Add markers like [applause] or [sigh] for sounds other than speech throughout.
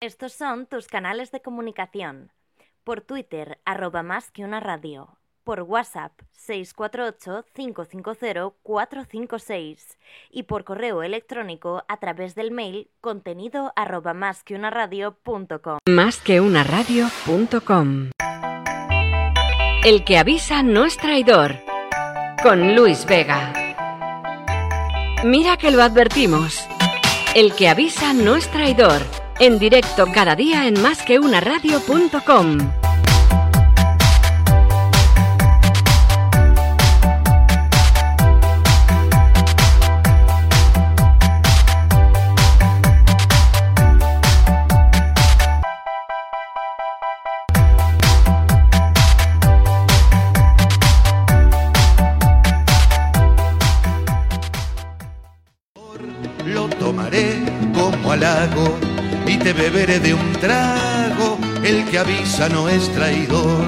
Estos son tus canales de comunicación. Por Twitter, arroba más que una radio. Por WhatsApp, 648-550-456. Y por correo electrónico a través del mail contenido arroba más que una radio.com. Más que una radio.com. El que avisa no es traidor. Con Luis Vega. Mira que lo advertimos. El que avisa no es traidor. En directo cada día en másqueunaradio.com. Lo de un trago. El que avisa no es traidor.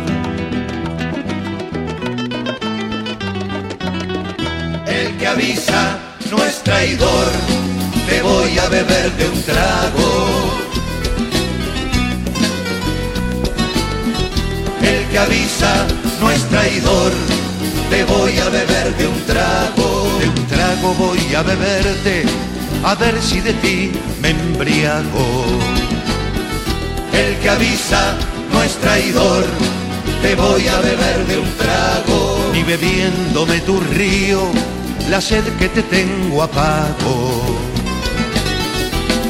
El que avisa no es traidor. Te voy a beber de un trago. El que avisa no es traidor. Te voy a beber de un trago. De un trago voy a beberte a ver si de ti me embriago. El que avisa no es traidor, te voy a beber de un trago. Y bebiéndome tu río, la sed que te tengo apago.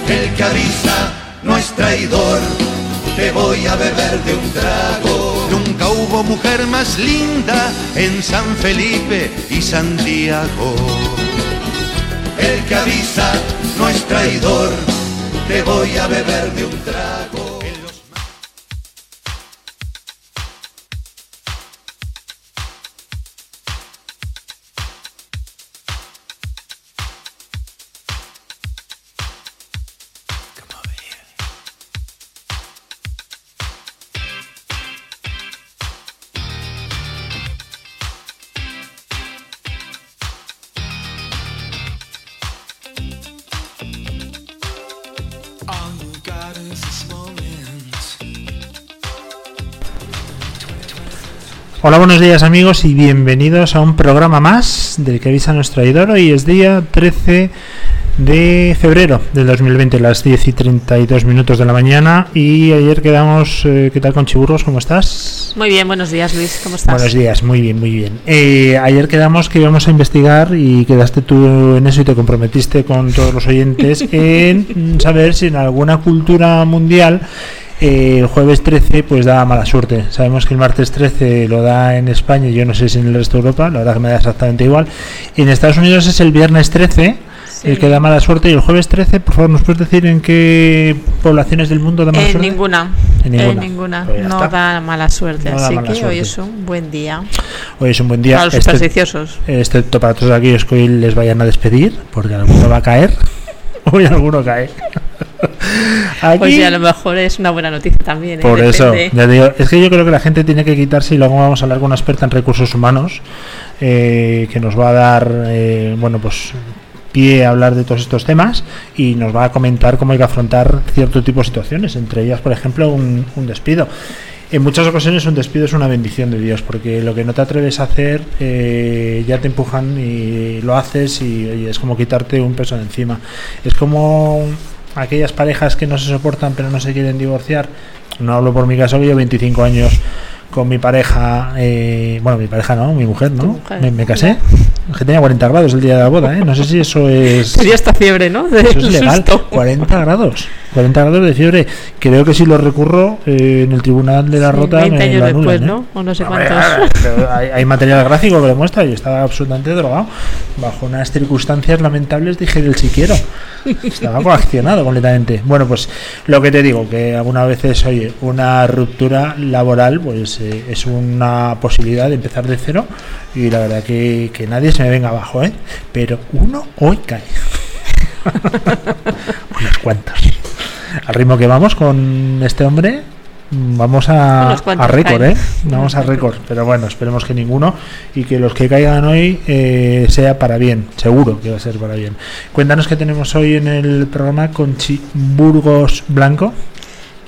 El que avisa no es traidor, te voy a beber de un trago. Nunca hubo mujer más linda en San Felipe y Santiago. El que avisa no es traidor, te voy a beber de un trago. Hola, buenos días amigos y bienvenidos a un programa más del que avisa nuestro traidor. Hoy es día 13 de febrero del 2020, las 10 y 32 minutos de la mañana. Y ayer quedamos, eh, ¿qué tal con Chiburros? ¿Cómo estás? Muy bien, buenos días Luis, ¿cómo estás? Buenos días, muy bien, muy bien. Eh, ayer quedamos que íbamos a investigar y quedaste tú en eso y te comprometiste con todos los oyentes [laughs] en saber si en alguna cultura mundial eh, el jueves 13 pues da mala suerte. Sabemos que el martes 13 lo da en España, yo no sé si en el resto de Europa, la verdad que me da exactamente igual. En Estados Unidos es el viernes 13 el que da mala suerte y el jueves 13, por favor, ¿nos puedes decir en qué poblaciones del mundo da mala En suerte? ninguna, En en ninguna. ninguna, Pues no está. da mala suerte, No así mala que suerte. hoy es un buen día Hoy es un buen día. para los supersticiosos. excepto para todos aquellos que hoy les vayan a despedir, porque alguno va a caer. [laughs] Hoy alguno cae. [laughs] Aquí, Pues a lo mejor es una buena noticia también. ¿eh? por eso, ya digo, es que yo creo que la gente tiene que quitarse, y luego vamos a hablar con una experta en recursos humanos, eh, que nos va a dar, eh, bueno, pues pie a hablar de todos estos temas y nos va a comentar cómo hay que afrontar cierto tipo de situaciones, entre ellas, por ejemplo, un, un despido. En muchas ocasiones un despido es una bendición de Dios, porque lo que no te atreves a hacer eh, ya te empujan y lo haces y es como quitarte un peso de encima. Es como aquellas parejas que no se soportan pero no se quieren divorciar. No hablo por mi caso, que yo 25 años con mi pareja, eh, bueno, mi pareja no, mi mujer, ¿no? Mujer. Me, me casé, que tenía 40 grados el día de la boda, ¿eh? No sé si eso es... [laughs] Sería esta fiebre, ¿no? De Eso es legal. susto. 40 grados. 40 grados de fiebre. Creo que si lo recurro eh, en el tribunal de la Sí, Rota 20 me años lo después, ¿eh? ¿no? O no sé cuántos. [laughs] hay, hay material gráfico que lo muestra. Yo estaba absolutamente drogado. Bajo unas circunstancias lamentables dije del siquiero. Estaba [laughs] coaccionado completamente. Bueno, pues lo que te digo, que algunas veces, oye, una ruptura laboral pues eh, es una posibilidad de empezar de cero y la verdad que, que nadie se me venga abajo, ¿eh? Pero uno hoy cae. [laughs] Unos cuantos. Al ritmo que vamos con este hombre, vamos a, récord. ¿eh? Vamos a récord. Pero bueno, esperemos que ninguno y que los que caigan hoy eh, sea para bien. Seguro que va a ser para bien. Cuéntanos qué tenemos hoy en el programa con Burgos Blanco.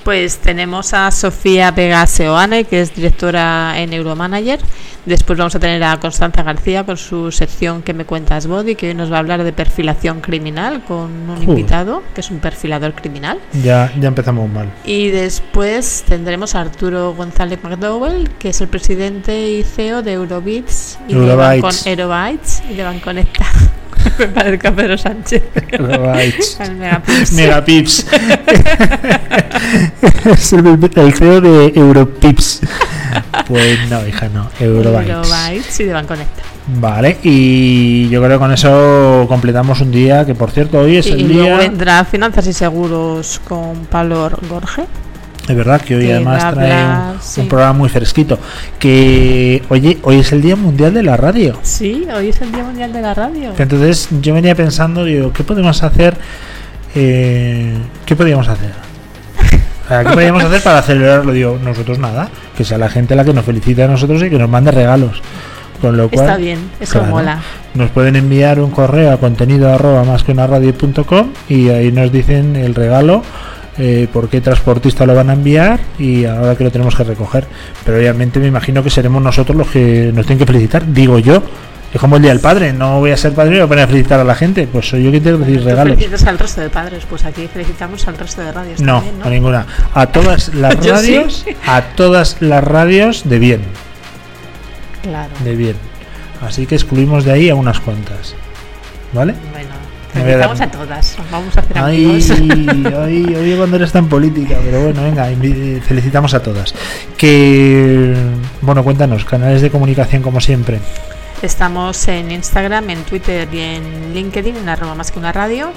Pues tenemos a Sofía Vega Seoane, que es directora en Euromanager. Después vamos a tener a Constanza García con su sección que me cuentas Body, que hoy nos va a hablar de perfilación criminal con un Joder. invitado, que es un perfilador criminal. Ya, ya empezamos mal. Y después tendremos a Arturo González McDowell, que es el presidente y CEO de Eurobits y Eurobytes. de Banconecta. [laughs] me parezco a Pedro Sánchez. [laughs] Megapips. Megapips. [laughs] es el, el CEO de Europips. Pues no, hija, no. Eurobytes. Eurobytes y de Banconecta. Vale, y yo creo que con eso completamos un día, que por cierto hoy es Y, el y luego día... vendrá Finanzas y Seguros con Pablo Gorge. Es verdad que hoy que además trae un, programa muy fresquito. Que, oye, hoy es el Día Mundial de la Radio. Sí, hoy es el Día Mundial de la Radio. Entonces yo venía pensando, digo, ¿qué podemos hacer? Eh, ¿Qué podríamos hacer? ¿Qué podríamos hacer para celebrarlo? Digo, nosotros nada, que sea la gente la que nos felicite a nosotros y que nos mande regalos. Con lo cual, Está bien, eso claro, mola. Nos pueden enviar un correo a contenido arroba más que una radio.com y ahí nos dicen el regalo, eh, por qué transportista lo van a enviar y ahora que lo tenemos que recoger. Pero obviamente me imagino que seremos nosotros los que nos tienen que felicitar, digo yo. Es como el Día del Padre, no voy a ser padre y voy a poner a felicitar a la gente, pues soy yo quien tengo que decir regalos. felicitas al resto de padres, pues aquí felicitamos al resto de radios No, también, a ninguna. A todas las [laughs] sí. radios, a todas las radios de bien, Claro. de bien. Así que excluimos de ahí a unas cuantas. ¿Vale? Bueno, Voy a todas. Vamos a hacer Ay, amigos. ay, oye cuando eres tan política, pero bueno, venga, felicitamos a todas. Que, bueno, cuéntanos, canales de comunicación como siempre. Estamos en Instagram, en Twitter y en LinkedIn, en arroba más que una radio,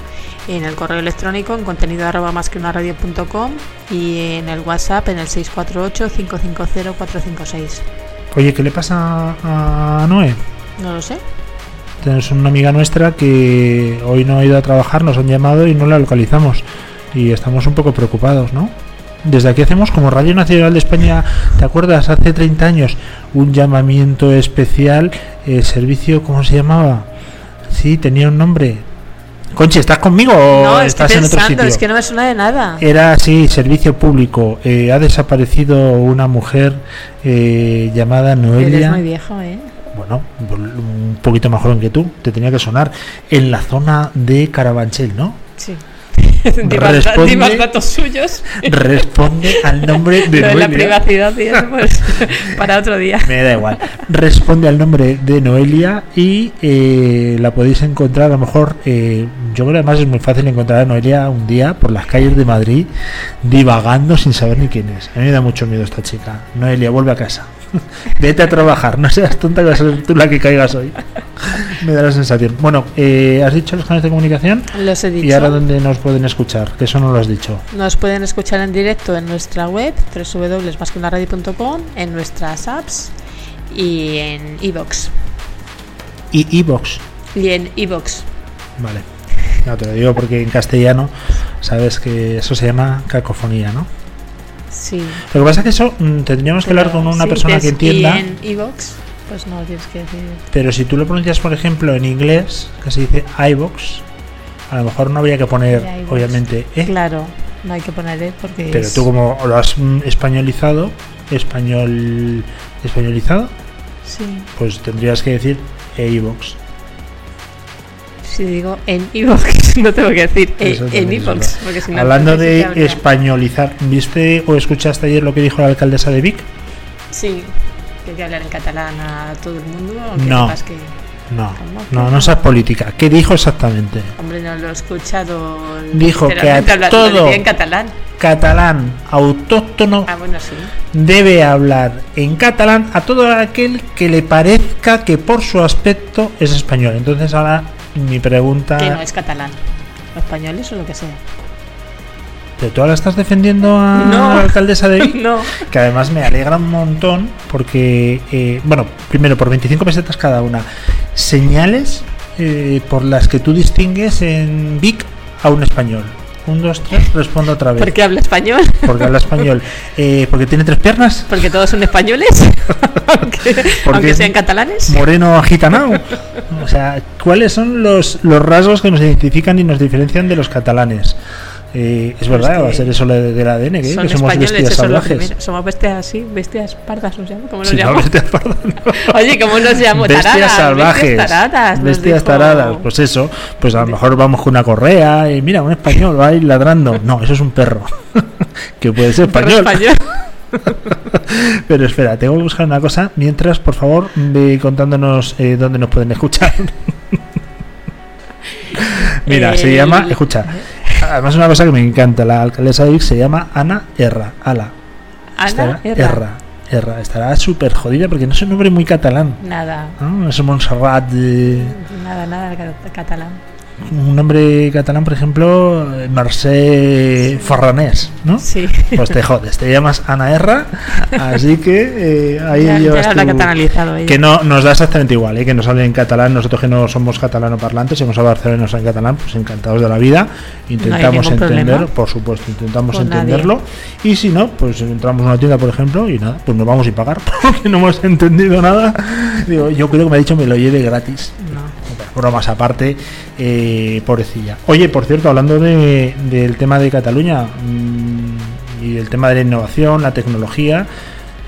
en el correo electrónico, en contenido arroba más que una radio.com y en el WhatsApp en el 648-550-456. Oye, ¿qué le pasa a Noé? No lo sé. Tenemos una amiga nuestra que hoy no ha ido a trabajar, nos han llamado y no la localizamos. Y estamos un poco preocupados, ¿no? Desde aquí hacemos como Radio Nacional de España, ¿te acuerdas? Hace 30 años, un llamamiento especial, eh, servicio, ¿cómo se llamaba? Sí, tenía un nombre. Conchi, ¿estás conmigo o no, estoy estás en otro sitio? es que no me suena de nada. Era así, servicio público. Eh, ha desaparecido una mujer eh, llamada Eres Noelia. muy viejo, ¿eh? Bueno, un poquito joven que tú, te tenía que sonar. En la zona de Carabanchel, ¿no? Sí. Datos suyos. Responde al nombre de de la Noelia. privacidad y eso, pues, [laughs] para otro día. Me da igual. Responde al nombre de Noelia y eh, la podéis encontrar, a lo mejor, eh, yo creo que además es muy fácil encontrar a Noelia un día por las calles de Madrid divagando sin saber ni quién es. A mí me da mucho miedo esta chica. Noelia, vuelve a casa. [laughs] Vete a trabajar, no seas tonta que vas a ser tú la que caigas hoy. [laughs] me da la sensación. Bueno, eh, ¿has dicho los canales de comunicación? Los he dicho. ¿Y ahora dónde nos pueden escuchar? Que eso no lo has dicho. Nos pueden escuchar en directo en nuestra web www.masqueunaradio.com, en nuestras apps y en iVoox. Y Evox. Y en iVoox. Vale. No te lo digo porque en castellano sabes que eso se llama cacofonía, ¿no? Sí. Lo que pasa es que eso mm, tendríamos que hablar con una persona que entienda, en pues no tienes que decir. pero si tú lo pronuncias, por ejemplo, en inglés, que se dice iVox, a lo mejor no habría que poner, obviamente, eh, Claro, no hay que poner E porque. pero es- tú como lo has mm, españolizado, español españolizado, Sí. pues tendrías que decir iVox. Si digo en iVoox, [laughs] no tengo que decir e- en iVoox. si no, Hablando de habría- españolizar, ¿viste o escuchaste ayer lo que dijo la alcaldesa de Vic? Sí, que hay que hablar en catalán a todo el mundo. Aunque No. sepas que. No, ¿Cómo que no, no no? seas política. ¿Qué dijo exactamente? Hombre, no lo he escuchado. Dijo que a todo- en catalán. Catalán autóctono Ah, bueno, sí. debe hablar en catalán a todo aquel que le parezca que por su aspecto es español. Entonces ahora mi pregunta... Que no es catalán. Españoles o lo que sea. ¿Pero tú ahora estás defendiendo a [laughs] No. la alcaldesa de [laughs] Vic? No. Que además me alegra un montón porque, eh, bueno, primero por 25 pesetas cada una, señales eh, por las que tú distingues en Vic a un español. Un, dos, tres, respondo otra vez. Porque habla español. Porque habla español. [laughs] Eh, porque tiene tres piernas. Porque todos son españoles. aunque sean catalanes. Moreno agitanao. O sea, ¿cuáles son los, los rasgos que nos identifican y nos diferencian de los catalanes? Eh, es verdad, va a que ser eso de- del ADN, ¿qué? Son que somos bestias salvajes. Somos bestias así, bestias pardas, nos llaman. ¿Cómo nos Sí, no, llaman? bestias pardas, no. [laughs] Oye, ¿cómo nos llamamos? Bestias Taradas, salvajes. Bestias taradas. Bestias dijo- taradas. Pues eso. Pues a lo mejor vamos con una correa y mira, un español va a ir ladrando. No, eso es un perro. [laughs] que puede ser Perro español. español. [laughs] Pero espera, tengo que buscar una cosa. Mientras, por favor, ve contándonos eh, dónde nos pueden escuchar. Mira, se llama. Escucha. Además, una cosa que me encanta. La alcaldesa de Vic se llama Ana Erra. Ala. Ana Estará- Erra. Erra. Erra. Estará súper jodida porque no es un nombre muy catalán. Nada, ¿no? Es Montserrat. eh, nada, nada de ca- catalán. Un nombre catalán, por ejemplo, eh, Mercè Ferranés, ¿no? Sí. Pues te jodes, te llamas Ana Erra, así que eh, ahí ya, ya llevas lo habrá tu-. Que no nos da exactamente igual, ¿eh? que nos sale en catalán. Nosotros que no somos catalano parlantes, hemos hablado barcelonos en catalán, pues encantados de la vida. Intentamos ningún entender, problema. por supuesto, intentamos Con nadie. entenderlo. Y si no, pues entramos en una tienda, por ejemplo, y nada, pues nos vamos a pagar [laughs] porque no hemos entendido nada. Digo, yo creo que me ha dicho me lo lleve gratis. Bromas aparte, eh, pobrecilla. Oye, por cierto, hablando de- del tema de Cataluña mm, y del tema de la innovación, la tecnología,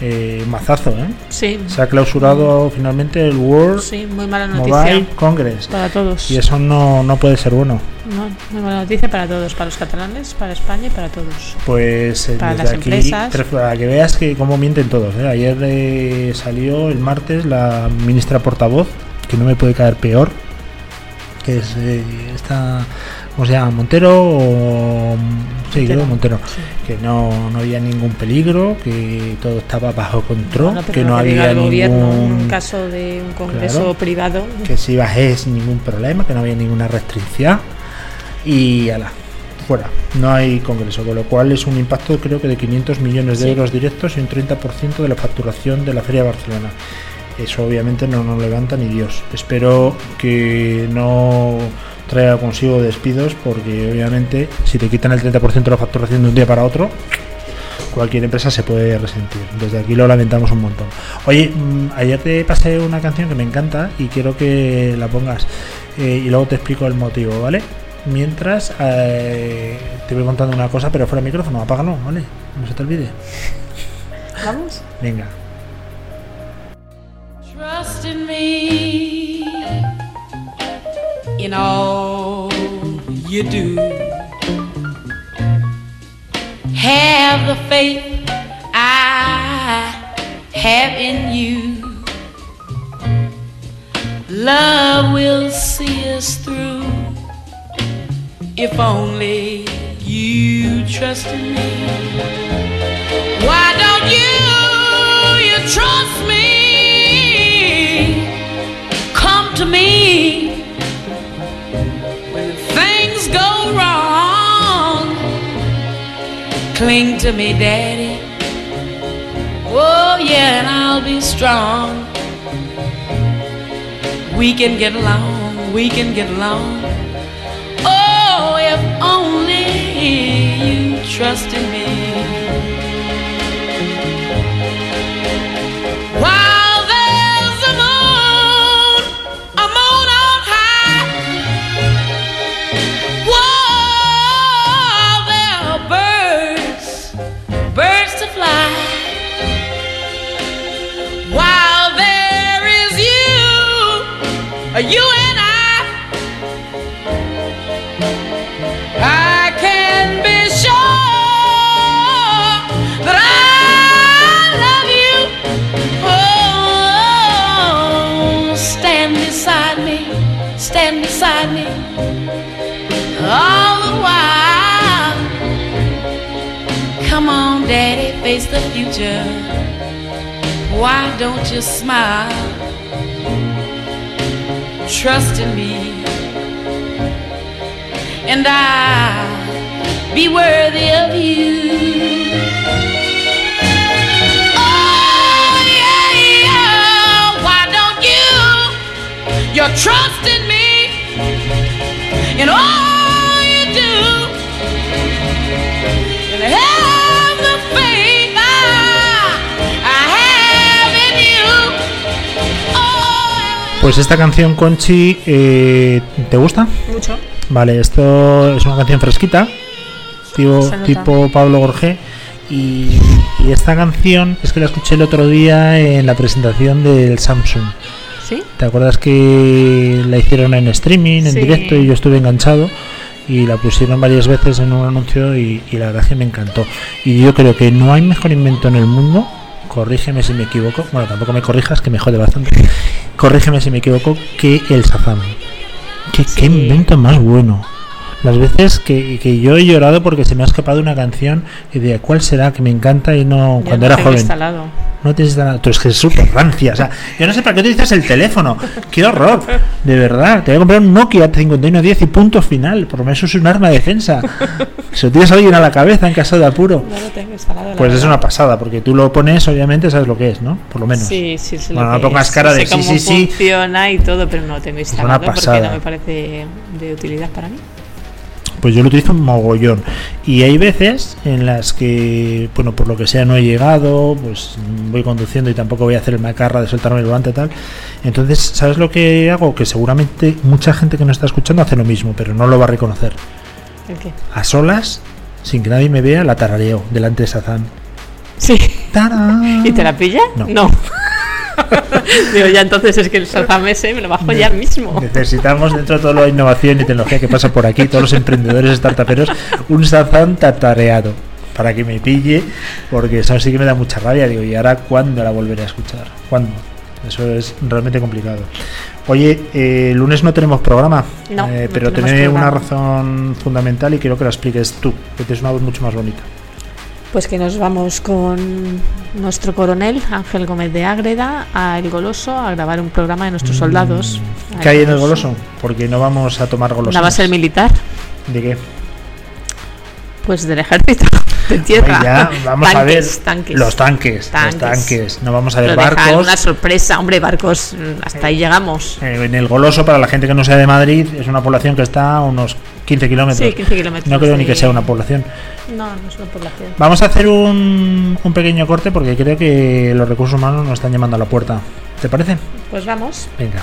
eh, mazazo, ¿eh? Sí, Se ha clausurado finalmente el World sí, muy mala Mobile noticia Congress. para todos. Y eso no, no puede ser bueno. No, muy mala noticia para todos, para los catalanes, para España y para todos. Pues eh, Para desde las aquí, empresas. para que veas que cómo mienten todos. ¿eh? Ayer eh, salió el martes la ministra portavoz, que no me puede caer peor, que es eh, esta, ¿cómo se llama? Montero o... Sí, creo Montero. Sí. Que no, no había ningún peligro, que todo estaba bajo control, Bueno, que no había gobierno, ningún... un caso de un congreso Claro. privado. que si bajé sin ningún problema, que no había ninguna restricción y ala, fuera, no hay congreso, con lo cual es un impacto creo que de 500 millones de Sí. euros directos y un 30% de la facturación de la Feria de Barcelona. Eso obviamente no nos levanta ni Dios. Espero que no traiga consigo despidos porque obviamente si te quitan el 30% de la facturación de un día para otro, cualquier empresa se puede resentir. Desde aquí lo lamentamos un montón. Oye, mm, ayer te pasé una canción que me encanta y quiero que la pongas eh, y luego te explico el motivo, ¿vale? Mientras eh, te voy contando una cosa, pero fuera de micrófono, apágalo, ¿vale? No se te olvide. [laughs] Vamos. Venga. Trust in me in all you do. Have the faith I have in you. Love will see us through if only you trust in me. Why don't you, you trust me? Cling to me, Daddy. Oh, yeah, and I'll be strong. We can get along, we can get along. Oh, if only you trust in me. You, you and I. I can be sure that I love you. Oh, stand beside me, stand beside me. All the while, come on, Daddy, face the future. Why don't you smile? Trust in me and I'll be worthy of you. Oh, yeah, yeah. Why don't you? You're trusting me in all Pues esta canción, Conchi, eh, ¿te gusta? Mucho. Vale, esto es una canción fresquita. tipo, tipo Pablo Gorgé. Y, y esta canción es que la escuché el otro día en la presentación del Samsung. ¿Sí? ¿Te acuerdas que la hicieron en streaming, en Sí. directo, y yo estuve enganchado? Y la pusieron varias veces en un anuncio y, y la verdad que me encantó. Y yo creo que no hay mejor invento en el mundo, corrígeme si me equivoco, bueno, tampoco me corrijas, que me jode bastante, corrígeme si me equivoco, que el Shazam. ¿Qué, qué Sí. invento más bueno. Las veces que, que yo he llorado porque se me ha escapado una canción y de cuál será que me encanta y no cuando era joven. instalado. No tienes nada. Tú es que es súper rancia. O sea, yo no sé para qué utilizas el teléfono. ¡Qué horror! De verdad. Te voy a comprar un Nokia 5110 y punto final. Por lo menos es un arma de defensa. Si lo tienes a alguien a la cabeza en caso de apuro. No lo tengo instalado. Pues es una pasada, porque tú lo pones, obviamente sabes lo que es, ¿no? Por lo menos. Sí, sí, sí. Bueno, no pongas es. cara de sí, sí, sí. funciona y todo, pero no lo tengo instalado porque pasada. no me parece de utilidad para mí. Pues yo lo utilizo un mogollón. Y hay veces en las que, bueno, por lo que sea no he llegado, pues voy conduciendo y tampoco voy a hacer el macarra de soltarme el volante y tal. Entonces, ¿sabes lo que hago? Que seguramente mucha gente que nos está escuchando hace lo mismo, pero no lo va a reconocer. A solas, sin que nadie me vea, la tarareo delante de Sazán. Sí. ¡Tarán! ¿Y te la pilla? No. [laughs] Digo, ya entonces es que el Shazam ese me lo bajo ya mismo. Necesitamos dentro de toda la innovación y tecnología que pasa por aquí, todos los emprendedores startuperos, un Sazán tatareado para que me pille, porque eso sí que me da mucha rabia. Digo, ¿y ahora cuándo la volveré a escuchar? ¿Cuándo? Eso es realmente complicado. Oye, eh, lunes no tenemos programa, No, eh, no pero tenemos tiene una razón fundamental y quiero que la expliques tú, que tienes una voz mucho más bonita. Pues que nos vamos con nuestro coronel Ángel Gómez de Ágreda a El Goloso a grabar un programa de nuestros soldados. Mm, ¿Qué hay en el goloso? Porque no vamos a tomar goloso. Una base militar, ¿De qué? pues del ejército, [laughs] de tierra. Ya, [laughs] vamos a ver Tanques, los tanques, Tanques. los tanques. No vamos a ver Lo barcos. Una sorpresa, hombre, barcos, mm, hasta ahí llegamos. Eh, en el Goloso, para la gente que no sea de Madrid, es una población que está a unos 15 kilómetros. Sí, 15 kilómetros. No creo ni que sea una población. No, no es una población. Vamos a hacer un, un pequeño corte porque creo que los recursos humanos nos están llamando a la puerta. ¿Te parece? Pues vamos. Venga.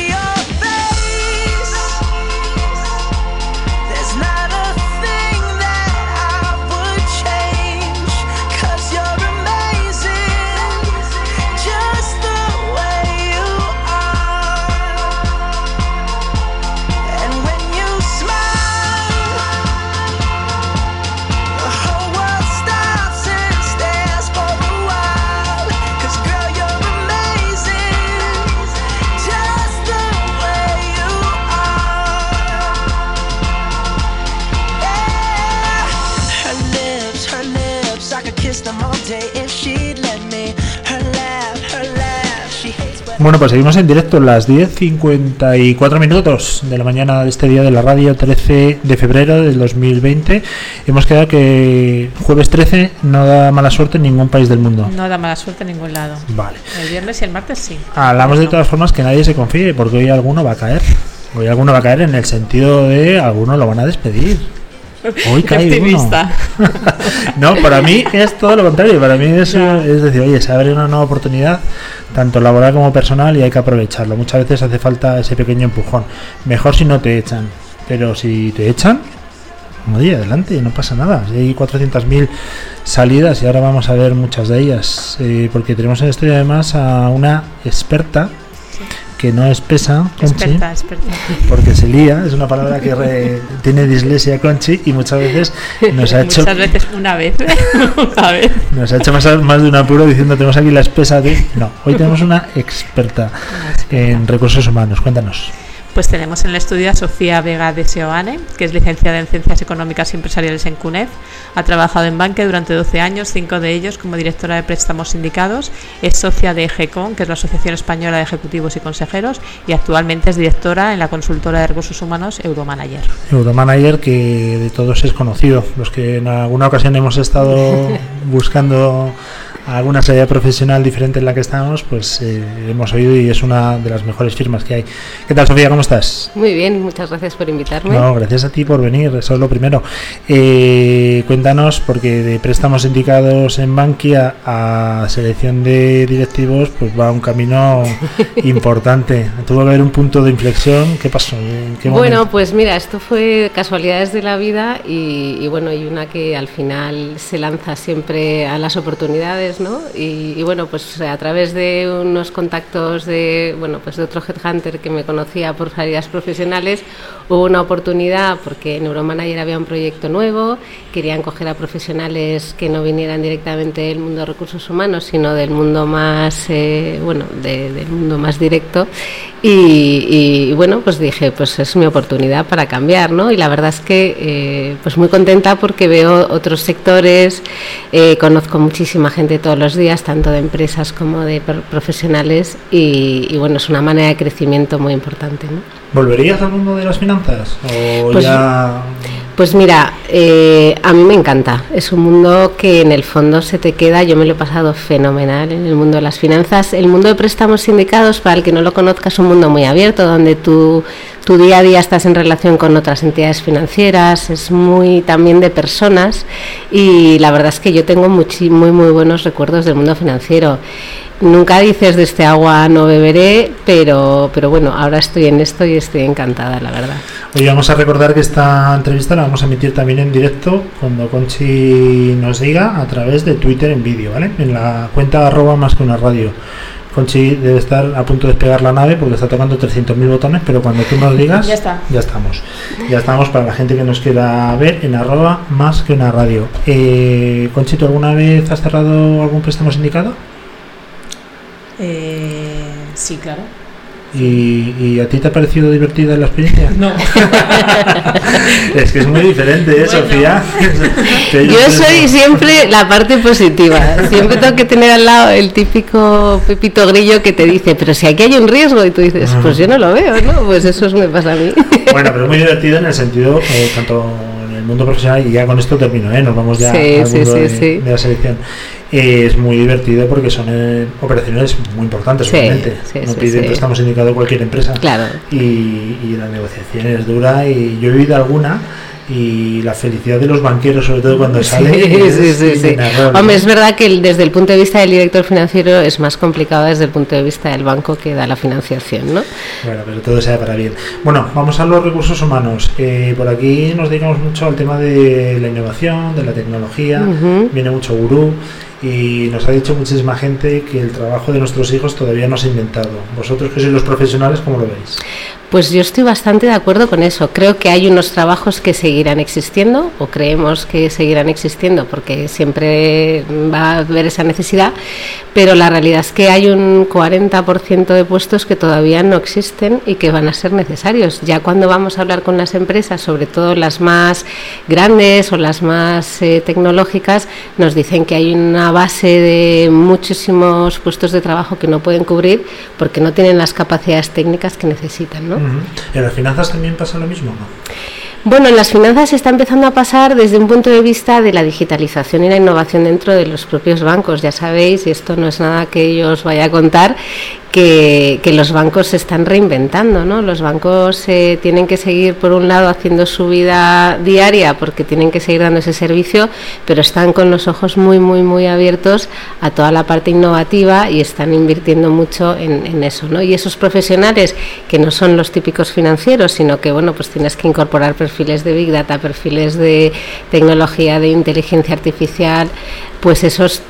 Bueno, pues seguimos en directo, las 10.54 minutos de la mañana de este día de la radio, 13 de febrero del 2020. Hemos quedado que jueves 13 no da mala suerte en ningún país del mundo. No da mala suerte en ningún lado. Vale. El viernes y el martes sí. Hablamos de todas formas que nadie se confíe, porque hoy alguno va a caer. Hoy alguno va a caer en el sentido de algunos lo van a despedir. Hoy cae uno. Optimista. [laughs] no, para mí es todo lo contrario. Para mí es, es decir, oye, se abre una nueva oportunidad, tanto laboral como personal, y hay que aprovecharlo. Muchas veces hace falta ese pequeño empujón. Mejor si no te echan, pero si te echan, oye, adelante, no pasa nada. Si hay 400.000 salidas y ahora vamos a ver muchas de ellas, eh, porque tenemos en el estudio además a una experta que no es pesa, Conchi, Experta, experta. porque se lía, es una palabra que re- tiene dislexia Conchi y muchas veces nos ha [laughs] hecho Muchas veces, una vez. [laughs] una vez. nos ha hecho más, más de un apuro diciendo tenemos aquí la espesa de... No, hoy tenemos una experta en recursos humanos. Cuéntanos. Pues tenemos en el estudio a Sofía Vega de Seoane, que es licenciada en Ciencias Económicas y Empresariales en CUNEF. Ha trabajado en Banque durante 12 años, cinco de ellos como directora de préstamos sindicados. Es socia de EGECON, que es la Asociación Española de Ejecutivos y Consejeros, y actualmente es directora en la consultora de recursos humanos Euromanager. Euromanager que de todos es conocido. Los que en alguna ocasión hemos estado [laughs] buscando alguna salida profesional diferente en la que estamos, pues eh, hemos oído y es una de las mejores firmas que hay. ¿Qué tal, Sofía? ¿Cómo estás? Muy bien, muchas gracias por invitarme. No, gracias a ti por venir, eso es lo primero. Eh, cuéntanos, porque de préstamos indicados en Bankia a selección de directivos, pues va un camino [laughs] importante. Tuvo que haber un punto de inflexión. ¿Qué pasó? ¿En qué Bueno, pues mira, esto fue casualidades de la vida y, y bueno, y una que al final se lanza siempre a las oportunidades, ¿no? Y, bueno, pues a través de unos contactos de, bueno, pues de otro headhunter que me conocía por salidas profesionales, hubo una oportunidad porque en Euromanager había un proyecto nuevo, querían coger a profesionales que no vinieran directamente del mundo de recursos humanos, sino del mundo más, eh, bueno, de- del mundo más directo. Y, y, bueno, pues dije, pues es mi oportunidad para cambiar, ¿no? Y la verdad es que, eh, pues muy contenta porque veo otros sectores, eh, conozco muchísima gente todos los días, tanto de empresas como de profesionales, y, y bueno, es una manera de crecimiento muy importante, ¿no? ¿Volverías al mundo de las finanzas? ¿O Pues- ya.? Pues mira, eh, a mí me encanta. Es un mundo que en el fondo se te queda. Yo me lo he pasado fenomenal en el mundo de las finanzas. El mundo de préstamos sindicados, para el que no lo conozca, es un mundo muy abierto, donde tú, tu día a día estás en relación con otras entidades financieras, es muy también de personas y la verdad es que yo tengo muy, muy buenos recuerdos del mundo financiero. Nunca dices de este agua no beberé, pero, pero bueno, ahora estoy en esto y estoy encantada, la verdad. Hoy vamos a recordar que esta entrevista la vamos a emitir también en directo cuando Conchi nos diga a través de Twitter en vídeo, ¿vale? En la cuenta arroba más que una radio. Conchi debe estar a punto de despegar la nave porque está tocando 300.000 botones, pero cuando tú nos digas, [laughs] Ya está. ya estamos. Ya estamos para la gente que nos quiera ver en arroba más que una radio. Eh, Conchi, ¿tú alguna vez has cerrado algún préstamo sindicado? Eh, sí, claro. ¿Y, y a ti te ha parecido divertida la experiencia? No. [laughs] es que es muy diferente, ¿eh, Bueno. Sofía? [laughs] Yo soy siempre la parte positiva. Siempre tengo que tener al lado el típico Pepito Grillo que te dice, pero si aquí hay un riesgo, y tú dices, pues yo no lo veo, ¿no? Pues eso es- me pasa a mí. [laughs] Bueno, pero es muy divertido en el sentido, eh, tanto en el mundo profesional, y ya con esto termino, ¿eh? nos vamos ya Sí, al sí, mundo sí, de, sí. de la selección. Es muy divertido porque son eh, operaciones muy importantes, Sí, obviamente. sí, no sí, pide sí. préstamos indicado a cualquier empresa. Claro. Y, y la negociación es dura, y yo he vivido alguna, y la felicidad de los banqueros, sobre todo cuando sale, Sí, sí, sí. Hombre, es verdad que desde el punto de vista del director financiero es más complicado desde el punto de vista del banco que da la financiación, ¿no? Bueno, pero todo sea para bien. Bueno, vamos a los recursos humanos. Eh, por aquí nos dedicamos mucho al tema de la innovación, de la tecnología. Ujú. Viene mucho gurú y nos ha dicho muchísima gente que el trabajo de nuestros hijos todavía no se ha inventado. Vosotros que sois los profesionales, ¿cómo lo veis? Pues yo estoy bastante de acuerdo con eso. Creo que hay unos trabajos que seguirán existiendo o creemos que seguirán existiendo porque siempre va a haber esa necesidad, pero la realidad es que hay un 40% de puestos que todavía no existen y que van a ser necesarios. Ya cuando vamos a hablar con las empresas, sobre todo las más grandes o las más eh, tecnológicas, nos dicen que hay una base de muchísimos puestos de trabajo que no pueden cubrir porque no tienen las capacidades técnicas que necesitan, ¿no? Ujú. ¿Y en las finanzas también pasa lo mismo? ¿no? Bueno, en las finanzas está empezando a pasar desde un punto de vista de la digitalización y la innovación dentro de los propios bancos. Ya sabéis, y esto no es nada que yo os vaya a contar, que, que los bancos se están reinventando, ¿no? Los bancos eh, tienen que seguir, por un lado, haciendo su vida diaria porque tienen que seguir dando ese servicio, pero están con los ojos muy, muy, muy abiertos a toda la parte innovativa y están invirtiendo mucho en, en eso, ¿no? Y esos profesionales que no son los típicos financieros, sino que, bueno, pues tienes que incorporar perfiles de Big Data, perfiles de tecnología, de inteligencia artificial, pues esos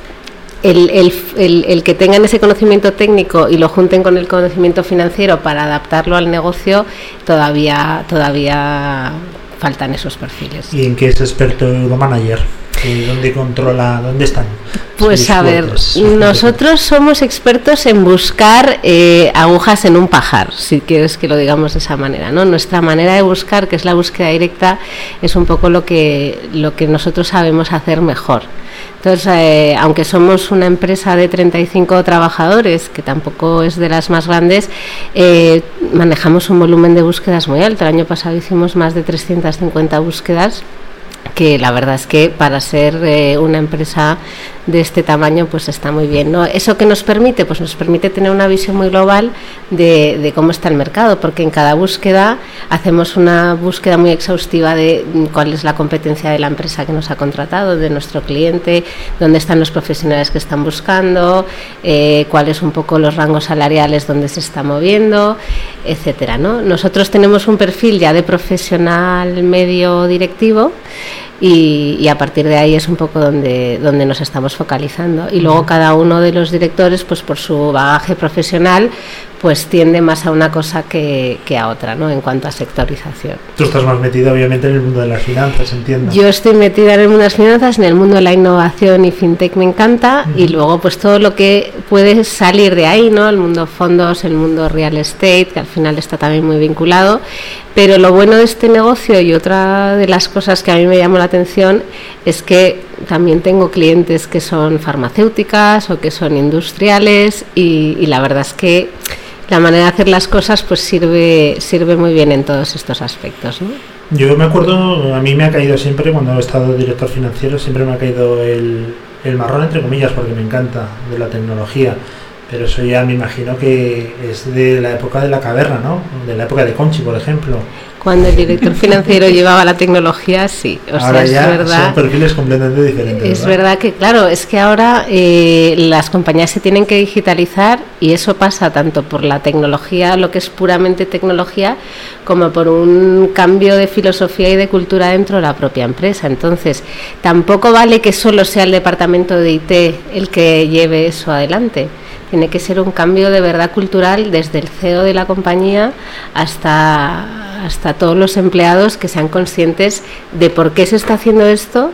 el, el, el, el, que tengan ese conocimiento técnico y lo junten con el conocimiento financiero para adaptarlo al negocio, todavía, todavía faltan esos perfiles. ¿Y en qué es experto Euromanager? ¿Y ¿Dónde controla? ¿Dónde están? Pues a ver, nosotros somos expertos en buscar eh, agujas en un pajar, si quieres que lo digamos de esa manera, ¿no? Nuestra manera de buscar, que es la búsqueda directa, es un poco lo que, lo que nosotros sabemos hacer mejor. Entonces, eh, aunque somos una empresa de 35 trabajadores, que tampoco es de las más grandes, eh, manejamos un volumen de búsquedas muy alto. El año pasado hicimos más de 350 búsquedas que la verdad es que para ser eh, una empresa de este tamaño pues está muy bien ¿no? eso que nos permite pues nos permite tener una visión muy global de, cómo está el mercado porque en cada búsqueda hacemos una búsqueda muy exhaustiva de cuál es la competencia de la empresa que nos ha contratado de nuestro cliente dónde están los profesionales que están buscando eh, cuáles un poco los rangos salariales donde se está moviendo etcétera ¿no? nosotros tenemos un perfil ya de profesional medio directivo y, y, a partir de ahí es un poco donde, donde nos estamos focalizando. Y luego cada uno de los directores, pues por su bagaje profesional, pues tiende más a una cosa que, que, a otra, ¿no? En cuanto a sectorización. Tú estás más metida, obviamente, en el mundo de las finanzas, entiendo. Yo estoy metida en el mundo de las finanzas, en el mundo de la innovación y fintech me encanta, y luego pues todo lo que puede salir de ahí, ¿no? El mundo fondos, el mundo real estate, que al final está también muy vinculado. Pero lo bueno de este negocio y otra de las cosas que a mí me llamó la atención es que también tengo clientes que son farmacéuticas o que son industriales y, y la verdad es que la manera de hacer las cosas pues sirve sirve muy bien en todos estos aspectos ¿no? yo me acuerdo a mí me ha caído siempre cuando he estado director financiero siempre me ha caído el, el marrón entre comillas porque me encanta de la tecnología. Pero eso ya me imagino que es de la época de la caverna no de la época de Conchi por ejemplo cuando el director financiero [laughs] llevaba la tecnología, sí. O ahora sea, ya es verdad. Son perfiles completamente diferentes. Es ¿verdad? verdad que, claro, es que ahora eh, las compañías se tienen que digitalizar y eso pasa tanto por la tecnología, lo que es puramente tecnología, como por un cambio de filosofía y de cultura dentro de la propia empresa. Entonces, tampoco vale que solo sea el departamento de IT el que lleve eso adelante tiene que ser un cambio de verdad cultural desde el CEO de la compañía hasta, hasta todos los empleados que sean conscientes de por qué se está haciendo esto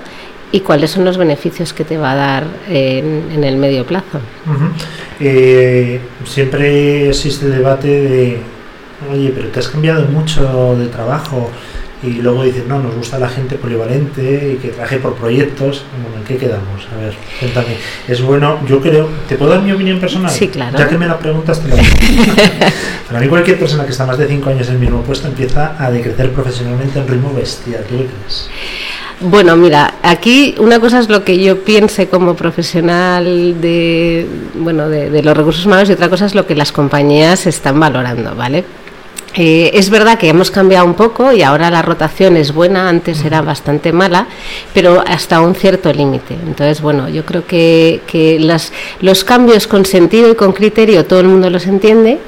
y cuáles son los beneficios que te va a dar en, el medio plazo. Eh, siempre existe el debate de, oye, pero te has cambiado mucho de trabajo y luego dices, no, nos gusta la gente polivalente y que trabaje por proyectos. Bueno, ¿en qué quedamos? A ver, cuéntame. Es bueno, yo creo, ¿te puedo dar mi opinión personal? Sí, claro. Ya que me la preguntas, te la. [laughs] Para mí cualquier persona que está más de 5 años en el mismo puesto empieza a decrecer profesionalmente en ritmo bestial. ¿Tú qué crees? Bueno, mira, aquí una cosa es lo que yo piense como profesional de, bueno, de, de los recursos humanos y otra cosa es lo que las compañías están valorando, ¿vale? Eh, es verdad que hemos cambiado un poco y ahora la rotación es buena, antes era bastante mala, pero hasta un cierto límite. Entonces, bueno, yo creo que, que las, los cambios con sentido y con criterio todo el mundo los entiende.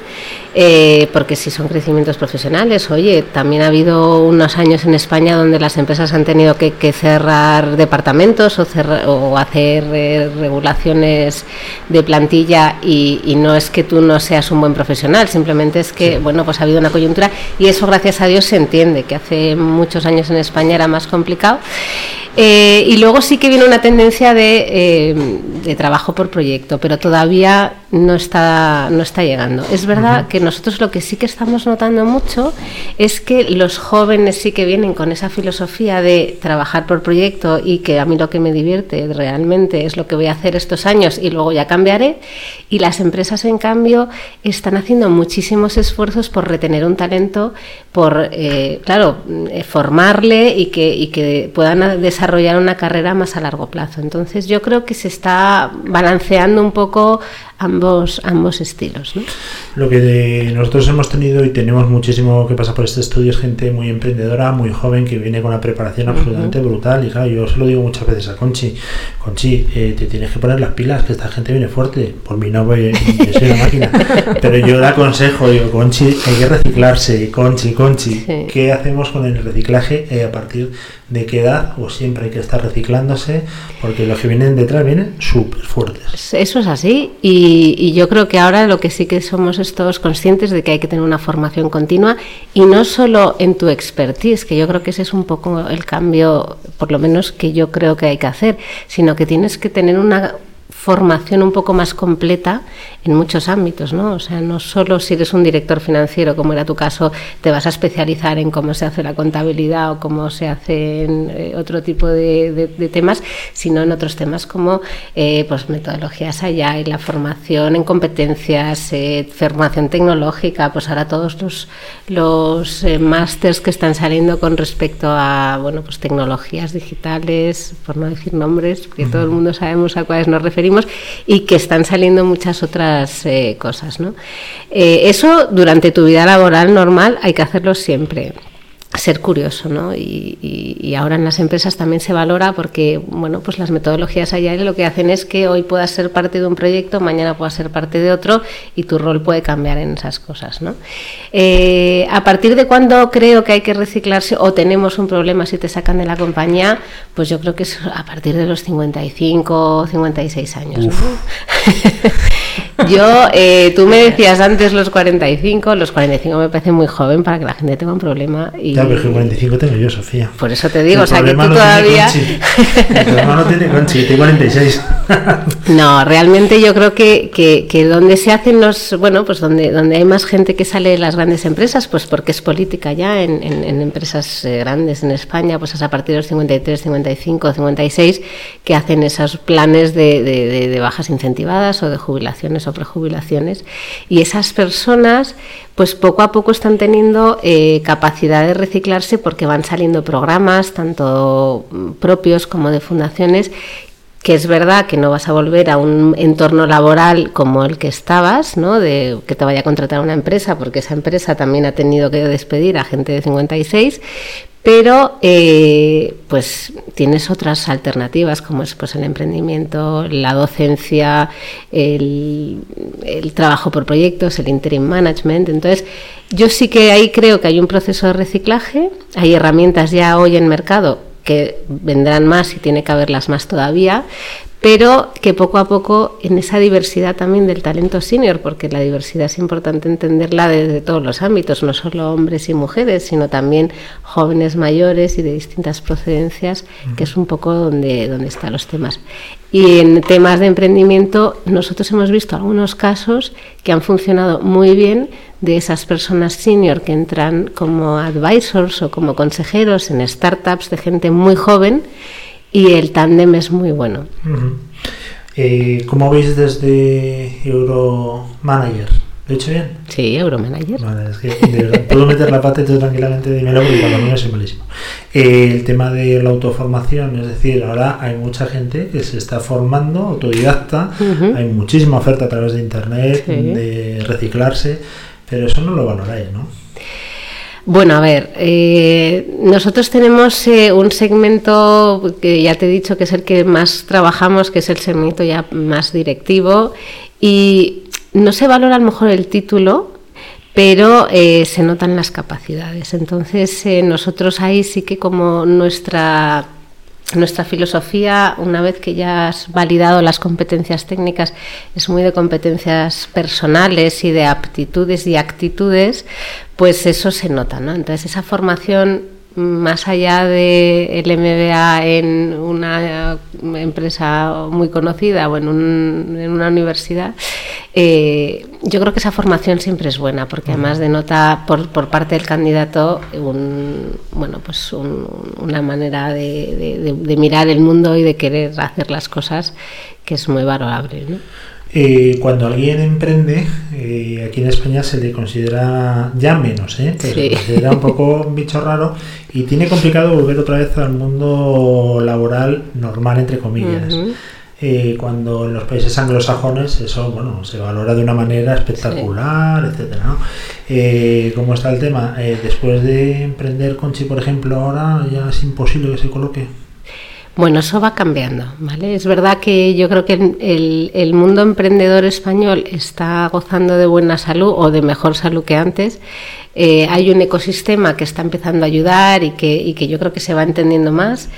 Eh, porque si son crecimientos profesionales, oye, también ha habido unos años en España donde las empresas han tenido que, que cerrar departamentos o, cerra- o hacer eh, regulaciones de plantilla y, y no es que tú no seas un buen profesional, simplemente es que, bueno, pues ha habido una coyuntura y eso gracias a Dios se entiende, que hace muchos años en España era más complicado. Eh, y luego sí que viene una tendencia de, eh, de trabajo por proyecto, pero todavía no está, no está llegando. Es verdad que nosotros lo que sí que estamos notando mucho es que los jóvenes sí que vienen con esa filosofía de trabajar por proyecto y que a mí lo que me divierte realmente es lo que voy a hacer estos años y luego ya cambiaré. Y las empresas, en cambio, están haciendo muchísimos esfuerzos por retener un talento, por, eh, claro, eh, formarle y que, y que puedan desarrollar una carrera más a largo plazo. Entonces yo creo que se está balanceando un poco ambos, ambos estilos. ¿no? Lo que de- nosotros hemos tenido y tenemos muchísimo que pasa por este estudio es gente muy emprendedora, muy joven, que viene con una preparación absolutamente brutal. Y claro, yo se lo digo muchas veces a Conchi, Conchi, eh, te tienes que poner las pilas, que esta gente viene fuerte. Por mí no voy, yo soy una máquina. [laughs] Pero yo le aconsejo, digo, Conchi, hay que reciclarse, Conchi, Conchi. Sí. ¿Qué hacemos con el reciclaje? Eh, ¿A partir de qué edad? O siempre hay que estar reciclándose, porque los que vienen detrás vienen súper fuertes. Eso es así y, y yo creo que ahora lo que sí que somos es todos conscientes de que hay que tener una formación continua y no solo en tu expertise, que yo creo que ese es un poco el cambio, por lo menos que yo creo que hay que hacer, sino que tienes que tener una formación un poco más completa en muchos ámbitos, ¿no? O sea, no solo si eres un director financiero, como era tu caso, te vas a especializar en cómo se hace la contabilidad o cómo se hacen eh, otro tipo de, de- de temas, sino en otros temas como eh, pues metodologías allá y la formación en competencias, eh, formación tecnológica, pues ahora todos los, los eh, másters que están saliendo con respecto a bueno pues tecnologías digitales, por no decir nombres, que todo el mundo sabemos a cuáles nos referimos, y que están saliendo muchas otras eh, cosas. ¿no? Eh, eso durante tu vida laboral normal hay que hacerlo siempre ser curioso, ¿no? Y, y- y ahora en las empresas también se valora porque, bueno, pues las metodologías allá lo que hacen es que hoy puedas ser parte de un proyecto, mañana puedas ser parte de otro y tu rol puede cambiar en esas cosas, ¿no? Eh, a partir de cuando creo que hay que reciclarse o tenemos un problema si te sacan de la compañía, pues yo creo que es a partir de los 55, 56 años, ¿no? [laughs] Yo, eh, tú me decías antes los 45, los 45 me parece muy joven para que la gente tenga un problema. Y Ya, pero que 45 tengo yo, Sofía. por eso te digo, El o sea, que tú no todavía... tiene. El problema no tiene Conchi, tengo 46. [laughs] No, realmente yo creo que, que, que donde se hacen los, bueno, pues donde, donde hay más gente que sale de las grandes empresas, pues porque es política ya en, en, en empresas eh, grandes en España, pues es a partir de los 53, 55, 56 que hacen esos planes de, de, de- de bajas incentivadas o de jubilaciones o prejubilaciones. Y esas personas, pues poco a poco están teniendo eh, capacidad de reciclarse porque van saliendo programas, tanto mm, propios como de fundaciones, que es verdad que no vas a volver a un entorno laboral como el que estabas, ¿no? De que te vaya a contratar una empresa, porque esa empresa también ha tenido que despedir a gente de 56, pero eh, pues tienes otras alternativas como es pues el emprendimiento, la docencia, el, el trabajo por proyectos, el interim management. Entonces, yo sí que ahí creo que hay un proceso de reciclaje, hay herramientas ya hoy en mercado que vendrán más y tiene que haberlas más todavía, pero que poco a poco en esa diversidad también del talento senior, porque la diversidad es importante entenderla desde todos los ámbitos, no solo hombres y mujeres, sino también jóvenes mayores y de distintas procedencias, que es un poco donde, donde están los temas. Y en temas de emprendimiento, nosotros hemos visto algunos casos que han funcionado muy bien de esas personas senior que entran como advisors o como consejeros en startups de gente muy joven y el tándem es muy bueno. Eh, ¿Cómo veis desde Euromanager? ¿Lo he hecho bien? Sí, Euromanager. Vale, es que de verdad, puedo meter la pata tranquilamente dímelo porque para mí es malísimo. Eh, el tema de la autoformación, es decir, ahora hay mucha gente que se está formando autodidacta, hay muchísima oferta a través de internet, Sí. de reciclarse, pero eso no lo valoráis, ¿no? Bueno, a ver, eh, nosotros tenemos eh, un segmento que ya te he dicho que es el que más trabajamos, que es el segmento ya más directivo, y no se valora a lo mejor el título, pero eh, se notan las capacidades. Entonces, nosotros ahí sí que como nuestra nuestra filosofía, una vez que ya has validado las competencias técnicas, es muy de competencias personales y de aptitudes y actitudes, pues eso se nota, ¿no? Entonces esa formación más allá del MBA en una empresa muy conocida o en, un- en una universidad, eh, yo creo que esa formación siempre es buena porque además denota por, por parte del candidato un, bueno, pues un- una manera de, de- de- de mirar el mundo y de querer hacer las cosas que es muy valorable. ¿no? Eh, cuando alguien emprende, eh, aquí en España se le considera ya menos, ¿eh? Pero Sí. se considera un poco un bicho raro y tiene complicado volver otra vez al mundo laboral normal, entre comillas. Eh, cuando en los países anglosajones eso bueno se valora de una manera espectacular, etcétera. ¿no? Eh, ¿Cómo está el tema? Después de emprender Conchi, por ejemplo, ahora ya es imposible que se coloque. Bueno, eso va cambiando, ¿vale? Es verdad que yo creo que el, mundo emprendedor español está gozando de buena salud o de mejor salud que antes. Eh, hay un ecosistema que está empezando a ayudar y que, que yo creo que se va entendiendo más.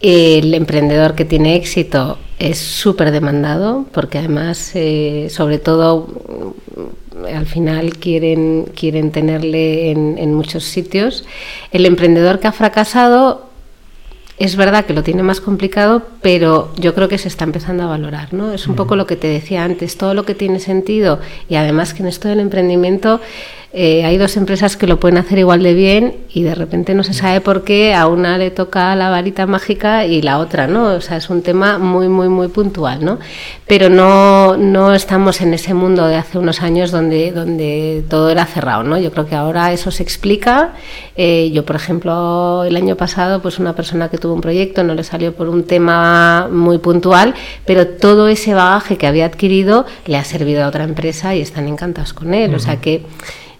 El emprendedor que tiene éxito es súper demandado porque además, eh, sobre todo, mm, al final quieren, quieren tenerle en, en muchos sitios. El emprendedor que ha fracasado es verdad que lo tiene más complicado, pero yo creo que se está empezando a valorar, ¿no? Es un poco lo que te decía antes, todo lo que tiene sentido y además que en esto del emprendimiento eh, hay dos empresas que lo pueden hacer igual de bien y de repente no se sabe por qué a una le toca la varita mágica y la otra, ¿no? O sea, es un tema muy, muy, muy puntual, ¿no? Pero no, no estamos en ese mundo de hace unos años donde, donde todo era cerrado, ¿no? Yo creo que ahora eso se explica. Eh, yo, por ejemplo, el año pasado, pues una persona que tuvo un proyecto no le salió por un tema muy puntual, pero todo ese bagaje que había adquirido le ha servido a otra empresa y están encantados con él. O sea que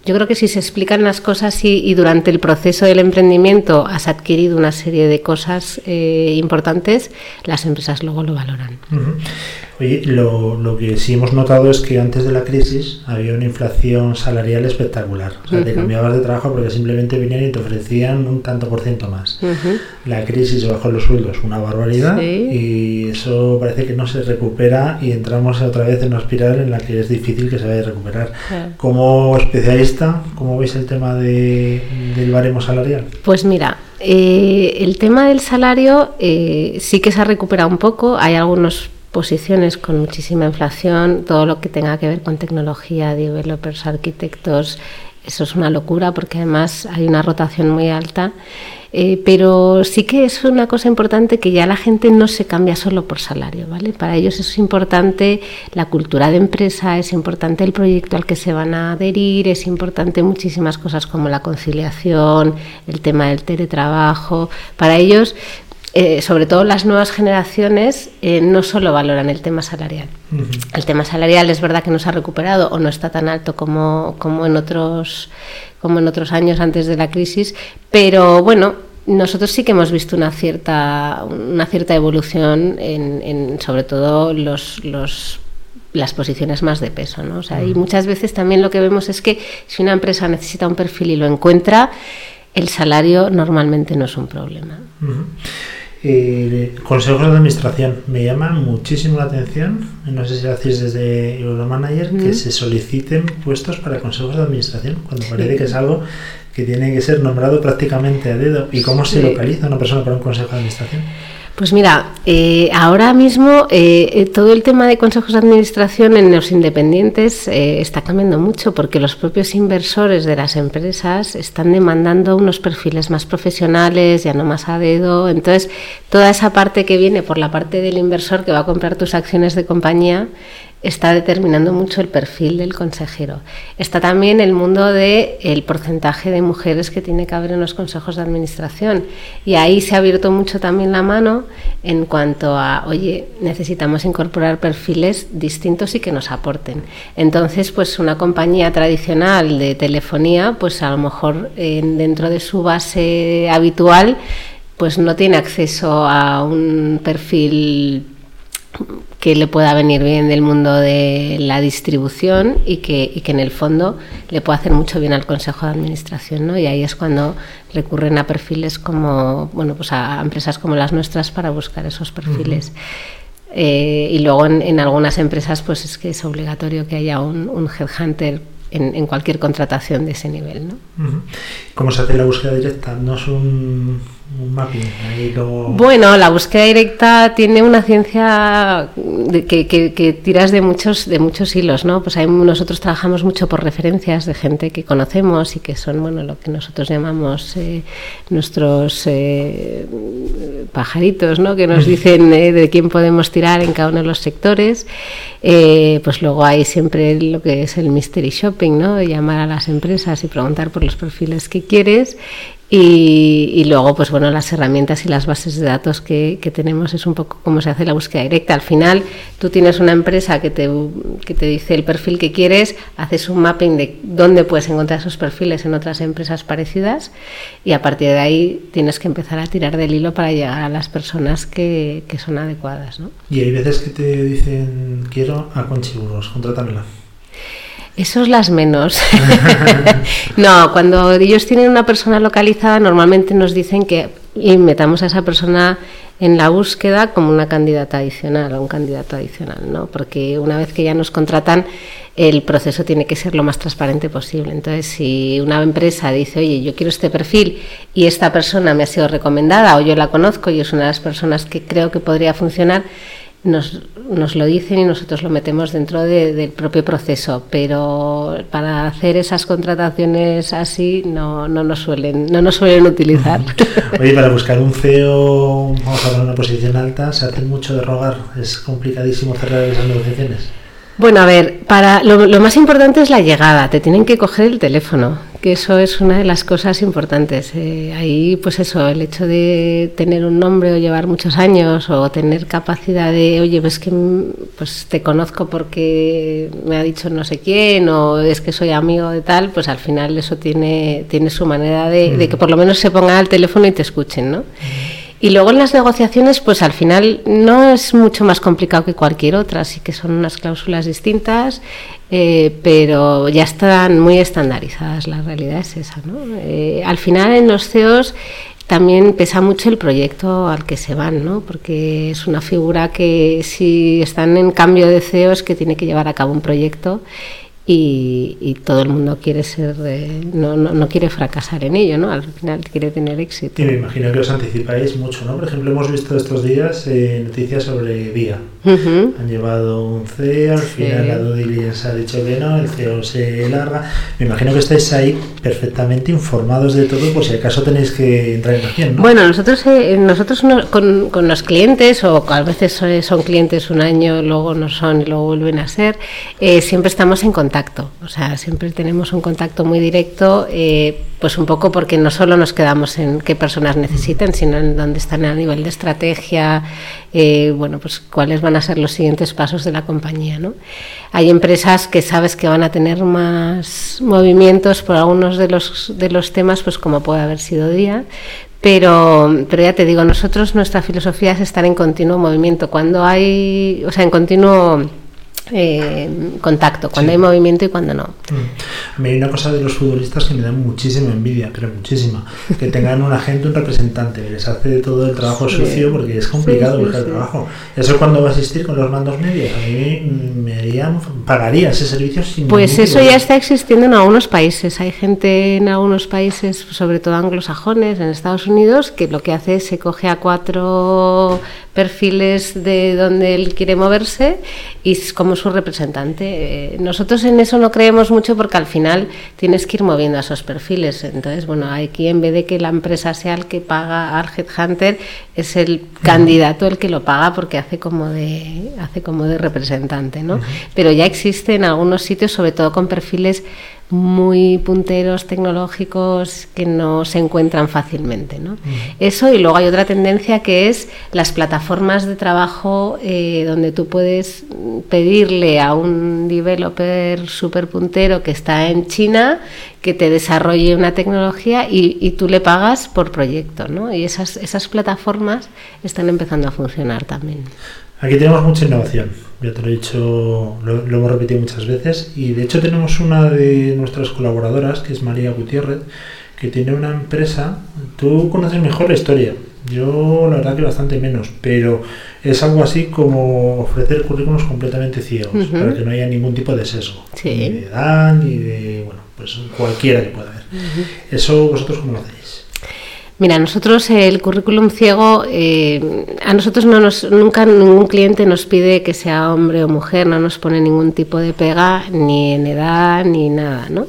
yo creo que si se explican las cosas y, durante el proceso del emprendimiento has adquirido una serie de cosas eh, importantes, las empresas luego lo valoran. Oye, lo, lo que sí hemos notado es que antes de la crisis había una inflación salarial espectacular. O sea, te cambiabas de trabajo porque simplemente venían y te ofrecían un tanto por ciento más. La crisis bajó los sueldos una barbaridad Sí. y eso parece que no se recupera y entramos otra vez en una espiral en la que es difícil que se vaya a recuperar. Claro. Como especialista, ¿cómo veis el tema de, del baremo salarial? Pues mira, eh, el tema del salario eh, sí que se ha recuperado un poco. Hay algunas posiciones con muchísima inflación, todo lo que tenga que ver con tecnología, developers, arquitectos, eso es una locura porque además hay una rotación muy alta. Eh, pero sí que es una cosa importante que ya la gente no se cambia solo por salario, ¿vale? Para ellos es importante la cultura de empresa, es importante el proyecto al que se van a adherir, es importante muchísimas cosas como la conciliación, el tema del teletrabajo. Para ellos, eh, sobre todo las nuevas generaciones, eh, no solo valoran el tema salarial. El tema salarial es verdad que no se ha recuperado o no está tan alto como, como, en, otros, como en otros años antes de la crisis, pero bueno, nosotros sí que hemos visto una cierta, una cierta evolución en, en sobre todo los, los las posiciones más de peso, ¿no? O sea, y muchas veces también lo que vemos es que si una empresa necesita un perfil y lo encuentra, el salario normalmente no es un problema. Eh, consejos de administración. Me llama muchísimo la atención, no sé si lo hacéis desde Euromanager, que se soliciten puestos para consejos de administración, cuando parece que es algo que tiene que ser nombrado prácticamente a dedo. ¿Y cómo se localiza una persona para un consejo de administración? Pues mira, eh, ahora mismo eh, eh, todo el tema de consejos de administración en los independientes está cambiando mucho porque los propios inversores de las empresas están demandando unos perfiles más profesionales, ya no más a dedo. Entonces, toda esa parte que viene por la parte del inversor que va a comprar tus acciones de compañía está determinando mucho el perfil del consejero. Está también el mundo del el porcentaje de mujeres que tiene que haber en los consejos de administración. Y ahí se ha abierto mucho también la mano en cuanto a, oye, necesitamos incorporar perfiles distintos y que nos aporten. Entonces, pues una compañía tradicional de telefonía, pues a lo mejor en- dentro de su base habitual, pues no tiene acceso a un perfil que le pueda venir bien del mundo de la distribución y que, y que en el fondo le pueda hacer mucho bien al Consejo de Administración, ¿no? Y ahí es cuando recurren a perfiles como, bueno, pues a empresas como las nuestras para buscar esos perfiles. Eh, y luego en, en algunas empresas pues es que es obligatorio que haya un, un headhunter en, en cualquier contratación de ese nivel, ¿no? ¿Cómo se hace la búsqueda directa? No es un, un mapping. Ahí luego... Bueno, la búsqueda directa tiene una ciencia de que, que- que tiras de muchos, de muchos hilos, ¿no? Pues hay, nosotros trabajamos mucho por referencias de gente que conocemos y que son, bueno, lo que nosotros llamamos eh, nuestros eh, pajaritos, ¿no? Que nos [laughs] dicen eh, de quién podemos tirar en cada uno de los sectores. Eh, pues luego hay siempre lo que es el mystery shopping, ¿no? Llamar a las empresas y preguntar por los perfiles que quieres. Y, y luego, pues bueno, las herramientas y las bases de datos que, que tenemos es un poco cómo se hace la búsqueda directa. Al final, tú tienes una empresa que te, que te dice el perfil que quieres, haces un mapping de dónde puedes encontrar esos perfiles en otras empresas parecidas y a partir de ahí tienes que empezar a tirar del hilo para llegar a las personas que, que son adecuadas, ¿no? Y hay veces que te dicen, quiero a Conchi Burgos, contrátamela. Esos las menos. [laughs] no, cuando ellos tienen una persona localizada, normalmente nos dicen que y metamos a esa persona en la búsqueda como una candidata adicional o un candidato adicional, ¿no? Porque una vez que ya nos contratan, el proceso tiene que ser lo más transparente posible. Entonces, si una empresa dice, oye, yo quiero este perfil y esta persona me ha sido recomendada o yo la conozco y es una de las personas que creo que podría funcionar, nos, nos lo dicen y nosotros lo metemos dentro de- del propio proceso, pero para hacer esas contrataciones así no, no nos suelen no nos suelen utilizar. Oye, para buscar un CEO, vamos a hablar una posición alta, se hace mucho de rogar. Es complicadísimo cerrar esas negociaciones. Bueno, a ver, para lo, lo más importante es la llegada. Te tienen que coger el teléfono, que eso es una de las cosas importantes. Eh, ahí, pues eso, el hecho de tener un nombre o llevar muchos años o tener capacidad de, oye, pues que mm, pues te conozco porque me ha dicho no sé quién o es que soy amigo de tal, pues al final eso tiene tiene su manera de, de que por lo menos se pongan al teléfono y te escuchen, ¿no? Y luego en las negociaciones, pues al final no es mucho más complicado que cualquier otra, sí que son unas cláusulas distintas, eh, pero ya están muy estandarizadas, la realidad es esa. ¿no? Eh, al final en los CEOs también pesa mucho el proyecto al que se van, ¿no? porque es una figura que si están en cambio de CEO es que tiene que llevar a cabo un proyecto y, y todo el mundo quiere ser, eh, no, no, no quiere fracasar en ello, ¿no? al final quiere tener éxito. Y me imagino que os anticipáis mucho, ¿no? Por ejemplo, hemos visto estos días eh, noticias sobre Vía. Ujú. Han llevado un CEO, al final la due diligence ha dicho que no, el CEO se larga. Me imagino que estáis ahí perfectamente informados de todo por si acaso tenéis que entrar en acción, ¿no? Bueno, nosotros, eh, nosotros no- con, con los clientes, o a veces eh, son clientes un año, luego no son y luego vuelven a ser, eh, siempre estamos en contacto. O sea, siempre tenemos un contacto muy directo, eh, pues un poco porque no solo nos quedamos en qué personas necesitan, sino en dónde están a nivel de estrategia, eh, bueno, pues cuáles van a ser los siguientes pasos de la compañía, ¿no? Hay empresas que sabes que van a tener más movimientos por algunos de los, de los temas, pues como puede haber sido día, pero, pero ya te digo, nosotros nuestra filosofía es estar en continuo movimiento. Cuando hay, o sea, en continuo eh, contacto, cuando hay movimiento y cuando no. Mm. A mí hay una cosa de los futbolistas que me da muchísima envidia, pero muchísima. Que tengan un agente, un representante, que les hace todo el trabajo sucio porque es complicado Sí, sí, buscar sí. trabajo. Eso cuando va a asistir con los mandos medios, a mí me harían, pagaría ese servicio sin Pues eso ya está existiendo en algunos países. Hay gente en algunos países, sobre todo anglosajones, en Estados Unidos, que lo que hace es se coge a cuatro perfiles de donde él quiere moverse y como su representante. Eh, Nosotros en eso no creemos mucho porque al final tienes que ir moviendo a esos perfiles. Entonces, bueno, aquí en vez de que la empresa sea el que paga al headhunter, es el candidato el que lo paga porque hace como de hace como de representante, ¿no? Pero ya existe en algunos sitios, sobre todo con perfiles muy punteros tecnológicos que no se encuentran fácilmente. ¿no? Eso y luego hay otra tendencia que es las plataformas de trabajo eh, donde tú puedes pedirle a un developer súper puntero que está en China que te desarrolle una tecnología y, y tú le pagas por proyecto. ¿no? Y esas, esas plataformas están empezando a funcionar también. Aquí tenemos mucha innovación, ya te lo he dicho, lo, lo hemos repetido muchas veces y de hecho tenemos una de nuestras colaboradoras, que es María Gutiérrez, que tiene una empresa, tú conoces mejor la historia, yo la verdad que bastante menos, pero es algo así como ofrecer currículos completamente ciegos, para que no haya ningún tipo de sesgo, Sí. ni de edad, ni de, bueno, pues cualquiera que pueda haber. Eso vosotros cómo lo hacéis. Mira, nosotros el currículum ciego, eh, a nosotros no nos, nunca ningún cliente nos pide que sea hombre o mujer, no nos pone ningún tipo de pega, ni en edad, ni nada, ¿no?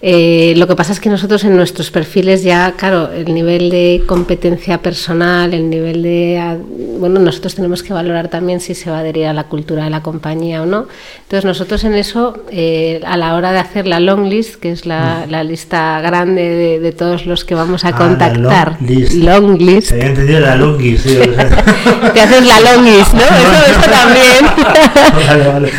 Eh, lo que pasa es que nosotros en nuestros perfiles ya, claro, el nivel de competencia personal, el nivel de, ah, bueno, nosotros tenemos que valorar también si se va a adherir a la cultura de la compañía o no. Entonces nosotros en eso, eh, a la hora de hacer la long list, que es la, la lista grande de, de todos los que vamos a Ah, contactar, long list. long list. Se había entendido la longis, sí, o sea. [laughs] Te haces la long list, [laughs] ¿no? Eso, eso también. [laughs] vale, vale.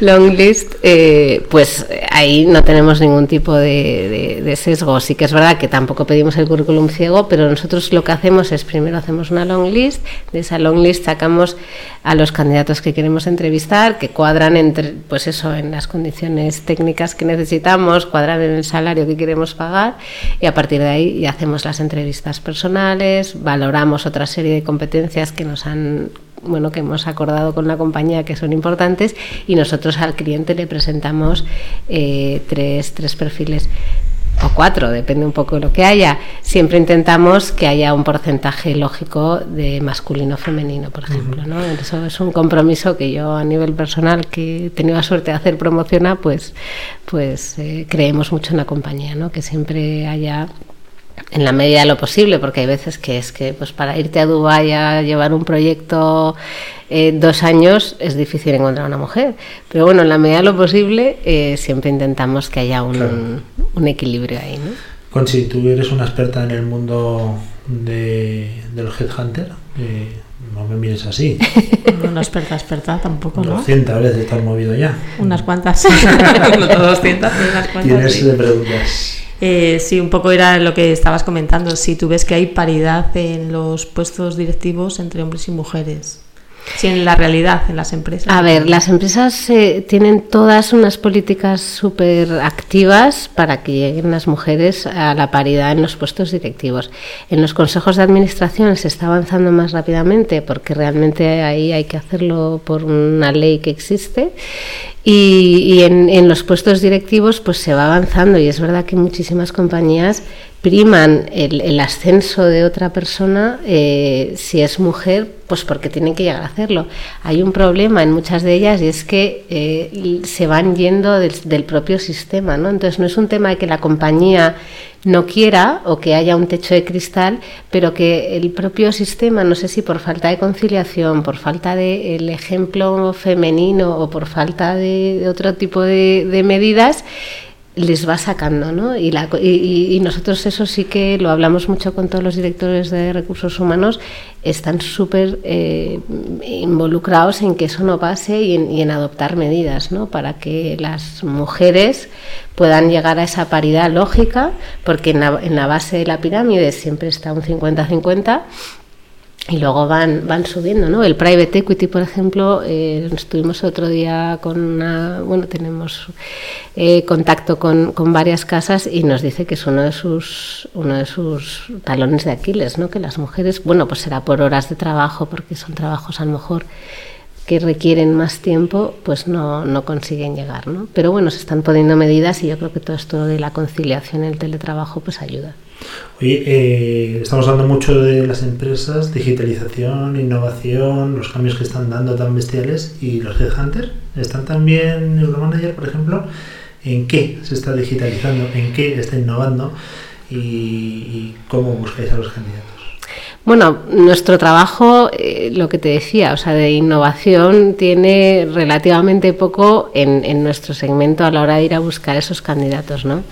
Long list, eh, pues ahí no tenemos ningún tipo de, sesgo. Sí que es verdad que tampoco pedimos el currículum ciego, pero nosotros lo que hacemos es primero hacemos una long list, de esa long list sacamos a los candidatos que queremos entrevistar, que cuadran entre, pues eso, en las condiciones técnicas que necesitamos, cuadran en el salario que queremos pagar, y a partir de ahí hacemos las entrevistas personales, valoramos otra serie de competencias que nos han bueno, que hemos acordado con la compañía que son importantes y nosotros al cliente le presentamos eh, tres, tres perfiles o cuatro, depende un poco de lo que haya. Siempre intentamos que haya un porcentaje lógico de masculino femenino, por ejemplo. ¿no? Eso es un compromiso que yo a nivel personal, que he tenido la suerte de hacer promociona, pues, pues eh, creemos mucho en la compañía, ¿no? que siempre haya en la medida de lo posible, porque hay veces que es que pues para irte a Dubái a llevar un proyecto eh, dos años es difícil encontrar una mujer. Pero bueno, en la medida de lo posible eh, siempre intentamos que haya un, Claro. un equilibrio ahí, ¿no? Conchi, tú eres una experta en el mundo de, del headhunter. Eh, no me mires así. [laughs] No experta, experta tampoco, ¿no? 200 veces estás movido ya. Unas cuantas. no todas 200, pero unas cuantas. Tienes sí. de preguntas. Eh, sí, un poco era lo que estabas comentando. Si tú ves que hay paridad en los puestos directivos entre hombres y mujeres. Sí, en la realidad, en las empresas. A ver, las empresas eh, tienen todas unas políticas súper activas para que lleguen las mujeres a la paridad en los puestos directivos. En los consejos de administración se está avanzando más rápidamente porque realmente ahí hay que hacerlo por una ley que existe. Y, y en, en los puestos directivos pues se va avanzando y es verdad que muchísimas compañías priman el, ascenso de otra persona eh, si es mujer, pues porque tienen que llegar a hacerlo. Hay un problema en muchas de ellas y es que eh, se van yendo del, del propio sistema, ¿no? Entonces no es un tema de que la compañía no quiera o que haya un techo de cristal, pero que el propio sistema, no sé si por falta de conciliación, por falta de el ejemplo femenino o por falta de, de otro tipo de, de medidas, les va sacando, ¿no? Y, la, y, y, nosotros eso sí que lo hablamos mucho con todos los directores de recursos humanos, están súper eh, involucrados en que eso no pase y en, y en, adoptar medidas, ¿no? Para que las mujeres puedan llegar a esa paridad lógica, porque en la, en la base de la pirámide siempre está un 50-50 y luego van, van subiendo, ¿no? El private equity, por ejemplo, eh, estuvimos otro día con una, bueno, tenemos eh, contacto con, con, varias casas y nos dice que es uno de sus, uno de sus talones de Aquiles, ¿no? Que las mujeres, bueno, pues será por horas de trabajo, porque son trabajos a lo mejor que requieren más tiempo, pues no, no consiguen llegar, ¿no? Pero bueno, se están poniendo medidas y yo creo que todo esto de la conciliación, el teletrabajo, pues ayuda. Oye, eh, estamos hablando mucho de las empresas, digitalización, innovación, los cambios que están dando tan bestiales y los headhunters. ¿Están también Euromanager, por ejemplo? ¿En qué se está digitalizando? ¿En qué está innovando? ¿Y, y cómo buscáis a los candidatos? Bueno, nuestro trabajo, eh, lo que te decía, o sea, de innovación tiene relativamente poco en, en, nuestro segmento a la hora de ir a buscar esos candidatos, ¿no?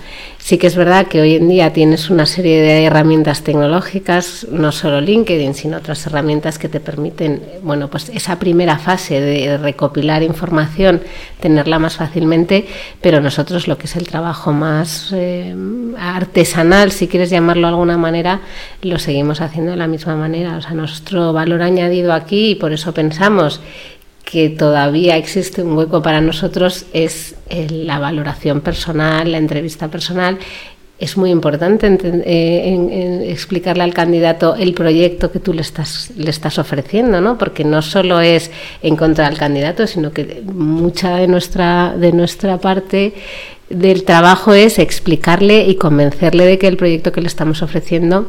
Sí que es verdad que hoy en día tienes una serie de herramientas tecnológicas, no solo LinkedIn, sino otras herramientas que te permiten, bueno, pues esa primera fase de recopilar información, tenerla más fácilmente, pero nosotros lo que es el trabajo más eh, artesanal, si quieres llamarlo de alguna manera, lo seguimos haciendo de la misma manera. O sea, nuestro valor añadido aquí, y por eso pensamos que todavía existe un hueco para nosotros es la valoración personal, la entrevista personal. Es muy importante eh, explicarle al candidato el proyecto que tú le estás, le estás ofreciendo, ¿no? porque no solo es encontrar al candidato, sino que mucha de nuestra, de nuestra parte del trabajo es explicarle y convencerle de que el proyecto que le estamos ofreciendo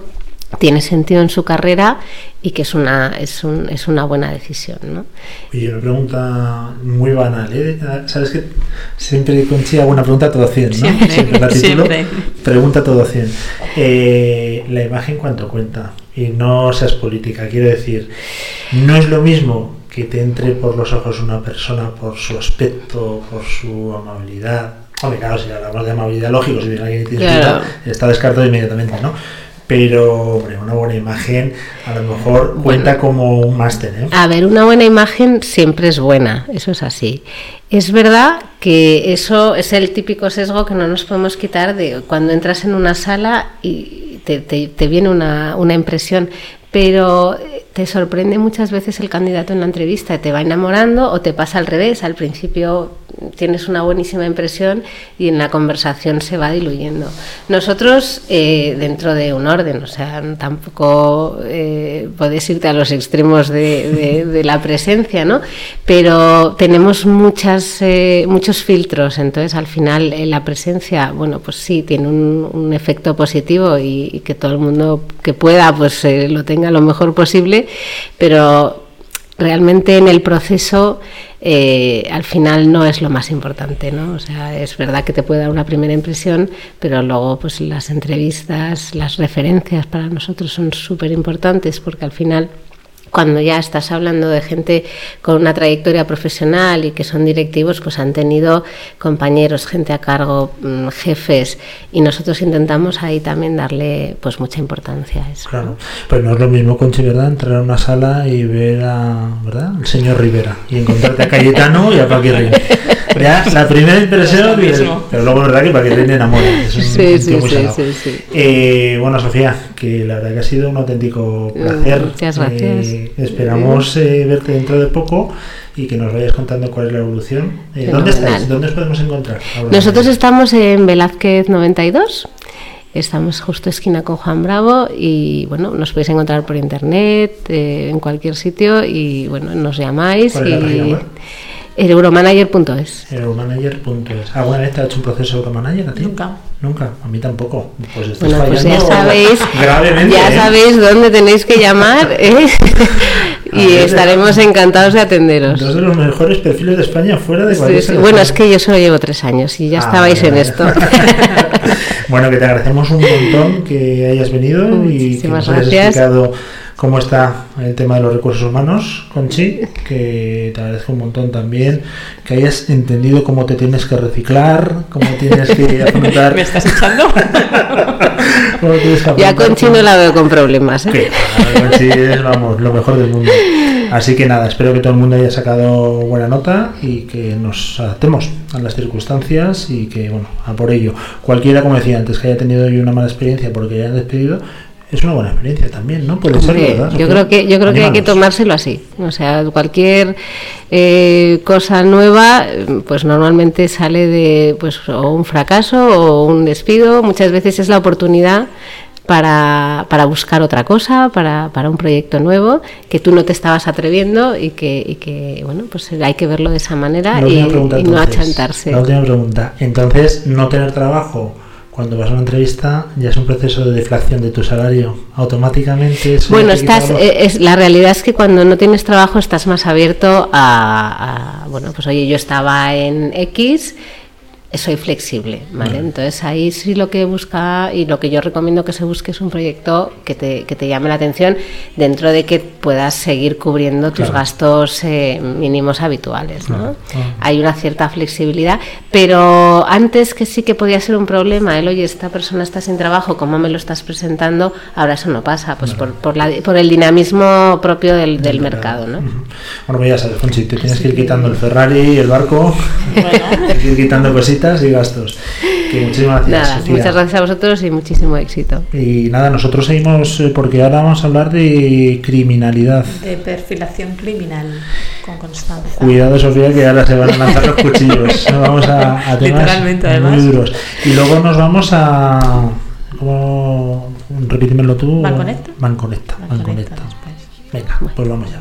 tiene sentido en su carrera y que es una, es, un, es una buena decisión. ¿no? Oye, una pregunta muy banal. ¿eh? Sabes que siempre con Chía buena pregunta todo 100, ¿no? Siempre, siempre, siempre. Pregunta todo 100. Eh, la imagen cuánto cuenta. Y no seas política, quiero decir, no es lo mismo que te entre por los ojos una persona por su aspecto, por su amabilidad. Hombre, claro, si hablamos de amabilidad, lógico, si viene alguien y te Claro. está descartado inmediatamente, ¿no? Pero una buena imagen a lo mejor cuenta como un máster. ¿eh? A ver, una buena imagen siempre es buena, eso es así. Es verdad que eso es el típico sesgo que no nos podemos quitar de cuando entras en una sala y te, te, te viene una, una impresión, pero te sorprende muchas veces el candidato en la entrevista, te va enamorando o te pasa al revés, al principio tienes una buenísima impresión y en la conversación se va diluyendo. Nosotros, eh, dentro de un orden, o sea, tampoco eh, puedes irte a los extremos de, de, de, la presencia, ¿no? Pero tenemos muchas, eh, muchos filtros, entonces al final eh, la presencia, bueno, pues sí, tiene un, un efecto positivo y, y, que todo el mundo que pueda, pues eh, lo tenga lo mejor posible, pero realmente en el proceso eh, al final no es lo más importante, ¿no? O sea, es verdad que te puede dar una primera impresión, pero luego pues las entrevistas, las referencias para nosotros son súper importantes porque al final cuando ya estás hablando de gente con una trayectoria profesional y que son directivos, pues han tenido compañeros, gente a cargo, jefes, y nosotros intentamos ahí también darle pues mucha importancia a eso. Claro, pues no es lo mismo, Conchi, ¿verdad? Entrar a una sala y ver a, ¿verdad? El señor Rivera y encontrarte a Cayetano y a. [laughs] Ya, la primera impresión, pero luego verdad que Paquirrín enamora. Es un sí, sí, muy sí, sí, sí. Eh, bueno, Sofía, que la verdad que ha sido un auténtico placer. Muchas gracias. Eh, esperamos eh, verte dentro de poco y que nos vayas contando cuál es la evolución. Eh, ¿Dónde estáis? ¿Dónde os podemos encontrar? Ahora Nosotros estamos en Velázquez 92. Estamos justo esquina con Juan Bravo y bueno, nos podéis encontrar por internet, eh, en cualquier sitio y bueno, nos llamáis ¿Cuál y la? euromanager.es. Euromanager.es. ¿Alguna vez te ha hecho un proceso de Euromanager a ti? Nunca. Nunca, a mí tampoco. Pues estás Bueno, pues ya sabéis, gravemente, ya ¿eh? sabéis dónde tenéis que llamar ¿eh? [laughs] Y ver, estaremos encantados de atenderos. Dos de los mejores perfiles de España fuera de Sí, cualquier sí. Bueno, es que yo solo llevo tres años y ya Ah, estabais vale, en vale. esto. [laughs] bueno, que te agradecemos un montón que hayas venido [laughs] y que nos hayas gracias. explicado cómo está el tema de los recursos humanos, Conchi, que te agradezco un montón también que hayas entendido cómo te tienes que reciclar, cómo tienes que [laughs] afrontar... ¿Me estás echando? [laughs] cómo tienes que Ya afrontar con Chino la veo con problemas. ¿eh? Que, Conchi es, vamos, lo mejor del mundo. Así que nada, espero que todo el mundo haya sacado buena nota y que nos adaptemos a las circunstancias y que, bueno, a por ello. Cualquiera, como decía antes, que haya tenido hoy una mala experiencia porque hayan despedido, es una buena experiencia también, ¿no? Puede ser, ¿verdad? yo creo que yo creo que hay que tomárselo así o sea cualquier eh, cosa nueva pues normalmente sale de pues o un fracaso o un despido muchas veces es la oportunidad para, para buscar otra cosa, para, para un proyecto nuevo que tú no te estabas atreviendo y que, y que bueno, pues hay que verlo de esa manera y, pregunta, y no entonces. achantarse. La última pregunta. Entonces, no tener trabajo cuando vas a una entrevista ya es un proceso de deflación de tu salario. Automáticamente. eso Bueno, estás, eh, es, la realidad es que cuando no tienes trabajo estás más abierto a, a, bueno, pues oye, yo estaba en X, soy flexible, ¿vale? Entonces ahí sí lo que busca y lo que yo recomiendo que se busque es un proyecto que te, que te llame la atención dentro de que puedas seguir cubriendo tus Claro. gastos eh, mínimos habituales, ¿no? Claro, claro. Hay una cierta flexibilidad, pero antes que sí que podía ser un problema, el oye, esta persona está sin trabajo, ¿cómo me lo estás presentando? Ahora eso no pasa, pues por, por, la- por el dinamismo propio del, del mercado, ¿no? Bueno, pues ya sabes, Conchi, te tienes que ir quitando el Ferrari y el barco, tienes que ir quitando cositas y gastos. Que muchísimas gracias, Nada, Sofía. muchas gracias a vosotros y muchísimo éxito. Y nada, nosotros seguimos eh, porque ahora vamos a hablar de criminalidad. De perfilación criminal con Constanza. Cuidado, Sofía, que ahora se van a lanzar los cuchillos. [laughs] Vamos a, a temas Literalmente, muy además. duros. Y luego nos vamos a. ¿Cómo? Repítemelo tú. ¿Manconecta? Manconecta. Manconecta. Venga, pues vamos ya.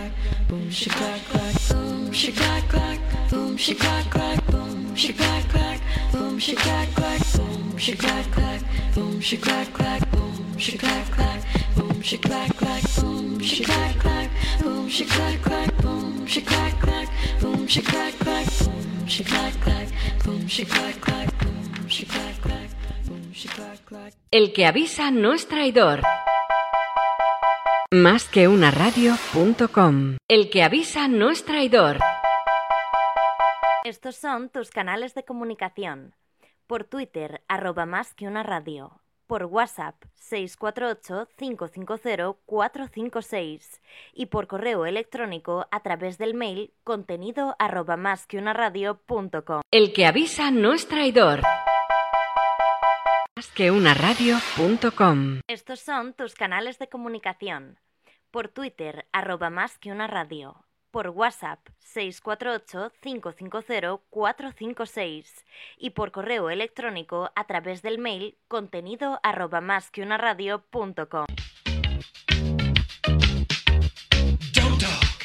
boom, clack boom, clack boom, clack boom, clack boom, clack boom, clack boom, clack boom, clack boom, clack boom, clack boom, clack boom, clack boom, clack boom, clack boom, clack boom, clack boom, clack El que avisa no es traidor. Más que una radio.com. El que avisa no es traidor. Estos son tus canales de comunicación. Por Twitter, arroba más que una radio. Por WhatsApp, 648-550-456. Y por correo electrónico a través del mail contenido arroba más que una radio.com. El que avisa no es traidor. Más que una radio.com. Estos son tus canales de comunicación. Por Twitter, arroba más que una radio. Por WhatsApp, 648-550-456. Y por correo electrónico a través del mail contenido arroba más que una radio.com.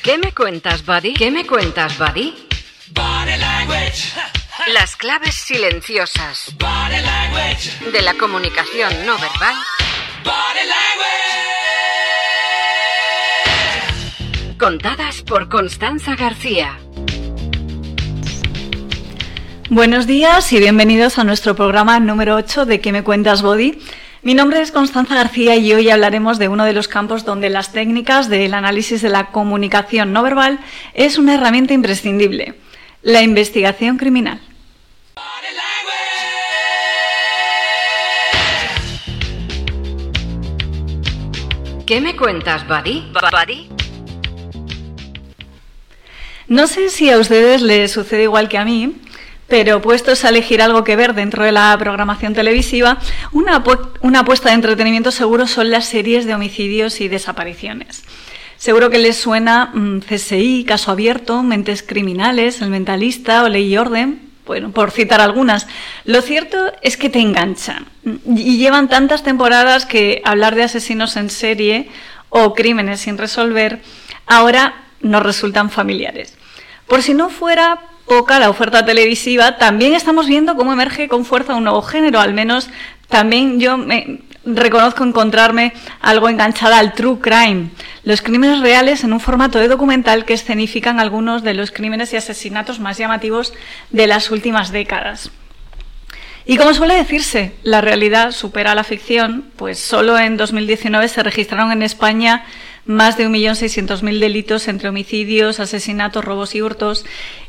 ¿Qué me cuentas, buddy? ¿Qué me cuentas, buddy? Las claves silenciosas de la comunicación no verbal contadas por Constanza García. Buenos días y bienvenidos a nuestro programa número 8 de ¿Qué me cuentas, Body? Mi nombre es Constanza García y hoy hablaremos de uno de los campos donde las técnicas del análisis de la comunicación no verbal es una herramienta imprescindible, la investigación criminal. ¿Qué me cuentas, buddy? ¿Buddy? No sé si a ustedes les sucede igual que a mí, pero puestos a elegir algo que ver dentro de la programación televisiva, una, una apuesta de entretenimiento seguro son las series de homicidios y desapariciones. Seguro que les suena mm, CSI, Caso Abierto, Mentes Criminales, El Mentalista o Ley y Orden, bueno, por citar algunas. Lo cierto es que te enganchan y llevan tantas temporadas que hablar de asesinos en serie o crímenes sin resolver ahora nos resultan familiares. Por si no fuera poca la oferta televisiva, también estamos viendo cómo emerge con fuerza un nuevo género, al menos también yo me reconozco encontrarme algo enganchada al true crime, los crímenes reales en un formato de documental que escenifican algunos de los crímenes y asesinatos más llamativos de las últimas décadas. Y como suele decirse, la realidad supera la ficción, pues solo en 2019 se registraron en España más de 1.600.000 delitos entre homicidios, asesinatos, robos y hurtos,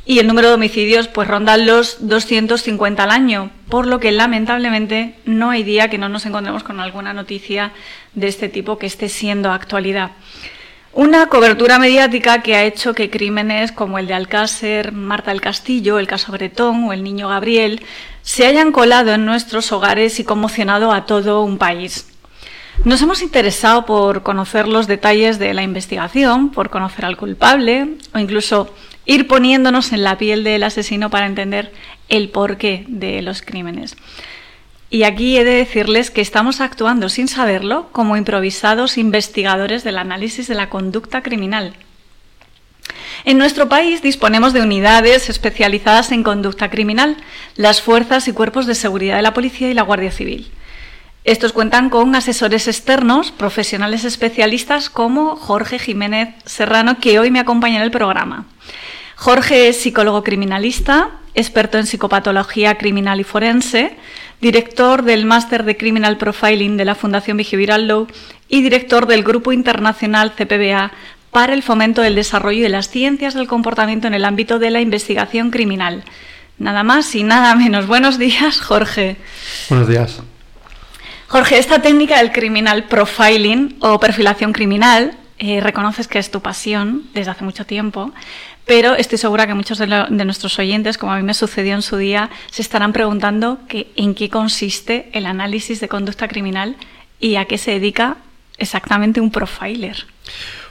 y el número de homicidios pues ronda los 250 al año, por lo que lamentablemente no hay día que no nos encontremos con alguna noticia de este tipo que esté siendo actualidad. Una cobertura mediática que ha hecho que crímenes como el de Alcácer, Marta del Castillo, el caso Bretón o el niño Gabriel se hayan colado en nuestros hogares y conmocionado a todo un país. Nos hemos interesado por conocer los detalles de la investigación, por conocer al culpable o incluso ir poniéndonos en la piel del asesino para entender el porqué de los crímenes. Y aquí he de decirles que estamos actuando sin saberlo como improvisados investigadores del análisis de la conducta criminal. En nuestro país disponemos de unidades especializadas en conducta criminal, las fuerzas y cuerpos de seguridad de la Policía y la Guardia Civil. Estos cuentan con asesores externos, profesionales especialistas como Jorge Jiménez Serrano, que hoy me acompaña en el programa. Jorge es psicólogo criminalista, experto en psicopatología criminal y forense, director del Máster de Criminal Profiling de la Fundación Behavioral Law y director del Grupo Internacional CPBA para el fomento del desarrollo de las ciencias del comportamiento en el ámbito de la investigación criminal. Nada más y nada menos. Buenos días, Jorge. Buenos días. Jorge, esta técnica del criminal profiling o perfilación criminal, eh, reconoces que es tu pasión desde hace mucho tiempo, pero estoy segura que muchos de, nuestros oyentes, como a mí me sucedió en su día, se estarán preguntando en qué consiste el análisis de conducta criminal y a qué se dedica exactamente un profiler.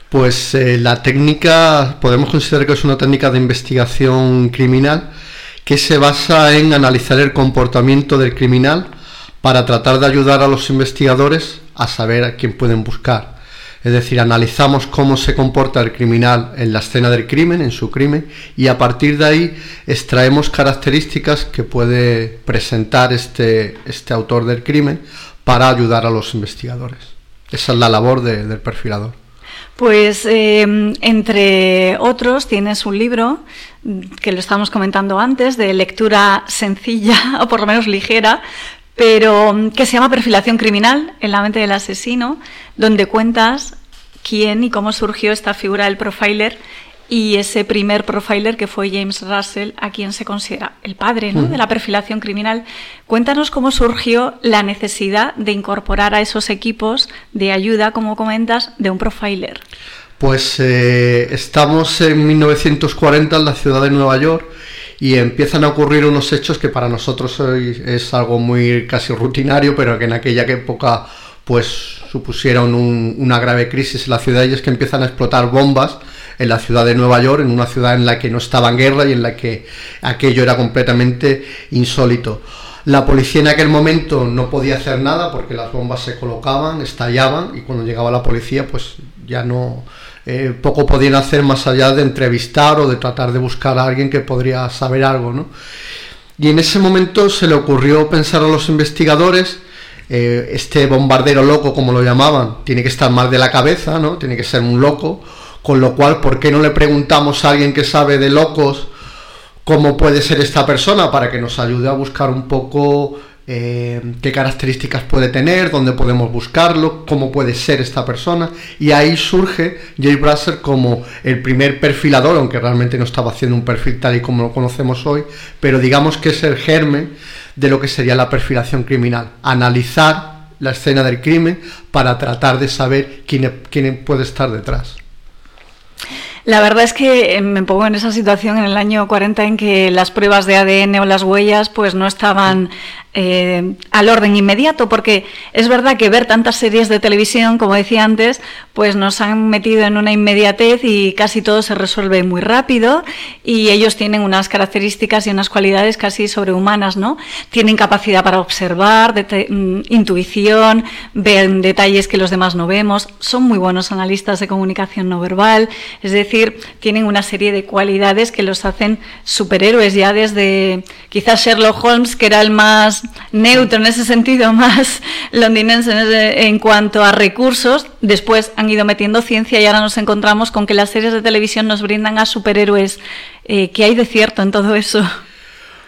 Pues eh, la técnica podemos considerar que es una técnica de investigación criminal que se basa en analizar el comportamiento del criminal para tratar de ayudar a los investigadores a saber a quién pueden buscar. Es decir, analizamos cómo se comporta el criminal en la escena del crimen, en su crimen, y a partir de ahí extraemos características que puede presentar este, este autor del crimen para ayudar a los investigadores. Esa es la labor de, del perfilador. Pues eh, entre otros tienes un libro que lo estábamos comentando antes, de lectura sencilla [laughs] o por lo menos ligera, pero mm, que se llama Perfilación Criminal en la mente del asesino, donde cuentas quién y cómo surgió esta figura del profiler y ese primer profiler que fue James Russell, a quien se considera el padre ¿no? de la perfilación criminal. Cuéntanos cómo surgió la necesidad de incorporar a esos equipos de ayuda, como comentas, de un profiler. Pues eh, estamos en 1940 en la ciudad de Nueva York y empiezan a ocurrir unos hechos que para nosotros hoy es algo muy casi rutinario, pero que en aquella época pues supusieron un, una grave crisis en la ciudad y es que empiezan a explotar bombas en la ciudad de Nueva York, en una ciudad en la que no estaba en guerra y en la que aquello era completamente insólito. La policía en aquel momento no podía hacer nada porque las bombas se colocaban, estallaban y cuando llegaba la policía pues ya no eh, poco podían hacer más allá de entrevistar o de tratar de buscar a alguien que podría saber algo, ¿no? Y en ese momento se le ocurrió pensar a los investigadores eh, este bombardero loco, como lo llamaban, tiene que estar mal de la cabeza, ¿no? Tiene que ser un loco, con lo cual, ¿por qué no le preguntamos a alguien que sabe de locos cómo puede ser esta persona para que nos ayude a buscar un poco eh, qué características puede tener, dónde podemos buscarlo, cómo puede ser esta persona. Y ahí surge Jay Brasser como el primer perfilador, aunque realmente no estaba haciendo un perfil tal y como lo conocemos hoy, pero digamos que es el germen de lo que sería la perfilación criminal. Analizar la escena del crimen para tratar de saber quién, quién puede estar detrás. La verdad es que me pongo en esa situación en el año 40 en que las pruebas de ADN o las huellas pues no estaban eh, al orden inmediato, porque es verdad que ver tantas series de televisión, como decía antes, pues nos han metido en una inmediatez y casi todo se resuelve muy rápido y ellos tienen unas características y unas cualidades casi sobrehumanas, ¿no? Tienen capacidad para observar, mm, intuición, ven detalles que los demás no vemos, son muy buenos analistas de comunicación no verbal, es decir, tienen una serie de cualidades que los hacen superhéroes ya desde quizás Sherlock Holmes, que era el más neutro en ese sentido, [laughs] más londinense en, cuanto a recursos. Después han ido metiendo ciencia y ahora nos encontramos con que las series de televisión nos brindan a superhéroes. Eh, ¿Qué hay de cierto en todo eso?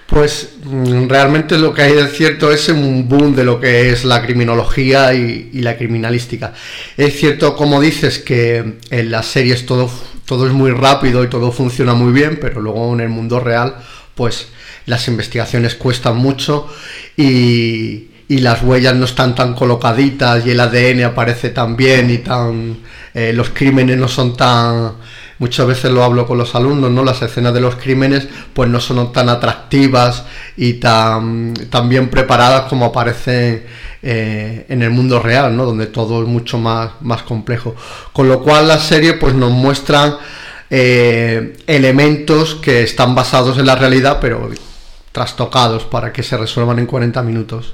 Pues mm, realmente lo que hay de cierto es un boom de lo que es la criminología y, y la criminalística. Es cierto, como dices, que en las series todo, todo es muy rápido y todo funciona muy bien, pero luego en el mundo real, pues las investigaciones cuestan mucho y, y las huellas no están tan colocaditas y el ADN aparece tan bien y tan eh, los crímenes no son tan muchas veces lo hablo con los alumnos no las escenas de los crímenes pues no son tan atractivas y tan, tan bien preparadas como aparecen eh, en el mundo real no donde todo es mucho más más complejo. Con lo cual la serie pues nos muestran eh, elementos que están basados en la realidad pero trastocados para que se resuelvan en 40 minutos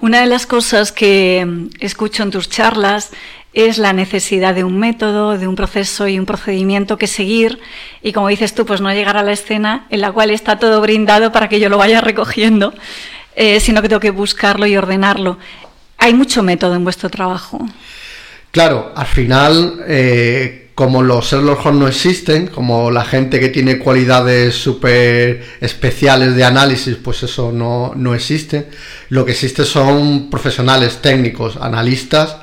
una de las cosas que mm, escucho en tus charlas es la necesidad de un método, de un proceso y un procedimiento que seguir y como dices tú, pues no llegar a la escena en la cual está todo brindado para que yo lo vaya recogiendo, eh, sino que tengo que buscarlo y ordenarlo. Hay mucho método en vuestro trabajo. Claro, al final, eh, como los Sherlock Holmes no existen, como la gente que tiene cualidades súper especiales de análisis, pues eso no, no existe. Lo que existe son profesionales técnicos, analistas,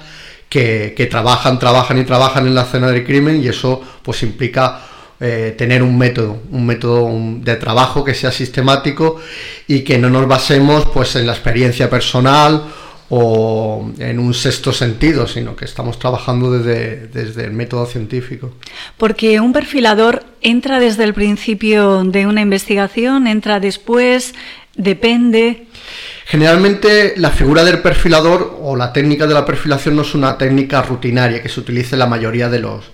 que, que trabajan, trabajan y trabajan en la escena del crimen y eso pues implica eh, tener un método, un método de trabajo que sea sistemático y que no nos basemos pues en la experiencia personal o en un sexto sentido, sino que estamos trabajando desde, desde el método científico. Porque un perfilador entra desde el principio de una investigación, entra después, depende. Generalmente la figura del perfilador o la técnica de la perfilación no es una técnica rutinaria que se utiliza en la mayoría de los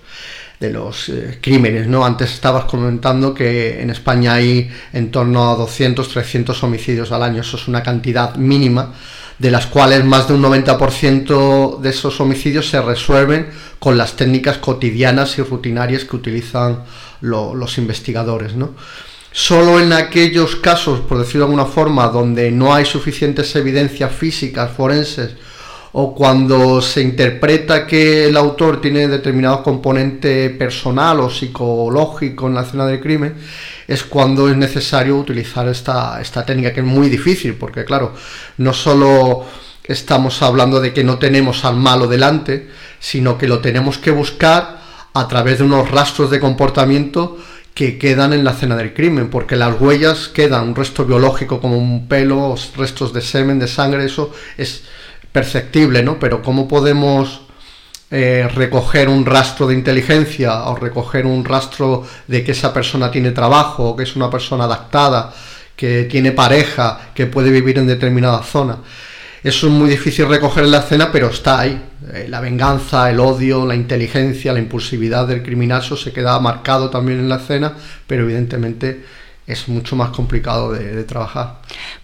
de los eh, crímenes, ¿no? Antes estabas comentando que en España hay en torno a 200, 300 homicidios al año, eso es una cantidad mínima, de las cuales más de un 90% de esos homicidios se resuelven con las técnicas cotidianas y rutinarias que utilizan lo- los investigadores, ¿no? Solo en aquellos casos, por decirlo de alguna forma, donde no hay suficientes evidencias físicas, forenses, o cuando se interpreta que el autor tiene determinado componente personal o psicológico en la escena del crimen, es cuando es necesario utilizar esta, esta técnica, que es muy difícil, porque claro, no solo estamos hablando de que no tenemos al malo delante, sino que lo tenemos que buscar a través de unos rastros de comportamiento que quedan en la escena del crimen, porque las huellas quedan, un resto biológico como un pelo, restos de semen, de sangre, eso es perceptible, ¿no? Pero ¿cómo podemos eh, recoger un rastro de inteligencia o recoger un rastro de que esa persona tiene trabajo, que es una persona adaptada, que tiene pareja, que puede vivir en determinada zona? Eso es muy difícil recoger en la escena, pero está ahí. Eh, la venganza, el odio, la inteligencia, la impulsividad del criminal, eso se queda marcado también en la escena, pero evidentemente es mucho más complicado de, de trabajar.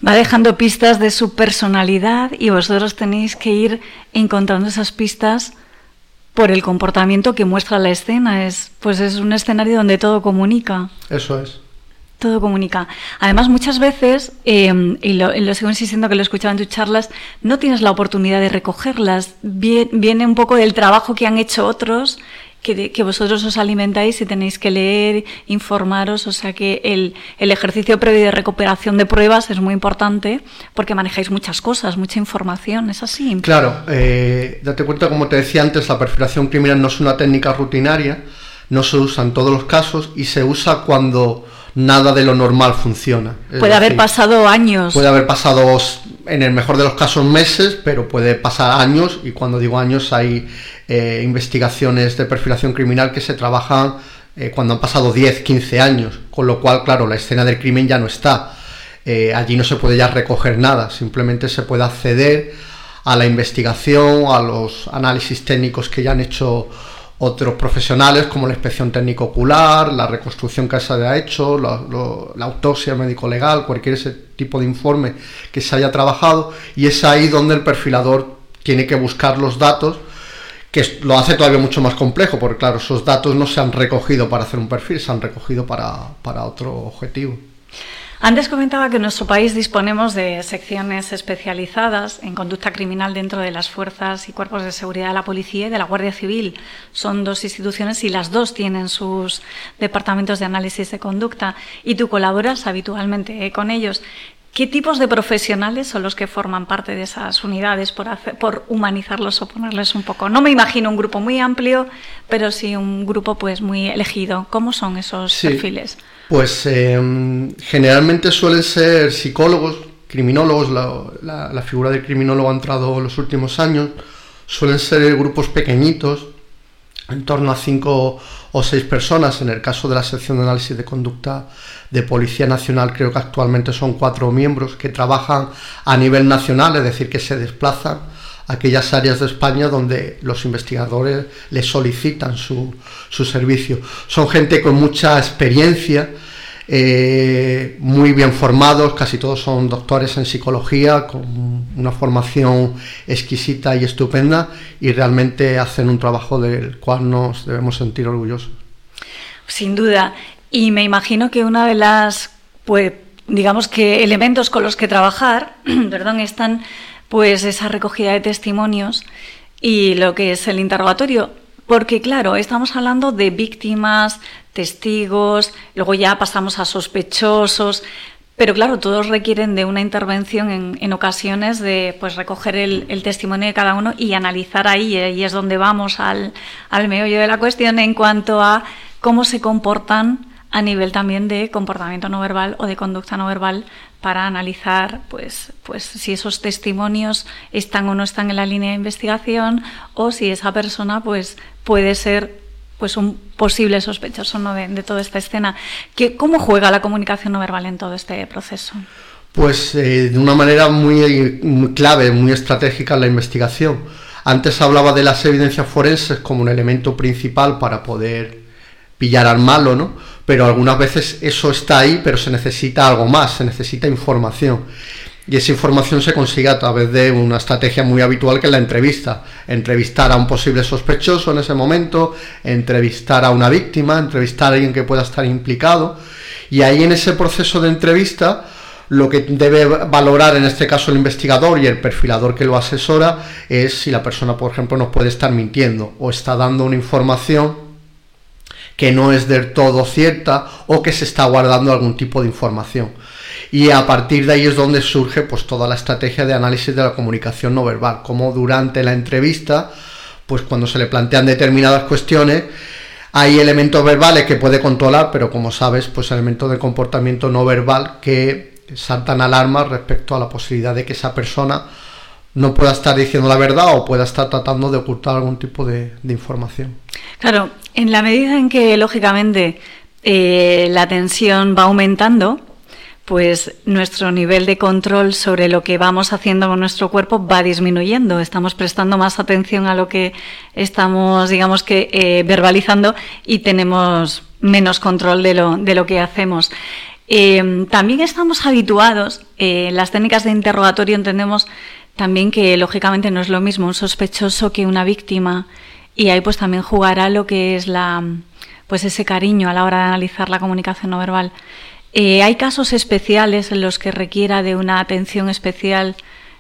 Va dejando pistas de su personalidad y vosotros tenéis que ir encontrando esas pistas por el comportamiento que muestra la escena. Es, pues es un escenario donde todo comunica. Eso es. Todo comunica. Además, muchas veces, eh, y, lo, y lo sigo insistiendo que lo escuchaba en tus charlas, no tienes la oportunidad de recogerlas. Vie- Viene un poco del trabajo que han hecho otros, que, que vosotros os alimentáis y tenéis que leer, informaros. O sea que el, el ejercicio previo de recuperación de pruebas es muy importante porque manejáis muchas cosas, mucha información. ¿Es así? Claro, eh, date cuenta, como te decía antes, la perforación criminal no es una técnica rutinaria, no se usa en todos los casos y se usa cuando nada de lo normal funciona. Es Puede haber pasado años. Puede haber pasado, en el mejor de los casos, meses, pero puede pasar años, y cuando digo años hay eh, investigaciones de perfilación criminal que se trabajan eh, cuando han pasado 10, 15 años, con lo cual, claro, la escena del crimen ya no está. Eh, allí no se puede ya recoger nada, simplemente se puede acceder a la investigación, a los análisis técnicos que ya han hecho otros profesionales como la inspección técnico ocular, la reconstrucción que se haya hecho, la, la autopsia médico-legal, cualquier ese tipo de informe que se haya trabajado y es ahí donde el perfilador tiene que buscar los datos que lo hace todavía mucho más complejo porque claro, esos datos no se han recogido para hacer un perfil, se han recogido para, para otro objetivo. Antes comentaba que en nuestro país disponemos de secciones especializadas en conducta criminal dentro de las fuerzas y cuerpos de seguridad de la policía y de la Guardia Civil. Son dos instituciones y las dos tienen sus departamentos de análisis de conducta y tú colaboras habitualmente eh, con ellos. ¿Qué tipos de profesionales son los que forman parte de esas unidades por, hacer, por humanizarlos o ponerles un poco? No me imagino un grupo muy amplio, pero sí un grupo pues muy elegido. ¿Cómo son esos Sí. perfiles? Pues eh, generalmente suelen ser psicólogos, criminólogos, la, la- figura del criminólogo ha entrado en los últimos años, suelen ser grupos pequeñitos, en torno a cinco o seis personas. En el caso de la sección de análisis de conducta de Policía Nacional, creo que actualmente son cuatro miembros que trabajan a nivel nacional, es decir, que se desplazan aquellas áreas de España donde los investigadores les solicitan su, su servicio. Son gente con mucha experiencia, eh, muy bien formados, casi todos son doctores en psicología, con una formación exquisita y estupenda, y realmente hacen un trabajo del cual nos debemos sentir orgullosos. Sin duda. Y me imagino que una de las, pues, digamos que elementos con los que trabajar, [clears throat] perdón, están pues esa recogida de testimonios y lo que es el interrogatorio. Porque claro, estamos hablando de víctimas, testigos, luego ya pasamos a sospechosos, pero claro, todos requieren de una intervención en, en ocasiones de pues recoger el, testimonio de cada uno y analizar ahí, y es donde vamos al, al meollo de la cuestión en cuanto a cómo se comportan a nivel también de comportamiento no verbal o de conducta no verbal para analizar pues, pues si esos testimonios están o no están en la línea de investigación o si esa persona pues puede ser pues un posible sospechoso ¿no? de, de toda esta escena. ¿Qué, ¿Cómo juega la comunicación no verbal en todo este proceso? Pues eh, de una manera muy, muy clave, muy estratégica en la investigación. Antes hablaba de las evidencias forenses como un elemento principal para poder pillar al malo, ¿no? Pero algunas veces eso está ahí, pero se necesita algo más, se necesita información. Y esa información se consigue a través de una estrategia muy habitual que es la entrevista. Entrevistar a un posible sospechoso en ese momento, entrevistar a una víctima, entrevistar a alguien que pueda estar implicado. Y ahí en ese proceso de entrevista, lo que debe valorar en este caso el investigador y el perfilador que lo asesora es si la persona, por ejemplo, nos puede estar mintiendo o está dando una información que no es del todo cierta o que se está guardando algún tipo de información. Y a partir de ahí es donde surge pues toda la estrategia de análisis de la comunicación no verbal, como durante la entrevista, pues cuando se le plantean determinadas cuestiones, hay elementos verbales que puede controlar, pero como sabes, pues elementos de comportamiento no verbal que saltan alarmas respecto a la posibilidad de que esa persona no pueda estar diciendo la verdad o pueda estar tratando de ocultar algún tipo de, información. Claro, en la medida en que lógicamente eh, la tensión va aumentando, pues nuestro nivel de control sobre lo que vamos haciendo con nuestro cuerpo va disminuyendo. Estamos prestando más atención a lo que estamos, digamos que, eh, verbalizando y tenemos menos control de lo, de lo que hacemos. Eh, también estamos habituados, eh, las técnicas de interrogatorio entendemos también que lógicamente no es lo mismo un sospechoso que una víctima y ahí pues también jugará lo que es la pues ese cariño a la hora de analizar la comunicación no verbal. Eh, hay casos especiales en los que requiera de una atención especial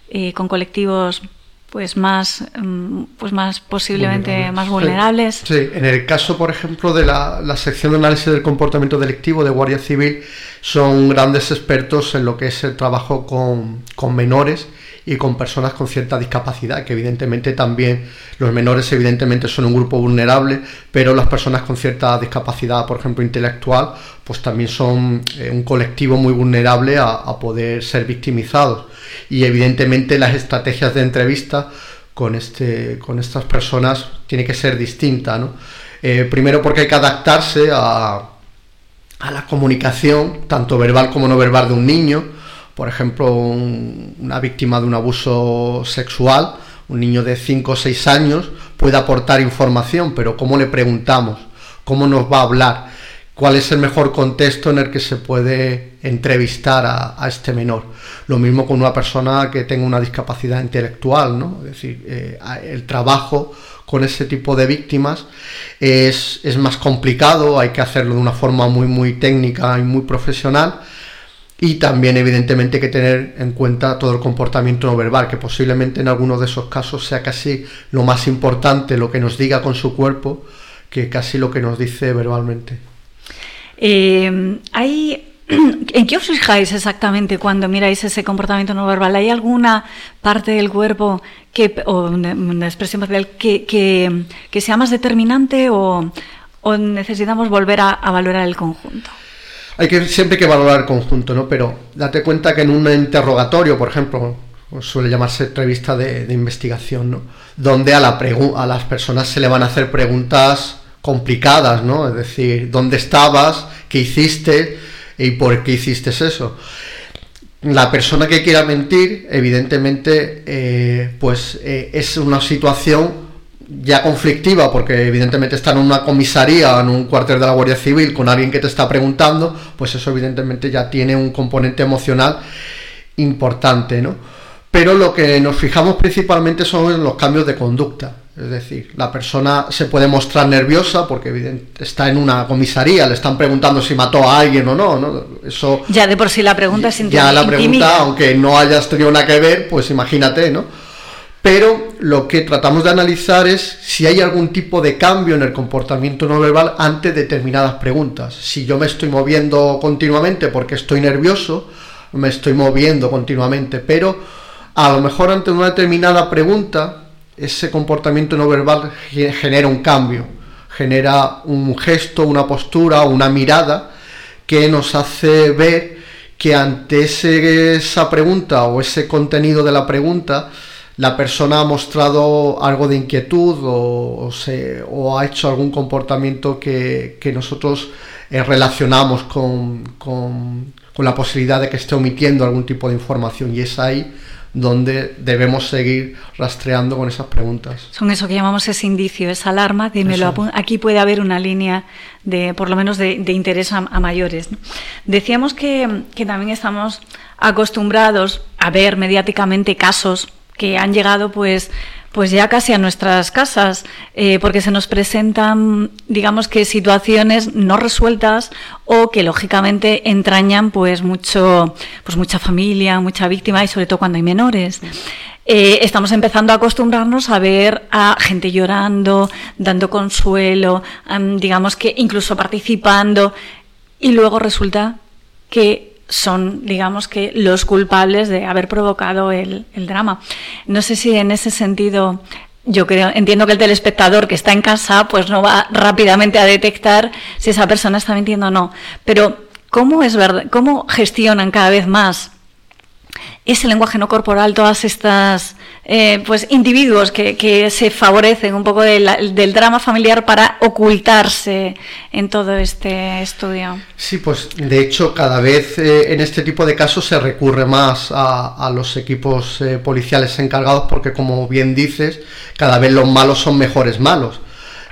eh, con colectivos pues más mm, pues más posiblemente Vulnerables. más vulnerables. Sí, en el caso, por ejemplo, de la, la sección de análisis del comportamiento delictivo de Guardia Civil, son grandes expertos en lo que es el trabajo con, con menores y con personas con cierta discapacidad, que evidentemente también los menores evidentemente son un grupo vulnerable, pero las personas con cierta discapacidad, por ejemplo, intelectual, pues también son eh, un colectivo muy vulnerable a, poder ser victimizados. Y evidentemente las estrategias de entrevista con, este, con estas personas tiene que ser distinta, ¿no? Eh, primero porque hay que adaptarse a, a la comunicación, tanto verbal como no verbal, de un niño. Por ejemplo, un- una víctima de un abuso sexual, un niño de 5 o 6 años, puede aportar información, pero ¿cómo le preguntamos? ¿Cómo nos va a hablar? ¿Cuál es el mejor contexto en el que se puede entrevistar a, este menor? Lo mismo con una persona que tenga una discapacidad intelectual, ¿no? Es decir, eh, el trabajo con ese tipo de víctimas es, es más complicado, hay que hacerlo de una forma muy, muy técnica y muy profesional. Y también, evidentemente, hay que tener en cuenta todo el comportamiento no verbal, que posiblemente en algunos de esos casos sea casi lo más importante lo que nos diga con su cuerpo que casi lo que nos dice verbalmente. Eh, hay [clears throat] ¿En qué os fijáis exactamente cuando miráis ese comportamiento no verbal? ¿Hay alguna parte del cuerpo que, o una, expresión facial que, sea más determinante o, necesitamos volver a, valorar el conjunto? Hay que siempre hay que valorar el conjunto, ¿no? Pero date cuenta que en un interrogatorio, por ejemplo, suele llamarse entrevista de, investigación, ¿no? Donde a las personas se le van a hacer preguntas complicadas, ¿no? Es decir, ¿dónde estabas? ¿Qué hiciste? ¿Y por qué hiciste eso? La persona que quiera mentir, evidentemente, eh, pues eh, es una situación ya conflictiva, porque evidentemente está en una comisaría en un cuartel de la Guardia Civil con alguien que te está preguntando, pues eso evidentemente ya tiene un componente emocional importante, ¿no? Pero lo que nos fijamos principalmente son en los cambios de conducta. Es decir, la persona se puede mostrar nerviosa porque está en una comisaría, le están preguntando si mató a alguien o no, ¿no? Eso ya de por sí la pregunta es Ya la pregunta, aunque no hayas tenido nada que ver, pues imagínate, ¿no? Pero lo que tratamos de analizar es si hay algún tipo de cambio en el comportamiento no verbal ante determinadas preguntas. Si yo me estoy moviendo continuamente porque estoy nervioso, me estoy moviendo continuamente, pero a lo mejor ante una determinada pregunta ese comportamiento no verbal genera un cambio, genera un gesto, una postura, una mirada que nos hace ver que ante esa pregunta o ese contenido de la pregunta, la persona ha mostrado algo de inquietud o, o, se, o ha hecho algún comportamiento que, que nosotros eh, relacionamos con, con, con la posibilidad de que esté omitiendo algún tipo de información y es ahí donde debemos seguir rastreando con esas preguntas. Son eso que llamamos ese indicio, esa alarma, dímelo, aquí puede haber una línea de, por lo menos, de, de interés a, a mayores. ¿no? Decíamos que, que también estamos acostumbrados a ver mediáticamente casos que han llegado, pues, pues ya casi a nuestras casas, eh, porque se nos presentan, digamos que situaciones no resueltas o que lógicamente entrañan pues mucho, pues mucha familia, mucha víctima y sobre todo cuando hay menores. Eh, estamos empezando a acostumbrarnos a ver a gente llorando, dando consuelo, digamos que incluso participando, y luego resulta que son, digamos que, los culpables de haber provocado el, drama. No sé si en ese sentido, yo creo, entiendo que el telespectador que está en casa, pues no va rápidamente a detectar si esa persona está mintiendo o no. Pero, ¿cómo es verdad? ¿Cómo gestionan cada vez más ese lenguaje no corporal, todas estas eh, pues individuos que, se favorecen un poco del drama familiar para ocultarse en todo este estudio. Sí, pues de hecho cada vez eh, en este tipo de casos se recurre más a, a los equipos eh, policiales encargados porque como bien dices, cada vez los malos son mejores malos.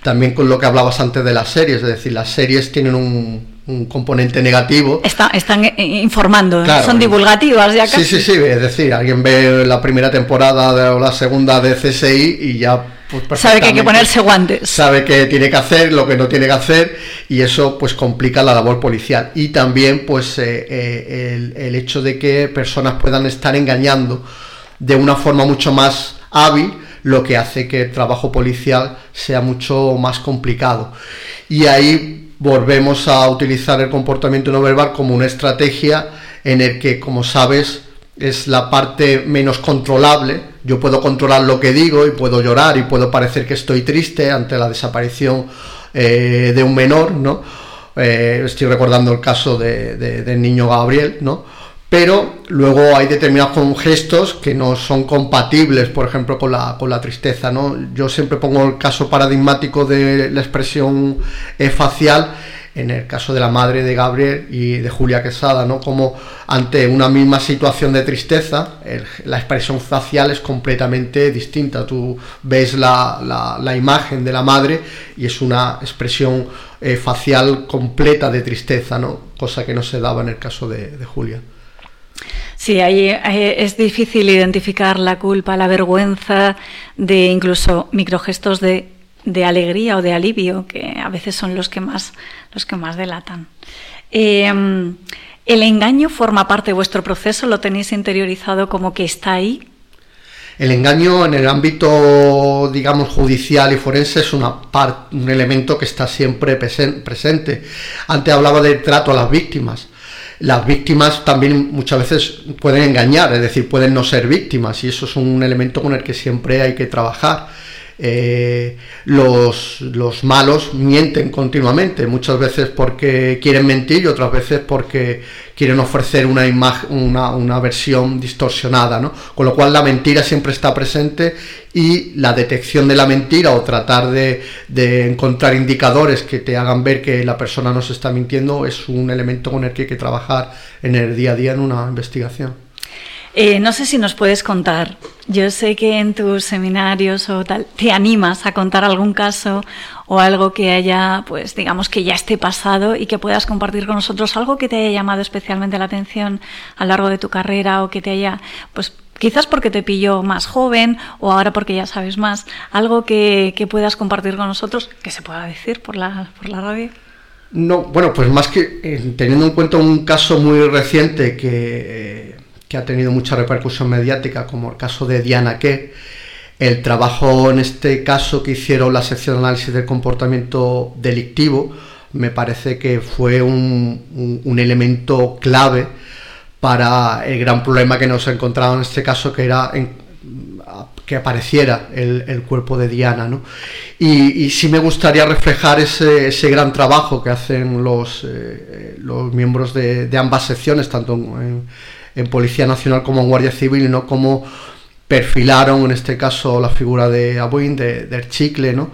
También con lo que hablabas antes de las series, es decir, las series tienen un, un componente negativo. Está, están informando, claro, son divulgativas ya casi. Sí, sí, sí, es decir, alguien ve la primera temporada de, o la segunda de CSI y ya pues, sabe que hay que ponerse guantes. Sabe que tiene que hacer, lo que no tiene que hacer y eso pues complica la labor policial. Y también pues eh, eh, el, el hecho de que personas puedan estar engañando de una forma mucho más hábil lo que hace que el trabajo policial sea mucho más complicado. Y ahí volvemos a utilizar el comportamiento no verbal como una estrategia en el que, como sabes, es la parte menos controlable. Yo puedo controlar lo que digo y puedo llorar y puedo parecer que estoy triste ante la desaparición eh, de un menor, ¿no? Eh, estoy recordando el caso de, de, del niño Gabriel, ¿no? Pero luego hay determinados gestos que no son compatibles, por ejemplo, con la, con la tristeza. ¿no? Yo siempre pongo el caso paradigmático de la expresión eh, facial en el caso de la madre de Gabriel y de Julia Quesada, ¿no? como ante una misma situación de tristeza, la expresión facial es completamente distinta. Tú ves la, la, la imagen de la madre y es una expresión eh, facial completa de tristeza, ¿no? cosa que no se daba en el caso de, de Julia. Sí, ahí es difícil identificar la culpa, la vergüenza de incluso microgestos de, de alegría o de alivio, que a veces son los que más, los que más delatan. Eh, ¿El engaño forma parte de vuestro proceso? ¿Lo tenéis interiorizado como que está ahí? El engaño en el ámbito, digamos, judicial y forense es una parte, un elemento que está siempre presen- presente. Antes hablaba del trato a las víctimas. Las víctimas también muchas veces pueden engañar, es decir, pueden no ser víctimas y eso es un elemento con el que siempre hay que trabajar. Eh, los, los malos mienten continuamente, muchas veces porque quieren mentir y otras veces porque quieren ofrecer una imagen, una, versión distorsionada, ¿no? Con lo cual la mentira siempre está presente y la detección de la mentira o tratar de, encontrar indicadores que te hagan ver que la persona nos está mintiendo es un elemento con el que hay que trabajar en el día a día en una investigación. Eh, no sé si nos puedes contar. Yo sé que en tus seminarios o tal te animas a contar algún caso o algo que haya, pues digamos que ya esté pasado y que puedas compartir con nosotros algo que te haya llamado especialmente la atención a lo largo de tu carrera o que te haya, pues quizás porque te pilló más joven o ahora porque ya sabes más, algo que, que puedas compartir con nosotros que se pueda decir por la, por la radio. No, bueno, pues más que eh, teniendo en cuenta un caso muy reciente que, eh, que ha tenido mucha repercusión mediática, como el caso de Diana Que, el trabajo en este caso que hicieron la sección de análisis del comportamiento delictivo, me parece que fue un, un- un elemento clave para el gran problema que nos encontraba en este caso, que era en- que apareciera el, el cuerpo de Diana. ¿no? Y, y sí me gustaría reflejar ese, ese gran trabajo que hacen los, eh, los miembros de, de ambas secciones, tanto en, en Policía Nacional como en Guardia Civil, ¿no? Cómo perfilaron en este caso la figura de Abuin, de, del chicle, ¿no?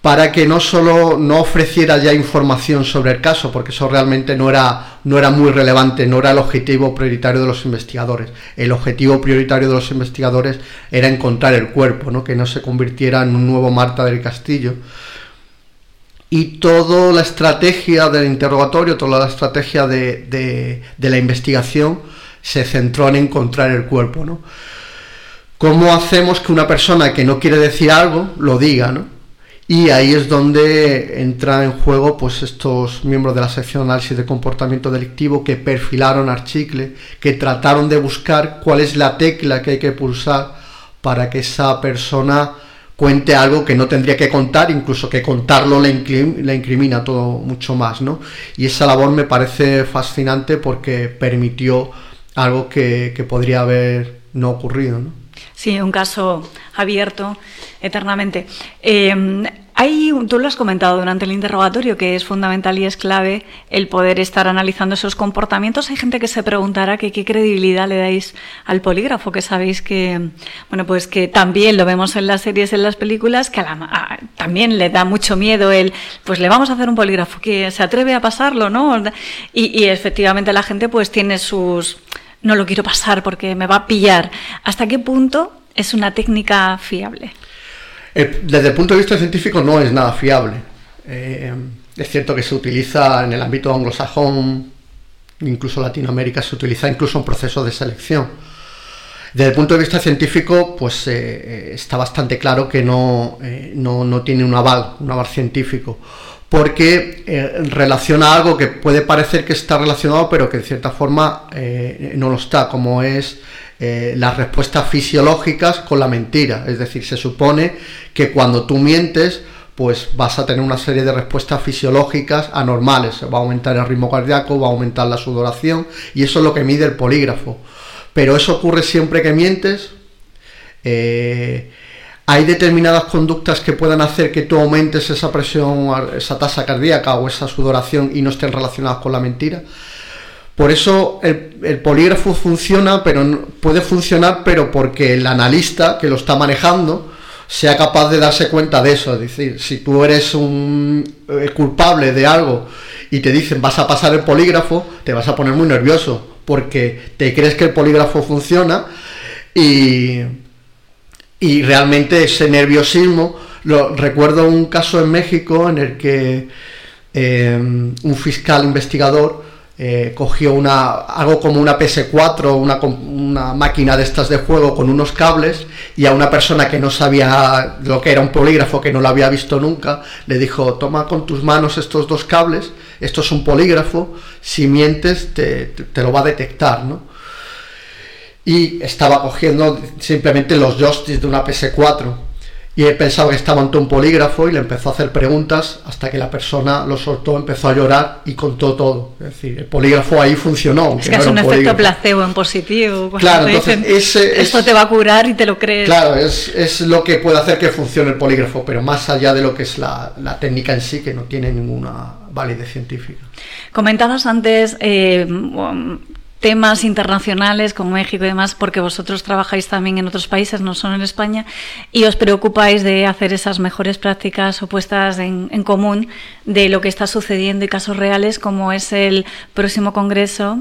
para que no solo no ofreciera ya información sobre el caso, porque eso realmente no era, no era muy relevante, no era el objetivo prioritario de los investigadores. El objetivo prioritario de los investigadores era encontrar el cuerpo, ¿no? que no se convirtiera en un nuevo Marta del Castillo. Y toda la estrategia del interrogatorio, toda la estrategia de, de la investigación se centró en encontrar el cuerpo. ¿no? ¿Cómo hacemos que una persona que no quiere decir algo lo diga? ¿no? Y ahí es donde entra en juego pues estos miembros de la sección de análisis de comportamiento delictivo que perfilaron al chicle, que trataron de buscar cuál es la tecla que hay que pulsar para que esa persona cuente algo que no tendría que contar, incluso que contarlo le, le incrimina todo mucho más, ¿no? Y esa labor me parece fascinante porque permitió algo que, podría haber no ocurrido, ¿no? Sí, un caso abierto eternamente. Eh, hay, tú lo has comentado durante el interrogatorio, que es fundamental y es clave el poder estar analizando esos comportamientos. Hay gente que se preguntará que qué credibilidad le dais al polígrafo, que sabéis que, bueno, pues que también lo vemos en las series, en las películas, que a la, a, también le da mucho miedo el, pues le vamos a hacer un polígrafo, que se atreve a pasarlo, ¿no? Y efectivamente la gente pues tiene sus, no lo quiero pasar porque me va a pillar. ¿Hasta qué punto es una técnica fiable? Eh, desde el punto de vista científico no es nada fiable. Eh, es cierto que se utiliza en el ámbito anglosajón, incluso Latinoamérica, se utiliza incluso en procesos de selección. Desde el punto de vista científico, pues eh, está bastante claro que no, eh, no, no, tiene un aval, un aval científico, porque eh, relaciona algo que puede parecer que está relacionado, pero que de cierta forma eh, no lo está, como es eh, las respuestas fisiológicas con la mentira. Es decir, se supone que cuando tú mientes, pues vas a tener una serie de respuestas fisiológicas anormales. Va a aumentar el ritmo cardíaco, va a aumentar la sudoración, y eso es lo que mide el polígrafo. Pero eso ocurre siempre que mientes. Hay determinadas conductas que puedan hacer que tú aumentes esa presión, esa tasa cardíaca o esa sudoración y no estén relacionadas con la mentira. Por eso el, el, polígrafo funciona, pero puede funcionar, pero porque el analista que lo está manejando sea capaz de darse cuenta de eso. Es decir, si tú eres un eh, culpable de algo y te dicen vas a pasar el polígrafo, te vas a poner muy nervioso porque te crees que el polígrafo funciona y, y realmente ese nerviosismo. Lo, recuerdo un caso en México en el que eh, un fiscal investigador eh, cogió una, algo como una PS4, una, máquina de estas de juego con unos cables y a una persona que no sabía lo que era un polígrafo, que no lo había visto nunca, le dijo, toma con tus manos estos dos cables, esto es un polígrafo, si mientes te, te- te lo va a detectar, ¿no? Y estaba cogiendo simplemente los joysticks de una PS4 y él pensaba que estaba ante un polígrafo y le empezó a hacer preguntas hasta que la persona lo soltó, empezó a llorar y contó todo. Es decir, el polígrafo ahí funcionó. Es que no es un efecto polígrafo. placebo en positivo. Claro, entonces dicen, ese es- esto te va a curar y te lo crees. Claro, es, es lo que puede hacer que funcione el polígrafo, pero más allá de lo que es la, la técnica en sí, que no tiene ninguna validez científica. Comentabas antes eh, temas internacionales como México y demás, porque vosotros trabajáis también en otros países, no solo en España, y os preocupáis de hacer esas mejores prácticas o puestas en, en común de lo que está sucediendo y casos reales, como es el próximo congreso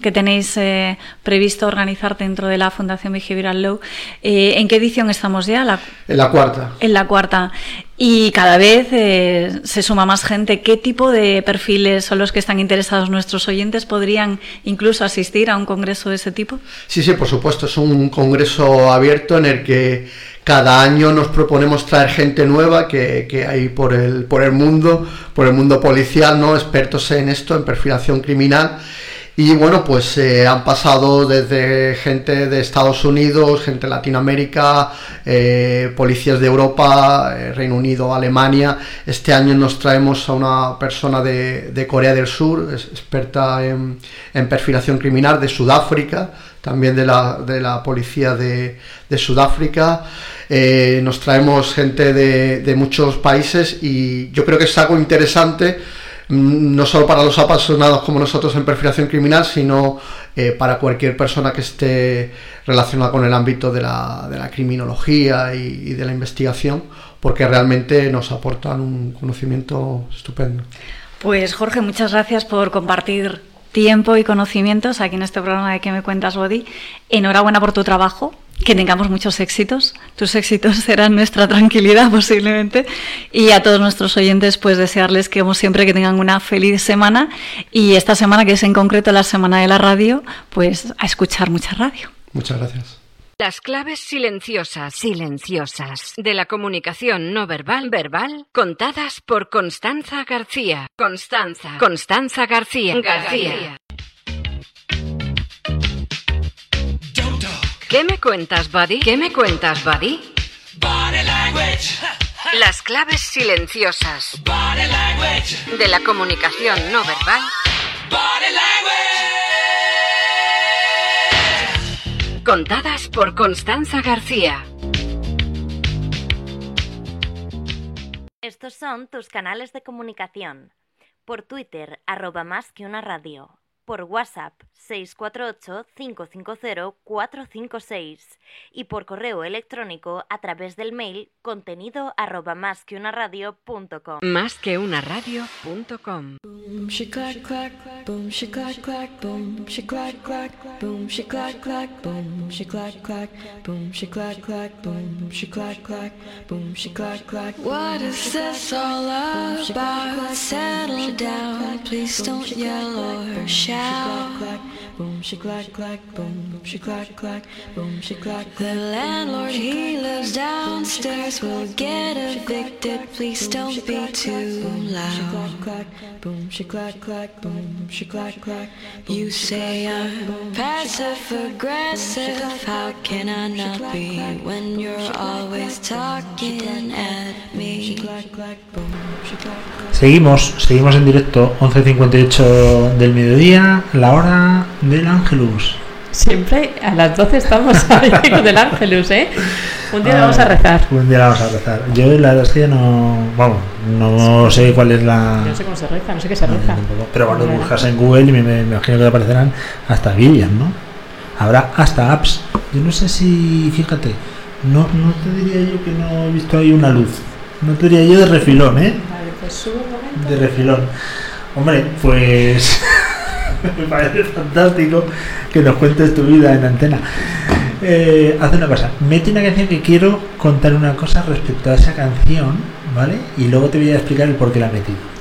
que tenéis eh, previsto organizar dentro de la Fundación Behavioral Law. Eh, ¿En qué edición estamos ya? La, En la cuarta. en la cuarta. Y cada vez eh, se suma más gente. ¿Qué tipo de perfiles son los que están interesados nuestros oyentes? ¿Podrían incluso asistir a un congreso de ese tipo? Sí, sí, por supuesto, es un congreso abierto en el que cada año nos proponemos traer gente nueva que, que hay por el, por el mundo, por el mundo policial, ¿no? expertos en esto, en perfilación criminal. Y bueno, pues eh, han pasado desde gente de Estados Unidos, gente de Latinoamérica, eh, policías de Europa, eh, Reino Unido, Alemania. Este año nos traemos a una persona de, Corea del Sur, experta en, perfilación criminal, de Sudáfrica, también de la, de la policía de, Sudáfrica. Nos traemos gente de, muchos países y yo creo que es algo interesante no solo para los apasionados como nosotros en perfilación criminal, sino eh, para cualquier persona que esté relacionada con el ámbito de la, de la criminología y, de la investigación, porque realmente nos aportan un conocimiento estupendo. Pues Jorge, muchas gracias por compartir tiempo y conocimientos aquí en este programa de ¿Qué me cuentas, Body? Enhorabuena por tu trabajo. Que tengamos muchos éxitos. Tus éxitos serán nuestra tranquilidad [laughs] posiblemente. Y a todos nuestros oyentes, pues desearles que, como siempre, que tengan una feliz semana. Y esta semana, que es en concreto la semana de la radio, pues a escuchar mucha radio. Muchas gracias. Las claves silenciosas, silenciosas, de la comunicación no verbal, verbal, contadas por Constanza García. Constanza, Constanza García, García. ¿Qué me cuentas, Buddy? ¿Qué me cuentas, Buddy? Las claves silenciosas, de la comunicación no verbal, contadas por Constanza García. Estos son tus canales de comunicación. Por Twitter, arroba más que una radio. Por WhatsApp, 648-550-456. Y por correo electrónico a través del mail contenido arroba más que una radio.com. Más que una she clack clack. What is this all about? Settle down, please don't yell or shout. Boom, she clack clack, boom, she clack clack, boom, she clack. The landlord he lives downstairs will get evicted. Please don't be too loud. Boom, she clack clack, boom, she clack clack. You say I'm passive aggressive. How can I not be when you're always talking at me? Seguimos, seguimos en directo, 11.58 del mediodía, la hora del Ángelus. Siempre a las 12 estamos [laughs] con el Ángelus, ¿eh? Un día Ay, vamos a rezar. Un día la vamos a rezar. Yo la verdad es que no, vamos, no sé cuál es la... Yo no sé cómo se reza, no sé qué se reza. Pero cuando buscas en Google me, me- imagino que te aparecerán hasta vídeos, ¿no? Habrá hasta apps. Yo no sé si, fíjate, no, no te diría yo que no he visto ahí una luz. No te diría yo de refilón, ¿eh? Vale, pues sube un momento. De refilón. Hombre, pues [laughs] me parece fantástico que nos cuentes tu vida en antena. Eh, haz una cosa, mete una canción que quiero contar una cosa respecto a esa canción, ¿vale? Y luego te voy a explicar el por qué la he metido.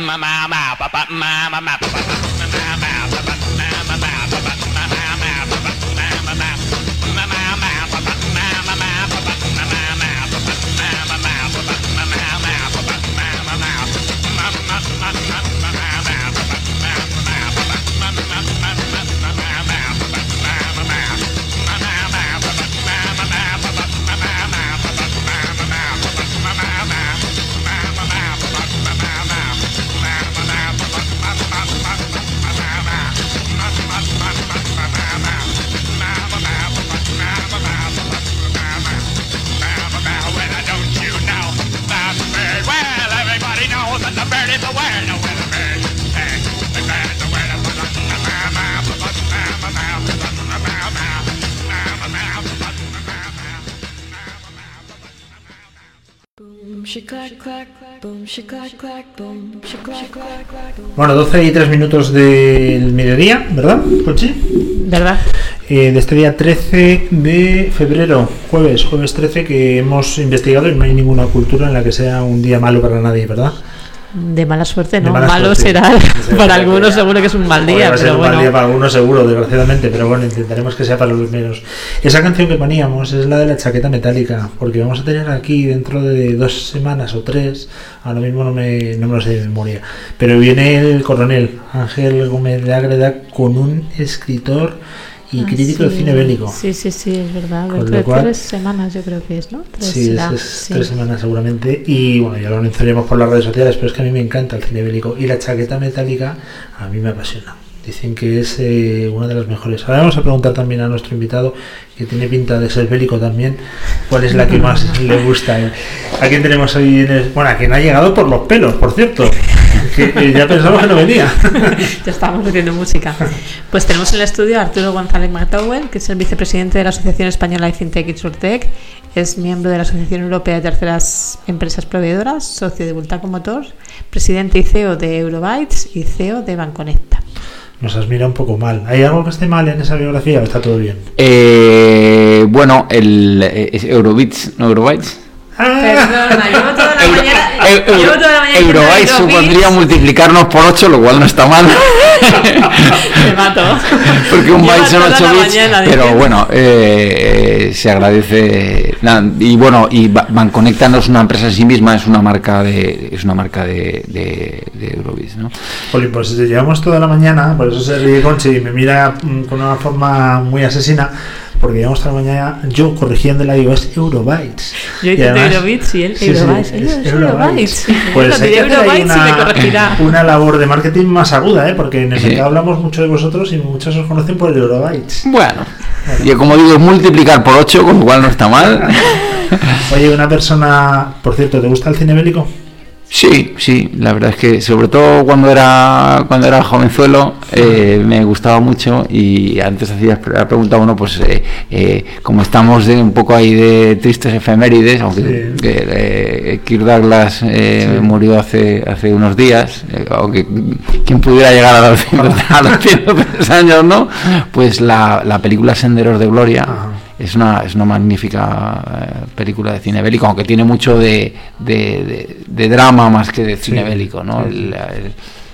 Mama, mama, papa, mama, papa. Bueno, 12 y 3 minutos del mediodía, ¿verdad? ¿Verdad? Eh, de este día 13 de febrero, jueves, jueves 13, que hemos investigado y no hay ninguna cultura en la que sea un día malo para nadie, ¿verdad? De mala suerte, ¿no? mala Malo suerte. será. [laughs] Para algunos seguro que es un mal día, va a ser pero un mal bueno. día para algunos seguro, desgraciadamente, pero bueno, intentaremos que sea para los menos. Esa canción que poníamos es la de la chaqueta metálica, porque vamos a tener aquí dentro de dos semanas o tres, ahora mismo no me, no me lo sé de memoria, pero viene el coronel Ángel Gómez de Ágreda con un escritor y Ah, crítico de sí. cine bélico. Sí, sí, sí, es verdad. Con Dentro lo de cual- tres semanas yo creo que es, ¿no? Tres Sí, es, será, es sí. tres semanas seguramente. Y bueno, ya lo anunciaremos por las redes sociales, pero es que a mí me encanta el cine bélico. Y la chaqueta metálica a mí me apasiona. Dicen que es eh, una de las mejores. Ahora vamos a preguntar también a nuestro invitado, que tiene pinta de ser bélico también, cuál es la que más [laughs] le gusta. ¿A quién tenemos hoy? En el- Bueno, a quien ha llegado por los pelos, por cierto. Que eh, ya pensamos que no venía. [laughs] ya estábamos metiendo música. Pues tenemos en el estudio a Arturo González McDowell, que es el vicepresidente de la Asociación Española de FinTech y Surtech, es miembro de la Asociación Europea de Terceras Empresas Proveedoras, socio de Bultaco Motors, presidente y CEO de Eurobytes y CEO de Banconecta. Nos has mirado un poco mal. ¿Hay algo que esté mal en esa biografía o está todo bien? Eh, bueno, el eh, es Eurobits, ¿no Eurobytes? Perdona, llevo toda la mañana. Llevo toda la supondría multiplicarnos por 8, lo cual no está mal. [laughs] Me mato. Porque un byte son toda 8 la bits. mañana Pero diciendo. bueno, eh, se agradece. y bueno, y Ba- Banconecta no es una empresa en sí misma, es una marca de, es una marca de, de, de Eurobits, ¿no? Jolín, pues llevamos toda la mañana, por eso se ríe Conchi y me mira mm, con una forma muy asesina, porque llevamos toda la mañana yo corrigiéndola digo, es Eurobytes. Yo Y hice además- Eurobits y él Sí, sí, Eurobytes. es Es Eurobytes. Pues hay que hacer ahí Eurobytes corregirá. [laughs] una labor de marketing más aguda, ¿eh? porque en el Sí. mercado hablamos mucho de vosotros y muchos os conocen por el Eurobytes. Bueno, y como digo, es multiplicar por 8, con lo cual no está mal. [laughs] Oye, una persona, por cierto, ¿te gusta el cine bélico? Sí, sí, la verdad es que sobre todo cuando era cuando era jovenzuelo eh, me gustaba mucho y antes hacías la pregunta, bueno, pues eh, eh, como estamos de un poco ahí de tristes efemérides, aunque Sí. que, eh, Kirk Douglas eh, Sí. murió hace hace unos días, eh, aunque quien pudiera llegar a los 100, [laughs] a los 103 años, ¿no? Pues la, la película Senderos de Gloria Ajá. Es una, es una magnífica eh, película de cine bélico, aunque tiene mucho de, de, de- de drama más que de cine Sí. bélico, ¿no? Sí, El- la- el- la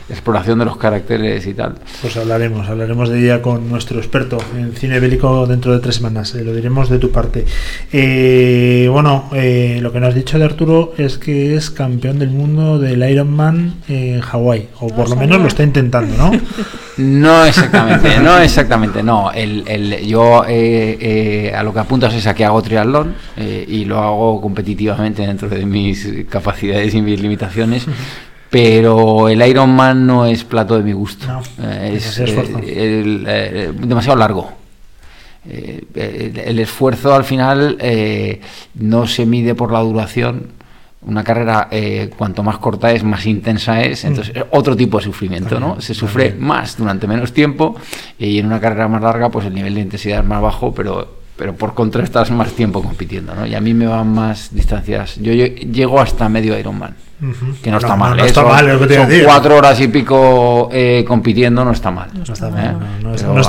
exploración de los caracteres y tal. Pues hablaremos, hablaremos de ella con nuestro experto en cine bélico dentro de tres semanas. eh, lo diremos de tu parte. Eh, bueno, eh, lo que nos has dicho de Arturo es que es campeón del mundo del Ironman en Hawái, o por lo menos lo está intentando, ¿no? [laughs] No exactamente, no exactamente, no. El, el- yo eh, eh, a lo que apuntas es a que hago triatlón eh, y lo hago competitivamente dentro de mis capacidades y mis limitaciones. [laughs] Pero el Ironman no es plato de mi gusto. No, Eh, es eh, el- eh, demasiado largo. El, esfuerzo al final eh, no se mide por la duración. Una carrera, eh, cuanto más corta es, más intensa es. Entonces, Mm. otro tipo de sufrimiento, ¿no? Se sufre más durante menos tiempo y en una carrera más larga, pues el nivel de intensidad es más bajo, pero, pero por contra estás más tiempo compitiendo, ¿no? Y a mí me van más distancias. Yo lle- llego hasta medio Ironman. Que no está mal, no está Son- mal, es lo que te iba a son decir. cuatro horas y pico eh, compitiendo, no está mal. No está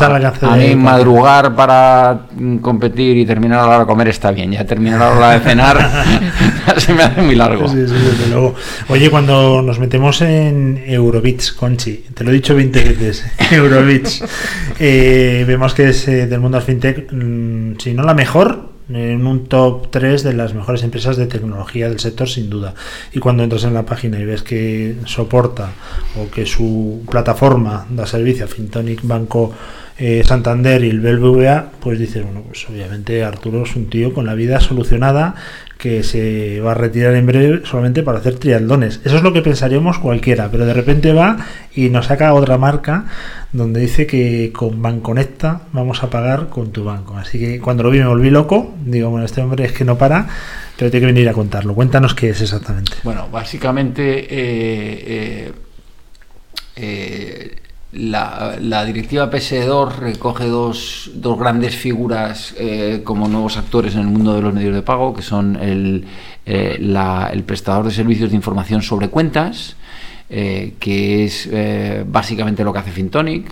mal, está a- mí madrugar para mm, competir y terminar a la hora de comer está bien. Ya terminar a la hora de cenar [laughs] [laughs] se me hace muy largo. Sí, sí, desde luego. Oye, cuando nos metemos en Eurobits, Conchi, te lo he dicho 20 veces, [laughs] Eurobits, eh, vemos que es eh, del mundo del fintech, mm, si no la mejor, en un top 3 de las mejores empresas de tecnología del sector, sin duda. Y cuando entras en la página y ves que soporta o que su plataforma da servicio a Fintonic, Banco eh, Santander y el BBVA, pues dices, bueno, pues obviamente Arturo es un tío con la vida solucionada que se va a retirar en breve solamente para hacer triatlones. Eso es lo que pensaríamos cualquiera, pero de repente va y nos saca otra marca donde dice que con Banconecta vamos a pagar con tu banco. Así que cuando lo vi me volví loco, digo, bueno, este hombre es que no para, pero tiene que venir a contarlo. Cuéntanos qué es exactamente. Bueno, básicamente eh, eh, la, la directiva PS2 recoge dos, dos grandes figuras eh, como nuevos actores en el mundo de los medios de pago, que son el, eh, la- el prestador de servicios de información sobre cuentas, eh, que es eh, básicamente lo que hace Fintonic.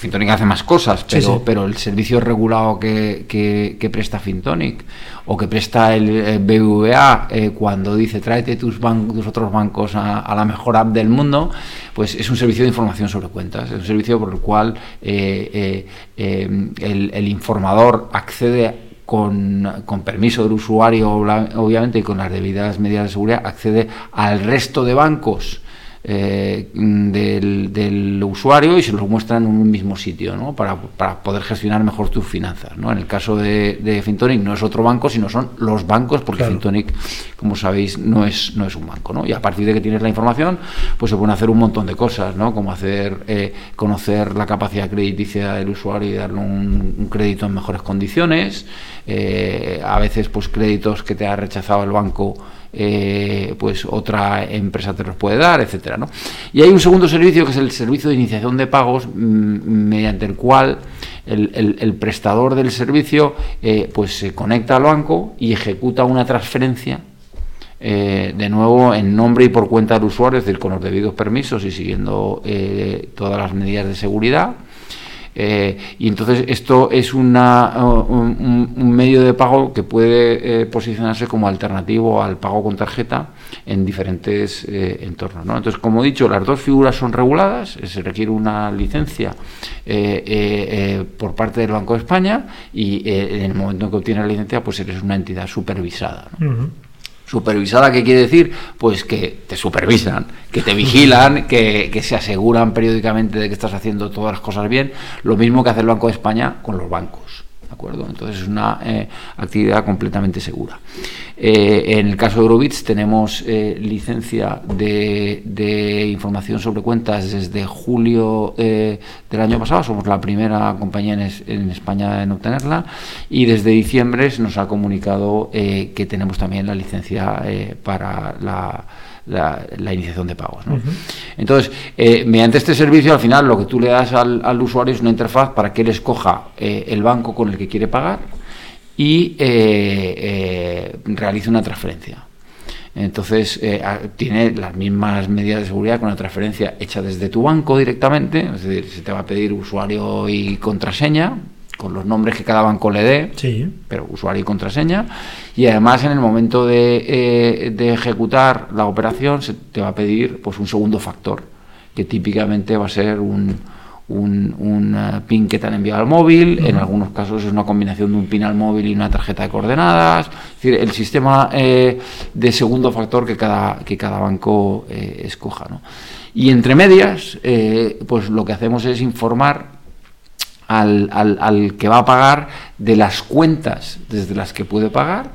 Fintonic hace más cosas, pero, sí. pero el servicio regulado que, que- que presta Fintonic o que presta el, eh, BBVA eh, cuando dice tráete tus, ban- tus otros bancos a, a la mejor app del mundo, pues es un servicio de información sobre cuentas, es un servicio por el cual eh, eh, eh, el, el informador accede con, con permiso del usuario, obviamente, y con las debidas medidas de seguridad, accede al resto de bancos eh, del, del usuario y se los muestra en un mismo sitio ¿no? para, para poder gestionar mejor tus finanzas. ¿no? En el caso de, de Fintonic no es otro banco, sino son los bancos, porque Claro. Fintonic, como sabéis, no es, no es un banco. ¿no? Y a partir de que tienes la información, pues se pueden hacer un montón de cosas, ¿no? como hacer eh, conocer la capacidad crediticia del usuario y darle un, un crédito en mejores condiciones, eh, a veces pues créditos que te ha rechazado el banco eh, pues otra empresa te los puede dar, etcétera, ¿no? Y hay un segundo servicio que es el servicio de iniciación de pagos, mm, mediante el cual el, prestador del servicio eh, pues se conecta al banco y ejecuta una transferencia eh, de nuevo en nombre y por cuenta del usuario, es decir, con los debidos permisos y siguiendo todas las medidas de seguridad. Eh, y entonces esto es una, uh, un, medio de pago que puede eh, posicionarse como alternativo al pago con tarjeta en diferentes eh, entornos. ¿no? Entonces, como he dicho, las dos figuras son reguladas, eh, se requiere una licencia eh, por parte del Banco de España y en el momento en que obtienes la licencia, pues eres una entidad supervisada. Supervisada, ¿qué quiere decir? Pues que te supervisan, que te vigilan, [laughs] que, que se aseguran periódicamente de que estás haciendo todas las cosas bien, lo mismo que hace el Banco de España con los bancos. Entonces es una eh, actividad completamente segura. Eh, en el caso de Eurobits tenemos eh, licencia de, información sobre cuentas desde julio del año pasado. Somos la primera compañía en, en España en obtenerla y desde diciembre se nos ha comunicado que tenemos también la licencia para la, la- la iniciación de pagos. ¿no? Entonces, eh, mediante este servicio, al final lo que tú le das al, al usuario es una interfaz para que él escoja eh, el banco con el que quiere pagar y eh, realice una transferencia. Entonces, eh, tiene las mismas medidas de seguridad que una transferencia hecha desde tu banco directamente, es decir, se te va a pedir usuario y contraseña, con los nombres que cada banco le dé, Sí. pero usuario y contraseña. Y además en el momento de, eh, de ejecutar la operación se te va a pedir pues un segundo factor, que típicamente va a ser un, un, un, eh, PIN que te han enviado al móvil, en algunos casos es una combinación de un PIN al móvil y una tarjeta de coordenadas, es decir, el sistema eh, de segundo factor que cada, que cada banco eh, escoja. ¿no? Y entre medias, pues lo que hacemos es informar al, al- al que va a pagar de las cuentas desde las que puede pagar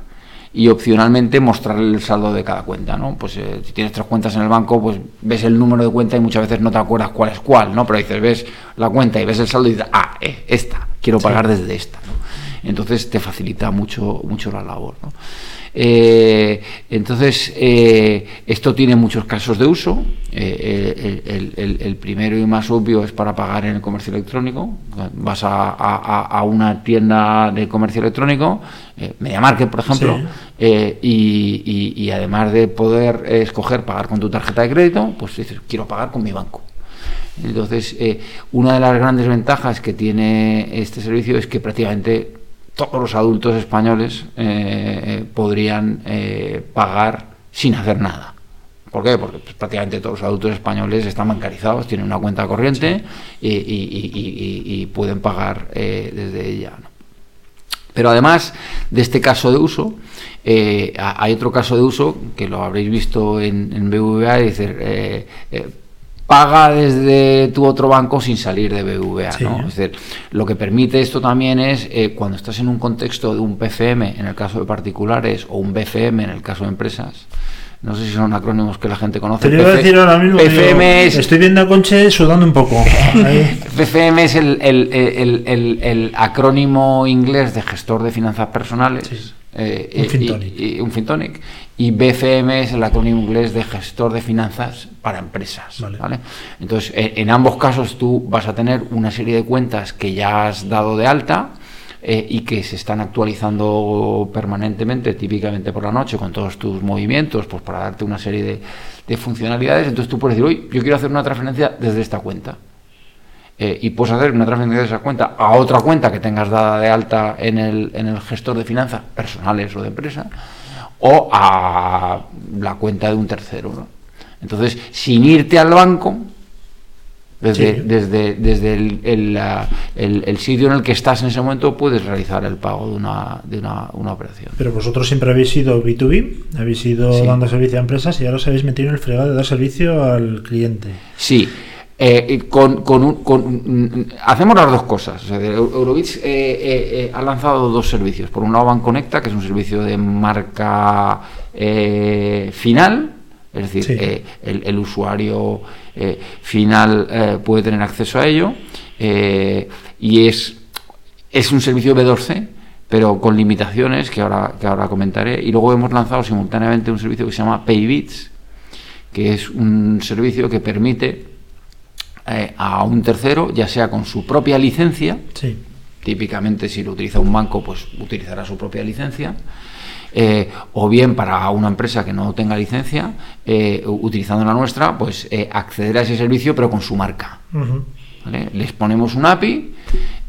y opcionalmente mostrarle el saldo de cada cuenta, ¿no? Pues eh, si tienes tres cuentas en el banco, pues ves el número de cuenta y muchas veces no te acuerdas cuál es cuál, ¿no? Pero dices, ves la cuenta y ves el saldo y dices, ah, eh, esta, quiero pagar desde esta, ¿no? Entonces te facilita mucho, mucho la labor, ¿no? Eh, entonces, eh, esto tiene muchos casos de uso. Eh, el, el- el- el primero y más obvio es para pagar en el comercio electrónico. Vas a, a- a- a una tienda de comercio electrónico, MediaMarket, por ejemplo, Sí. y, y- y además de poder escoger pagar con tu tarjeta de crédito, pues dices, quiero pagar con mi banco. Entonces, una de las grandes ventajas que tiene este servicio es que prácticamente todos los adultos españoles eh, eh, podrían eh, pagar sin hacer nada. ¿Por qué? Porque pues, prácticamente todos los adultos españoles están bancarizados, tienen una cuenta corriente y, y- y- y- y- y pueden pagar eh, desde ella. ¿no? Pero además de este caso de uso, ha- hay otro caso de uso que lo habréis visto en, en BBVA, es decir, paga desde tu otro banco sin salir de BBVA. Sí. ¿no? Es decir, lo que permite esto también es eh, cuando estás en un contexto de un PFM en el caso de particulares o un BFM en el caso de empresas. No sé si son acrónimos que la gente conoce. Te lo iba a decir ahora mismo. Es Estoy viendo a Conche sudando un poco. [laughs] FFM es el, el- el- el- el acrónimo inglés de gestor de finanzas personales. eh, Un y- Fintonic. y- y un Fintonic. Y BFM es el acrónimo inglés de gestor de finanzas para empresas. ¿vale? Entonces, en ambos casos tú vas a tener una serie de cuentas que ya has dado de alta. eh, y que se están actualizando permanentemente, típicamente por la noche, con todos tus movimientos, pues para darte una serie de, de funcionalidades. Entonces tú puedes decir, oye, yo quiero hacer una transferencia desde esta cuenta. Eh, y puedes hacer una transferencia de esa cuenta a otra cuenta que tengas dada de alta en el, en el gestor de finanzas personales o de empresa, o a la cuenta de un tercero. ¿no? Entonces, sin irte al banco, desde, Sí. desde, desde el, el, la- el- el sitio en el que estás en ese momento, puedes realizar el pago de una, de una, una operación. Pero vosotros siempre habéis sido B2B, habéis ido Sí. dando servicio a empresas y ahora os habéis metido en el fregado de dar servicio al cliente. Sí, eh, con, con un- con un- hacemos las dos cosas. O sea, Eurobits eh, eh, eh, ha lanzado dos servicios. Por un lado, Banconecta, que es un servicio de marca eh, final, es decir, Sí. eh, el, el usuario eh, final eh, puede tener acceso a ello, eh, y es, es un servicio B2C, pero con limitaciones que ahora, que ahora comentaré. Y luego hemos lanzado simultáneamente un servicio que se llama Paybits, que es un servicio que permite eh, a un tercero, ya sea con su propia licencia, Sí. típicamente si lo utiliza un banco, pues utilizará su propia licencia, eh, o bien para una empresa que no tenga licencia, eh, utilizando la nuestra, pues acceder a ese servicio pero con su marca. Les ponemos un API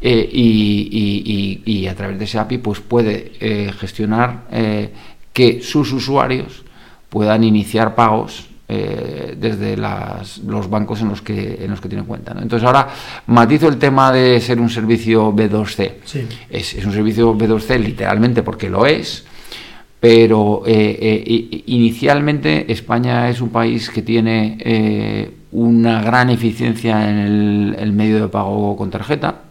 eh, y, y- y- y a través de ese API pues puede eh, gestionar eh, que sus usuarios puedan iniciar pagos eh, desde las- los bancos en los que en los que tienen cuenta. ¿no? Entonces ahora matizo el tema de ser un servicio B2C. Sí. Es, es un servicio B2C literalmente porque lo es, pero eh, eh, inicialmente España es un país que tiene una gran eficiencia en el, el medio de pago con tarjeta.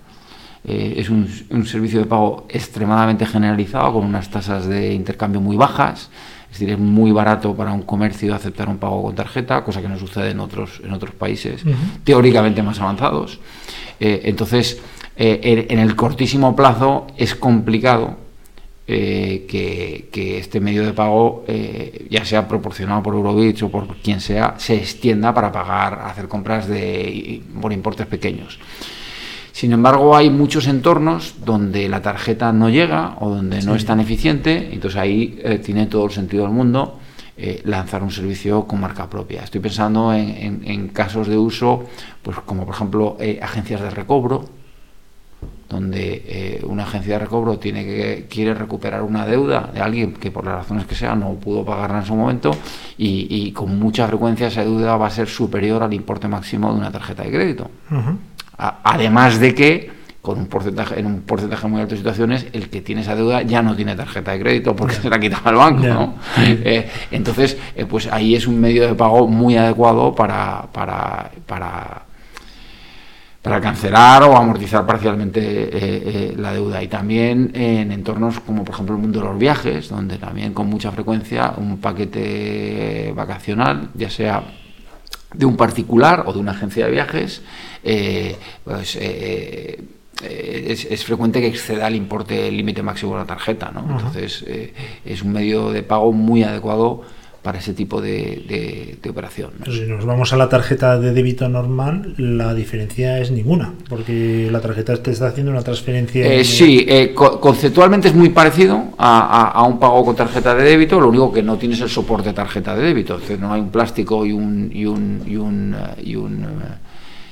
Es un, un servicio de pago extremadamente generalizado con unas tasas de intercambio muy bajas. Es decir, es muy barato para un comercio aceptar un pago con tarjeta, cosa que no sucede en otros, en otros países teóricamente más avanzados. Eh, entonces, eh, en, en el cortísimo plazo es complicado eh, que, que este medio de pago, eh, ya sea proporcionado por Eurobits o por quien sea, se extienda para pagar, hacer compras de, por importes pequeños. Sin embargo, hay muchos entornos donde la tarjeta no llega o donde no es tan eficiente, entonces ahí eh, tiene todo el sentido del mundo eh, lanzar un servicio con marca propia. Estoy pensando en, en- en casos de uso, pues como por ejemplo eh, agencias de recobro, donde eh, una agencia de recobro tiene que quiere recuperar una deuda de alguien que por las razones que sea no pudo pagarla en su momento y, y con mucha frecuencia esa deuda va a ser superior al importe máximo de una tarjeta de crédito. A- además de que con un porcentaje, en un porcentaje muy alto de situaciones, el que tiene esa deuda ya no tiene tarjeta de crédito porque se la quitaba el banco. ¿no? Eh, entonces, eh, pues ahí es un medio de pago muy adecuado para, para, para, para cancelar o amortizar parcialmente eh, la deuda. Y también en entornos como por ejemplo el mundo de los viajes, donde también con mucha frecuencia un paquete vacacional, ya sea de un particular o de una agencia de viajes, eh, pues eh, eh, es, es frecuente que exceda el importe límite máximo de la tarjeta, ¿no? Ajá. Entonces eh, es un medio de pago muy adecuado para ese tipo de, de- de operación. ¿no? Pero si nos vamos a la tarjeta de débito normal, la diferencia es ninguna, porque la tarjeta te está haciendo una transferencia. Eh, sí, eh, co- conceptualmente es muy parecido a, a- a un pago con tarjeta de débito, lo único que no tienes el soporte de tarjeta de débito, es decir, no hay un plástico y un y un y un, y un,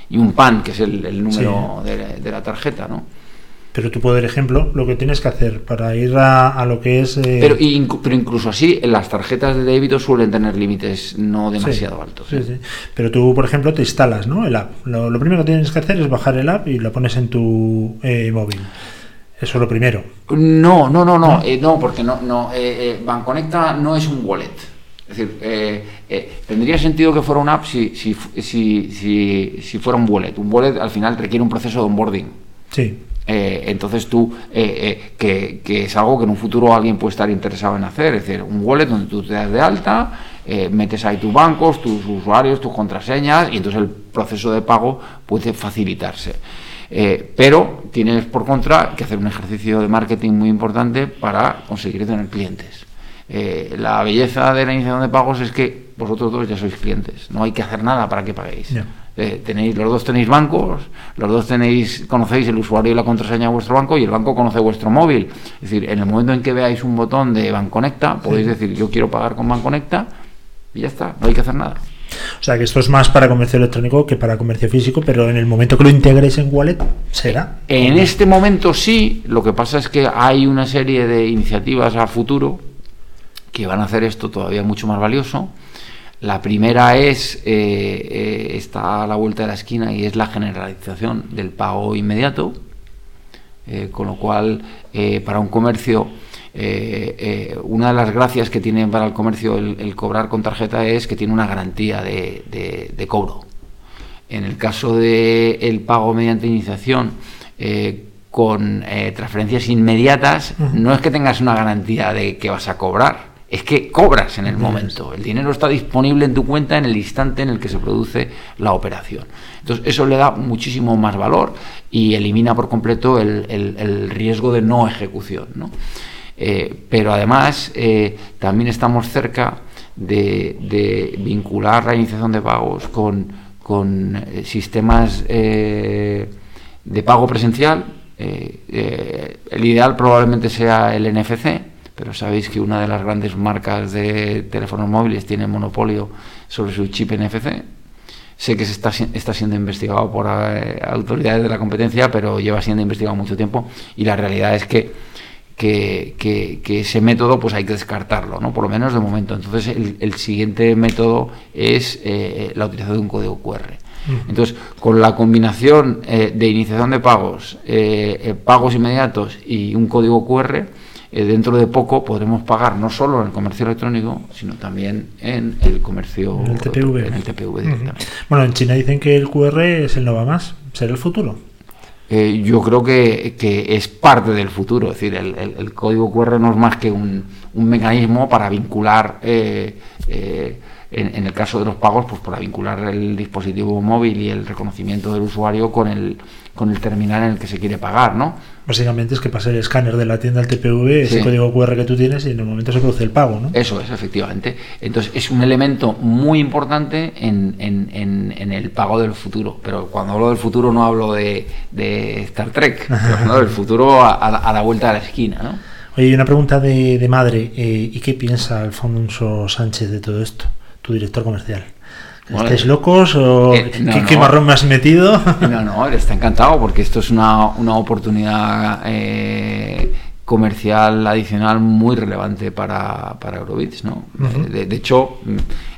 y un pan, que es el, el número de, de la tarjeta, ¿no? Pero tú, por ejemplo, lo que tienes que hacer para ir a, a lo que es. eh, Pero, pero incluso así, las tarjetas de débito suelen tener límites no demasiado Sí, altos. sí, sí. Pero tú, por ejemplo, te instalas ¿no? el app. Lo, lo primero que tienes que hacer es bajar el app y lo pones en tu eh, móvil. Eso es lo primero. No, no, no, no, eh, no, porque no, no, eh, eh, Banconecta no es un wallet. Es decir, eh, eh, tendría sentido que fuera una app si, si, si, si fuera un wallet. Un wallet al final requiere un proceso de onboarding. Sí. Eh, entonces tú, eh, eh, que, que es algo que en un futuro alguien puede estar interesado en hacer, es decir, un wallet donde tú te das de alta, eh, metes ahí tus bancos, tus usuarios, tus contraseñas y entonces el proceso de pago puede facilitarse. Eh, pero tienes por contra que hacer un ejercicio de marketing muy importante para conseguir tener clientes. Eh, la belleza de la iniciación de pagos es que vosotros dos ya sois clientes, no hay que hacer nada para que paguéis. Eh, tenéis, los dos tenéis bancos, los dos tenéis, conocéis el usuario y la contraseña de vuestro banco y el banco conoce vuestro móvil. Es decir, en el momento en que veáis un botón de Banconecta, podéis Sí. decir yo quiero pagar con Banconecta y ya está, no hay que hacer nada. O sea que esto es más para comercio electrónico que para comercio físico, pero en el momento que lo integréis en wallet, será. En este momento sí, lo que pasa es que hay una serie de iniciativas a futuro que van a hacer esto todavía mucho más valioso. La primera es, eh, eh, está a la vuelta de la esquina y es la generalización del pago inmediato, eh, con lo cual para un comercio, una de las gracias que tiene para el comercio el, el cobrar con tarjeta es que tiene una garantía de, de- de cobro. En el caso del el pago mediante iniciación con transferencias inmediatas, no es que tengas una garantía de que vas a cobrar, es que cobras en el momento. El dinero está disponible en tu cuenta en el instante en el que se produce la operación. Entonces, eso le da muchísimo más valor y elimina por completo el, el- el riesgo de no ejecución. ¿no? Eh, pero además, eh, también estamos cerca de, de vincular la iniciación de pagos con, con eh, sistemas eh, de pago presencial. El ideal probablemente sea el NFC, pero sabéis que una de las grandes marcas de teléfonos móviles tiene monopolio sobre su chip NFC. Sé que se está, está siendo investigado por eh, autoridades de la competencia, pero lleva siendo investigado mucho tiempo y la realidad es que, que, que- que ese método pues hay que descartarlo, ¿no? por lo menos de momento. Entonces el, el siguiente método es eh, la utilización de un código QR. Entonces, con la combinación eh, de iniciación de pagos, eh, eh, pagos inmediatos y un código QR, eh, dentro de poco podremos pagar no solo en el comercio electrónico, sino también en el comercio En el TPV. en el TPV Ujú. directamente. Bueno, en China dicen que el QR es el no va más. ¿Será el futuro? Eh, yo creo que, que es parte del futuro, es decir, el, el- el código QR no es más que un, un mecanismo para vincular, eh, eh, en, en el caso de los pagos, pues para vincular el dispositivo móvil y el reconocimiento del usuario con el, con el terminal en el que se quiere pagar, ¿no? Básicamente es que pase el escáner de la tienda al TPV, ese Sí. código QR que tú tienes y en el momento se produce el pago, ¿no? Eso es, efectivamente. Entonces, es un elemento muy importante en, en- en- en el pago del futuro. Pero cuando hablo del futuro no hablo de, de Star Trek, [laughs] hablo del futuro a, a la- a la vuelta de la esquina, ¿no? Oye, una pregunta de, de madre. eh, ¿Y qué piensa Alfonso Sánchez de todo esto? Tu director comercial. ¿Estáis locos o Eh, no, ¿qué, no. marrón me has metido? [laughs] No, no, él está encantado porque esto es una, una oportunidad eh, comercial adicional muy relevante para, para Eurobits, ¿no? Ujú. de, de hecho,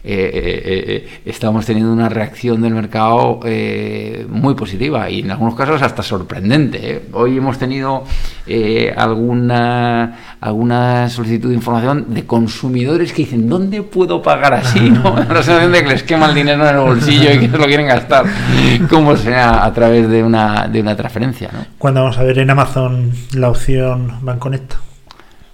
eh, eh, eh, estamos teniendo una reacción del mercado muy positiva y en algunos casos hasta sorprendente. Hoy hemos tenido alguna, alguna solicitud de información de consumidores que dicen, ¿dónde puedo pagar así? [laughs] ¿no? La sensación de que les quema el dinero en el bolsillo y que se lo quieren gastar, como sea a través de una, de una transferencia. ¿no? ¿Cuándo vamos a ver en Amazon la opción Banconecta?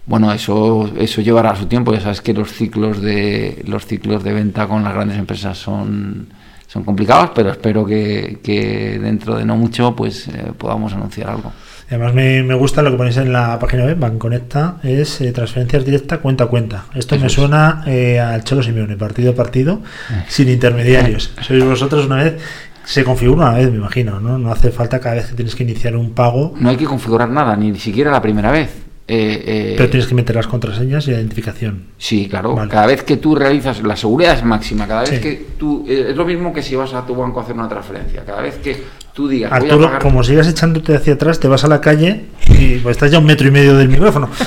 Bueno, eso, eso llevará su tiempo. Ya sabes que los ciclos de los ciclos de venta con las grandes empresas son, son complicados, pero espero que, que dentro de no mucho pues eh, podamos anunciar algo. Además me, me gusta lo que ponéis en la página web, Banconecta, es eh, transferencias directas cuenta a cuenta. Esto Eso me es. suena eh, al Cholo Simeone, partido a partido, [laughs] sin intermediarios. Sois vosotros una vez, se configura una vez, me imagino, ¿no? No hace falta cada vez que tienes que iniciar un pago, No hay que configurar nada, ni siquiera la primera vez. Eh, eh, pero tienes que meter las contraseñas y la identificación. Sí, claro. Vale. Cada vez que tú realizas, la seguridad es máxima. Cada vez Sí. que tú, eh, es lo mismo que si vas a tu banco a hacer una transferencia. Cada vez que tú digas, voy a Arturo, pagar como sigas echándote hacia atrás, te vas a la calle y pues, estás ya un metro y medio del micrófono. [laughs]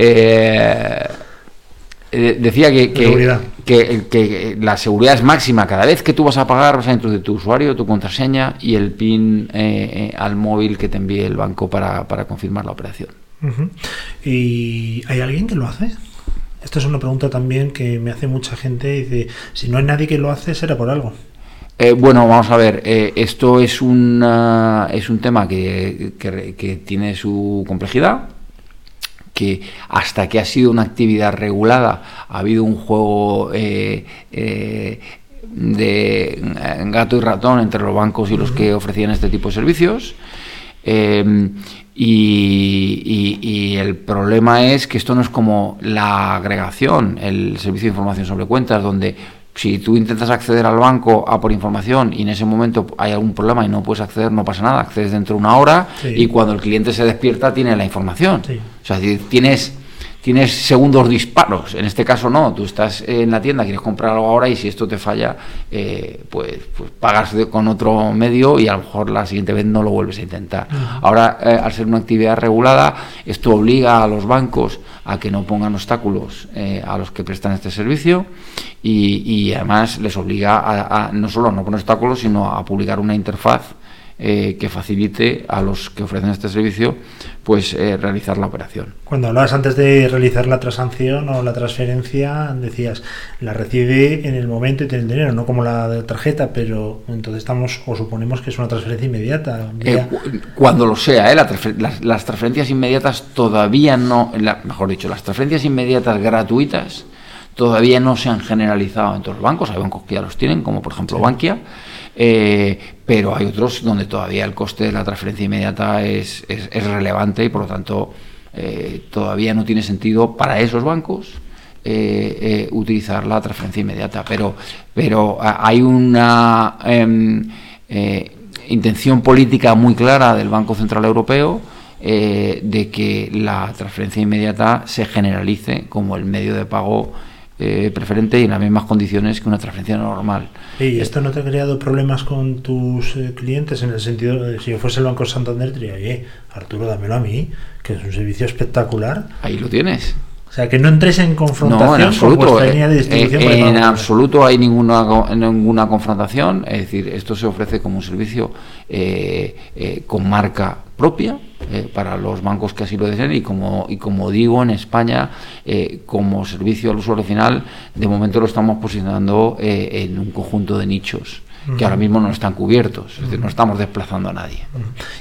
Eh, eh, decía que, que, Seguridad. Que- que la seguridad es máxima. Cada vez que tú vas a pagar, vas a introducir tu usuario, tu contraseña y el PIN eh, eh, al móvil que te envíe el banco para, para confirmar la operación. ¿Y hay alguien que lo hace? Esta es una pregunta también que me hace mucha gente. Dice, si no hay nadie que lo hace, será por algo. Eh, bueno, vamos a ver, eh, esto es, una, es un tema que, que- que tiene su complejidad, que hasta que ha sido una actividad regulada ha habido un juego eh, eh, de eh, gato y ratón entre los bancos y los que ofrecían este tipo de servicios. Eh, y, y- y el problema es que esto no es como la agregación, el servicio de información sobre cuentas, donde si tú intentas acceder al banco a por información y en ese momento hay algún problema y no puedes acceder, no pasa nada, accedes dentro de una hora Sí. y cuando el cliente se despierta tiene la información. Sí. O sea, tienes, tienes segundos disparos. En este caso no, tú estás en la tienda, quieres comprar algo ahora y si esto te falla, eh, pues, pues pagas de- con otro medio y a lo mejor la siguiente vez no lo vuelves a intentar. Ahora, eh, al ser una actividad regulada, esto obliga a los bancos a que no pongan obstáculos eh, a los que prestan este servicio y, y además les obliga a, a no solo a no poner obstáculos, sino a publicar una interfaz eh, que facilite a los que ofrecen este servicio pues eh, realizar la operación. Cuando hablabas antes de realizar la transacción o la transferencia, decías, la recibe en el momento y tiene el dinero, no como la de tarjeta, pero entonces estamos o suponemos que es una transferencia inmediata. Eh, vía- cuando lo sea. La transfer- las, las transferencias inmediatas todavía no, la- mejor dicho, las transferencias inmediatas gratuitas todavía no se han generalizado en todos los bancos. Hay bancos que ya los tienen, como por ejemplo Bankia, eh, pero hay otros donde todavía el coste de la transferencia inmediata es, es- relevante y por lo tanto eh, todavía no tiene sentido para esos bancos eh, utilizar la transferencia inmediata. Pero, pero hay una em, intención política muy clara del Banco Central Europeo de que la transferencia inmediata se generalice como el medio de pago eh, preferente y en las mismas condiciones que una transferencia normal. ¿Y esto no te ha creado problemas con tus eh, clientes en el sentido de si yo fuese el Banco Santander, diría, oye, Arturo, dámelo a mí, que es un servicio espectacular. Ahí lo tienes. O sea, que no entres en confrontación No, en con absoluto. vuestra eh, línea de distribución. eh, por el en absoluto hay ninguna, ninguna confrontación. Es decir, esto se ofrece como un servicio eh, eh, con marca propia eh, para los bancos que así lo deseen y como, y como digo, en España, eh, como servicio al usuario final, de momento lo estamos posicionando eh, en un conjunto de nichos que ahora mismo no están cubiertos. Es decir, no estamos desplazando a nadie.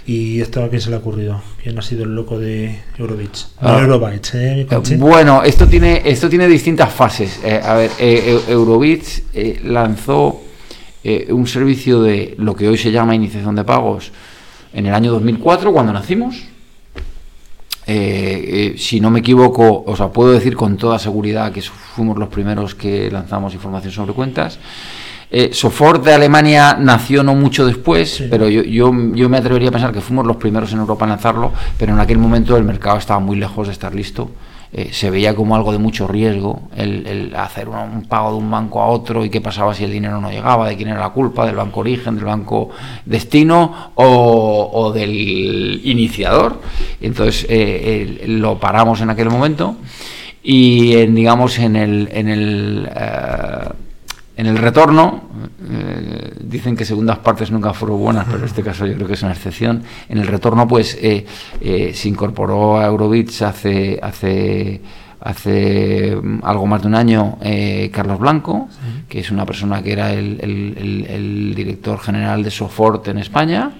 ¿Y esto a quién se le ha ocurrido? ¿Quién ha sido el loco de Eurobits? Ah. ¿eh? Eh? Bueno, esto tiene, esto tiene distintas fases. Eh, a ver, eh, eh, lanzó un servicio de lo que hoy se llama iniciación de pagos en el año 2004, cuando nacimos. Eh, eh, si no me equivoco, o sea, puedo decir con toda seguridad que fuimos los primeros que lanzamos información sobre cuentas. Eh, Sofort de Alemania nació no mucho después, pero yo, yo, yo me atrevería a pensar que fuimos los primeros en Europa en lanzarlo, pero en aquel momento el mercado estaba muy lejos de estar listo eh, se veía como algo de mucho riesgo el, el hacer un, un pago de un banco a otro y qué pasaba si el dinero no llegaba, de quién era la culpa, del banco origen, del banco destino o, o del iniciador. Entonces eh, el- lo paramos en aquel momento y en, digamos en el, en el eh, en el retorno, eh, dicen que segundas partes nunca fueron buenas, pero en este caso yo creo que es una excepción. En el retorno, pues eh, eh, se incorporó a Eurobits hace, hace, hace mm, algo más de un año eh, Carlos Blanco, que es una persona que era el, el- el- el director general de Sofort en España.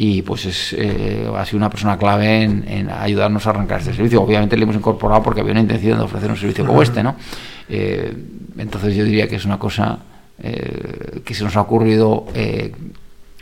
Y pues es, eh, ha sido una persona clave en, en ayudarnos a arrancar este servicio. Obviamente le hemos incorporado porque había una intención de ofrecer un servicio como este, ¿no? Eh, entonces yo diría que es una cosa eh, que se nos ha ocurrido eh,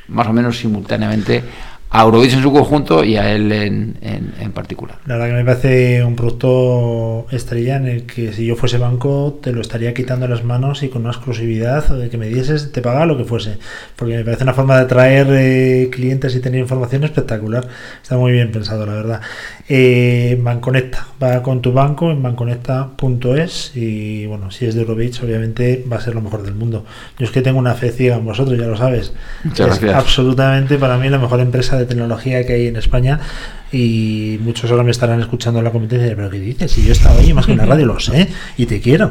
más o menos simultáneamente a Eurovich en su conjunto y a él en, en- en particular. La verdad que me parece un producto estrella en el que si yo fuese banco te lo estaría quitando las manos y con una exclusividad de que me dieses, te pagaba lo que fuese. Porque me parece una forma de atraer eh, clientes y tener información espectacular. Está muy bien pensado, la verdad. Eh, Banconecta, va con tu banco en banconecta.es y bueno, si es de Eurobits obviamente va a ser lo mejor del mundo. Yo es que tengo una fe ciega en vosotros, ya lo sabes. Muchas Es gracias. absolutamente para mí la mejor empresa de tecnología que hay en España y muchos ahora me estarán escuchando en la competencia pero ¿qué dices? si yo estaba ahí más que en la radio lo sé y te quiero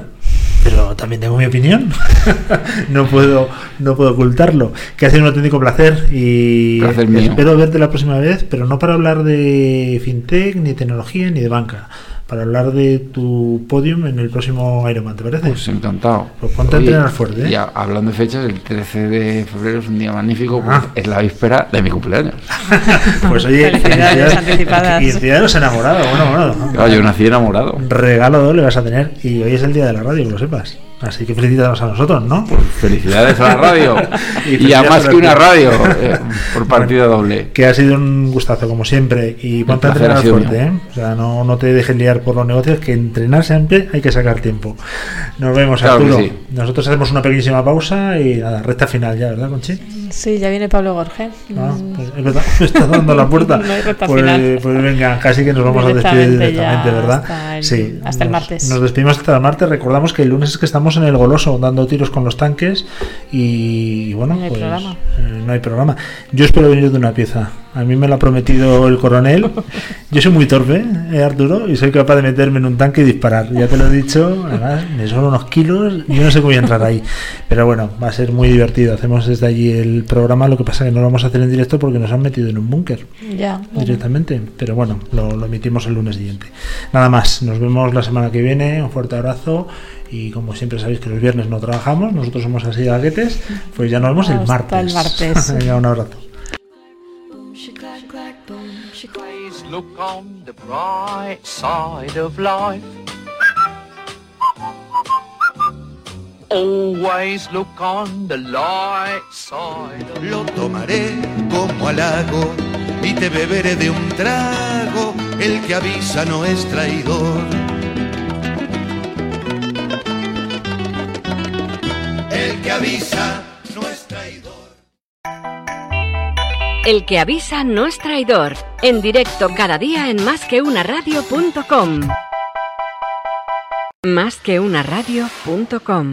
pero también tengo mi opinión. [laughs] No puedo no puedo ocultarlo. Que ha sido un auténtico placer y Placer mío. espero verte la próxima vez pero no para hablar de fintech ni tecnología ni de banca para hablar de tu podium en el próximo Ironman ¿te parece? Pues encantado. Pues ponte a Oye, entrenar fuerte, ¿eh? Y a- hablando de fechas, el 13 de febrero es un día magnífico, Ah. porque es la víspera de mi cumpleaños. [laughs] pues oye Felicidades anticipadas. y felicidades enamorados bueno bueno Claro, yo nací enamorado. regalo doble vas a tener y hoy es el día de la radio, que lo sepas. Así que felicítanos a nosotros, ¿no? Pues felicidades a la radio. [laughs] Y y, a más que una radio. eh, por partida doble. Que ha sido un gustazo, como siempre. Y ponte a entrenar fuerte, ¿eh? O sea, no, no te dejes liar por los negocios, que entrenar siempre hay que sacar tiempo. Nos vemos, Claro Arturo. sí. Nosotros hacemos una pequeñísima pausa y nada, recta final ya, ¿verdad, Conchi? Sí, ya viene Pablo Gorge. Ah, pues es verdad, [laughs] me está dando la puerta. [laughs] No hay recta pues, final. pues venga, casi que nos vamos a despedir Directamente directamente, ya ¿verdad? hasta el- sí, hasta el nos- martes. Nos despedimos hasta el martes. Recordamos que el lunes es que estamos en el Goloso dando tiros con los tanques y, bueno, No hay pues programa. eh, no hay programa. Yo espero venir de una pieza. A mí me lo ha prometido el coronel. Yo soy muy torpe, eh, Arturo, y soy capaz de meterme en un tanque y disparar. Ya te lo he dicho, además, me son unos kilos, yo no sé cómo voy a entrar ahí. Pero bueno, va a ser muy divertido. Hacemos desde allí el programa, lo que pasa es que no lo vamos a hacer en directo porque nos han metido en un búnker Ya. bueno. directamente. Pero bueno, lo, lo emitimos el lunes siguiente. Nada más, nos vemos la semana que viene. Un fuerte abrazo. Y como siempre sabéis que los viernes no trabajamos, nosotros somos así de gaguetes, pues ya nos vemos el Hasta martes. el martes. [laughs] Venga, un abrazo. Always look on the bright side of life. Always look on the light side of Lo tomaré como halago y te beberé de un trago. El que avisa no es traidor. El que avisa no es traidor. El que avisa no es traidor. En directo cada día en másqueunaradio.com. Másqueunaradio.com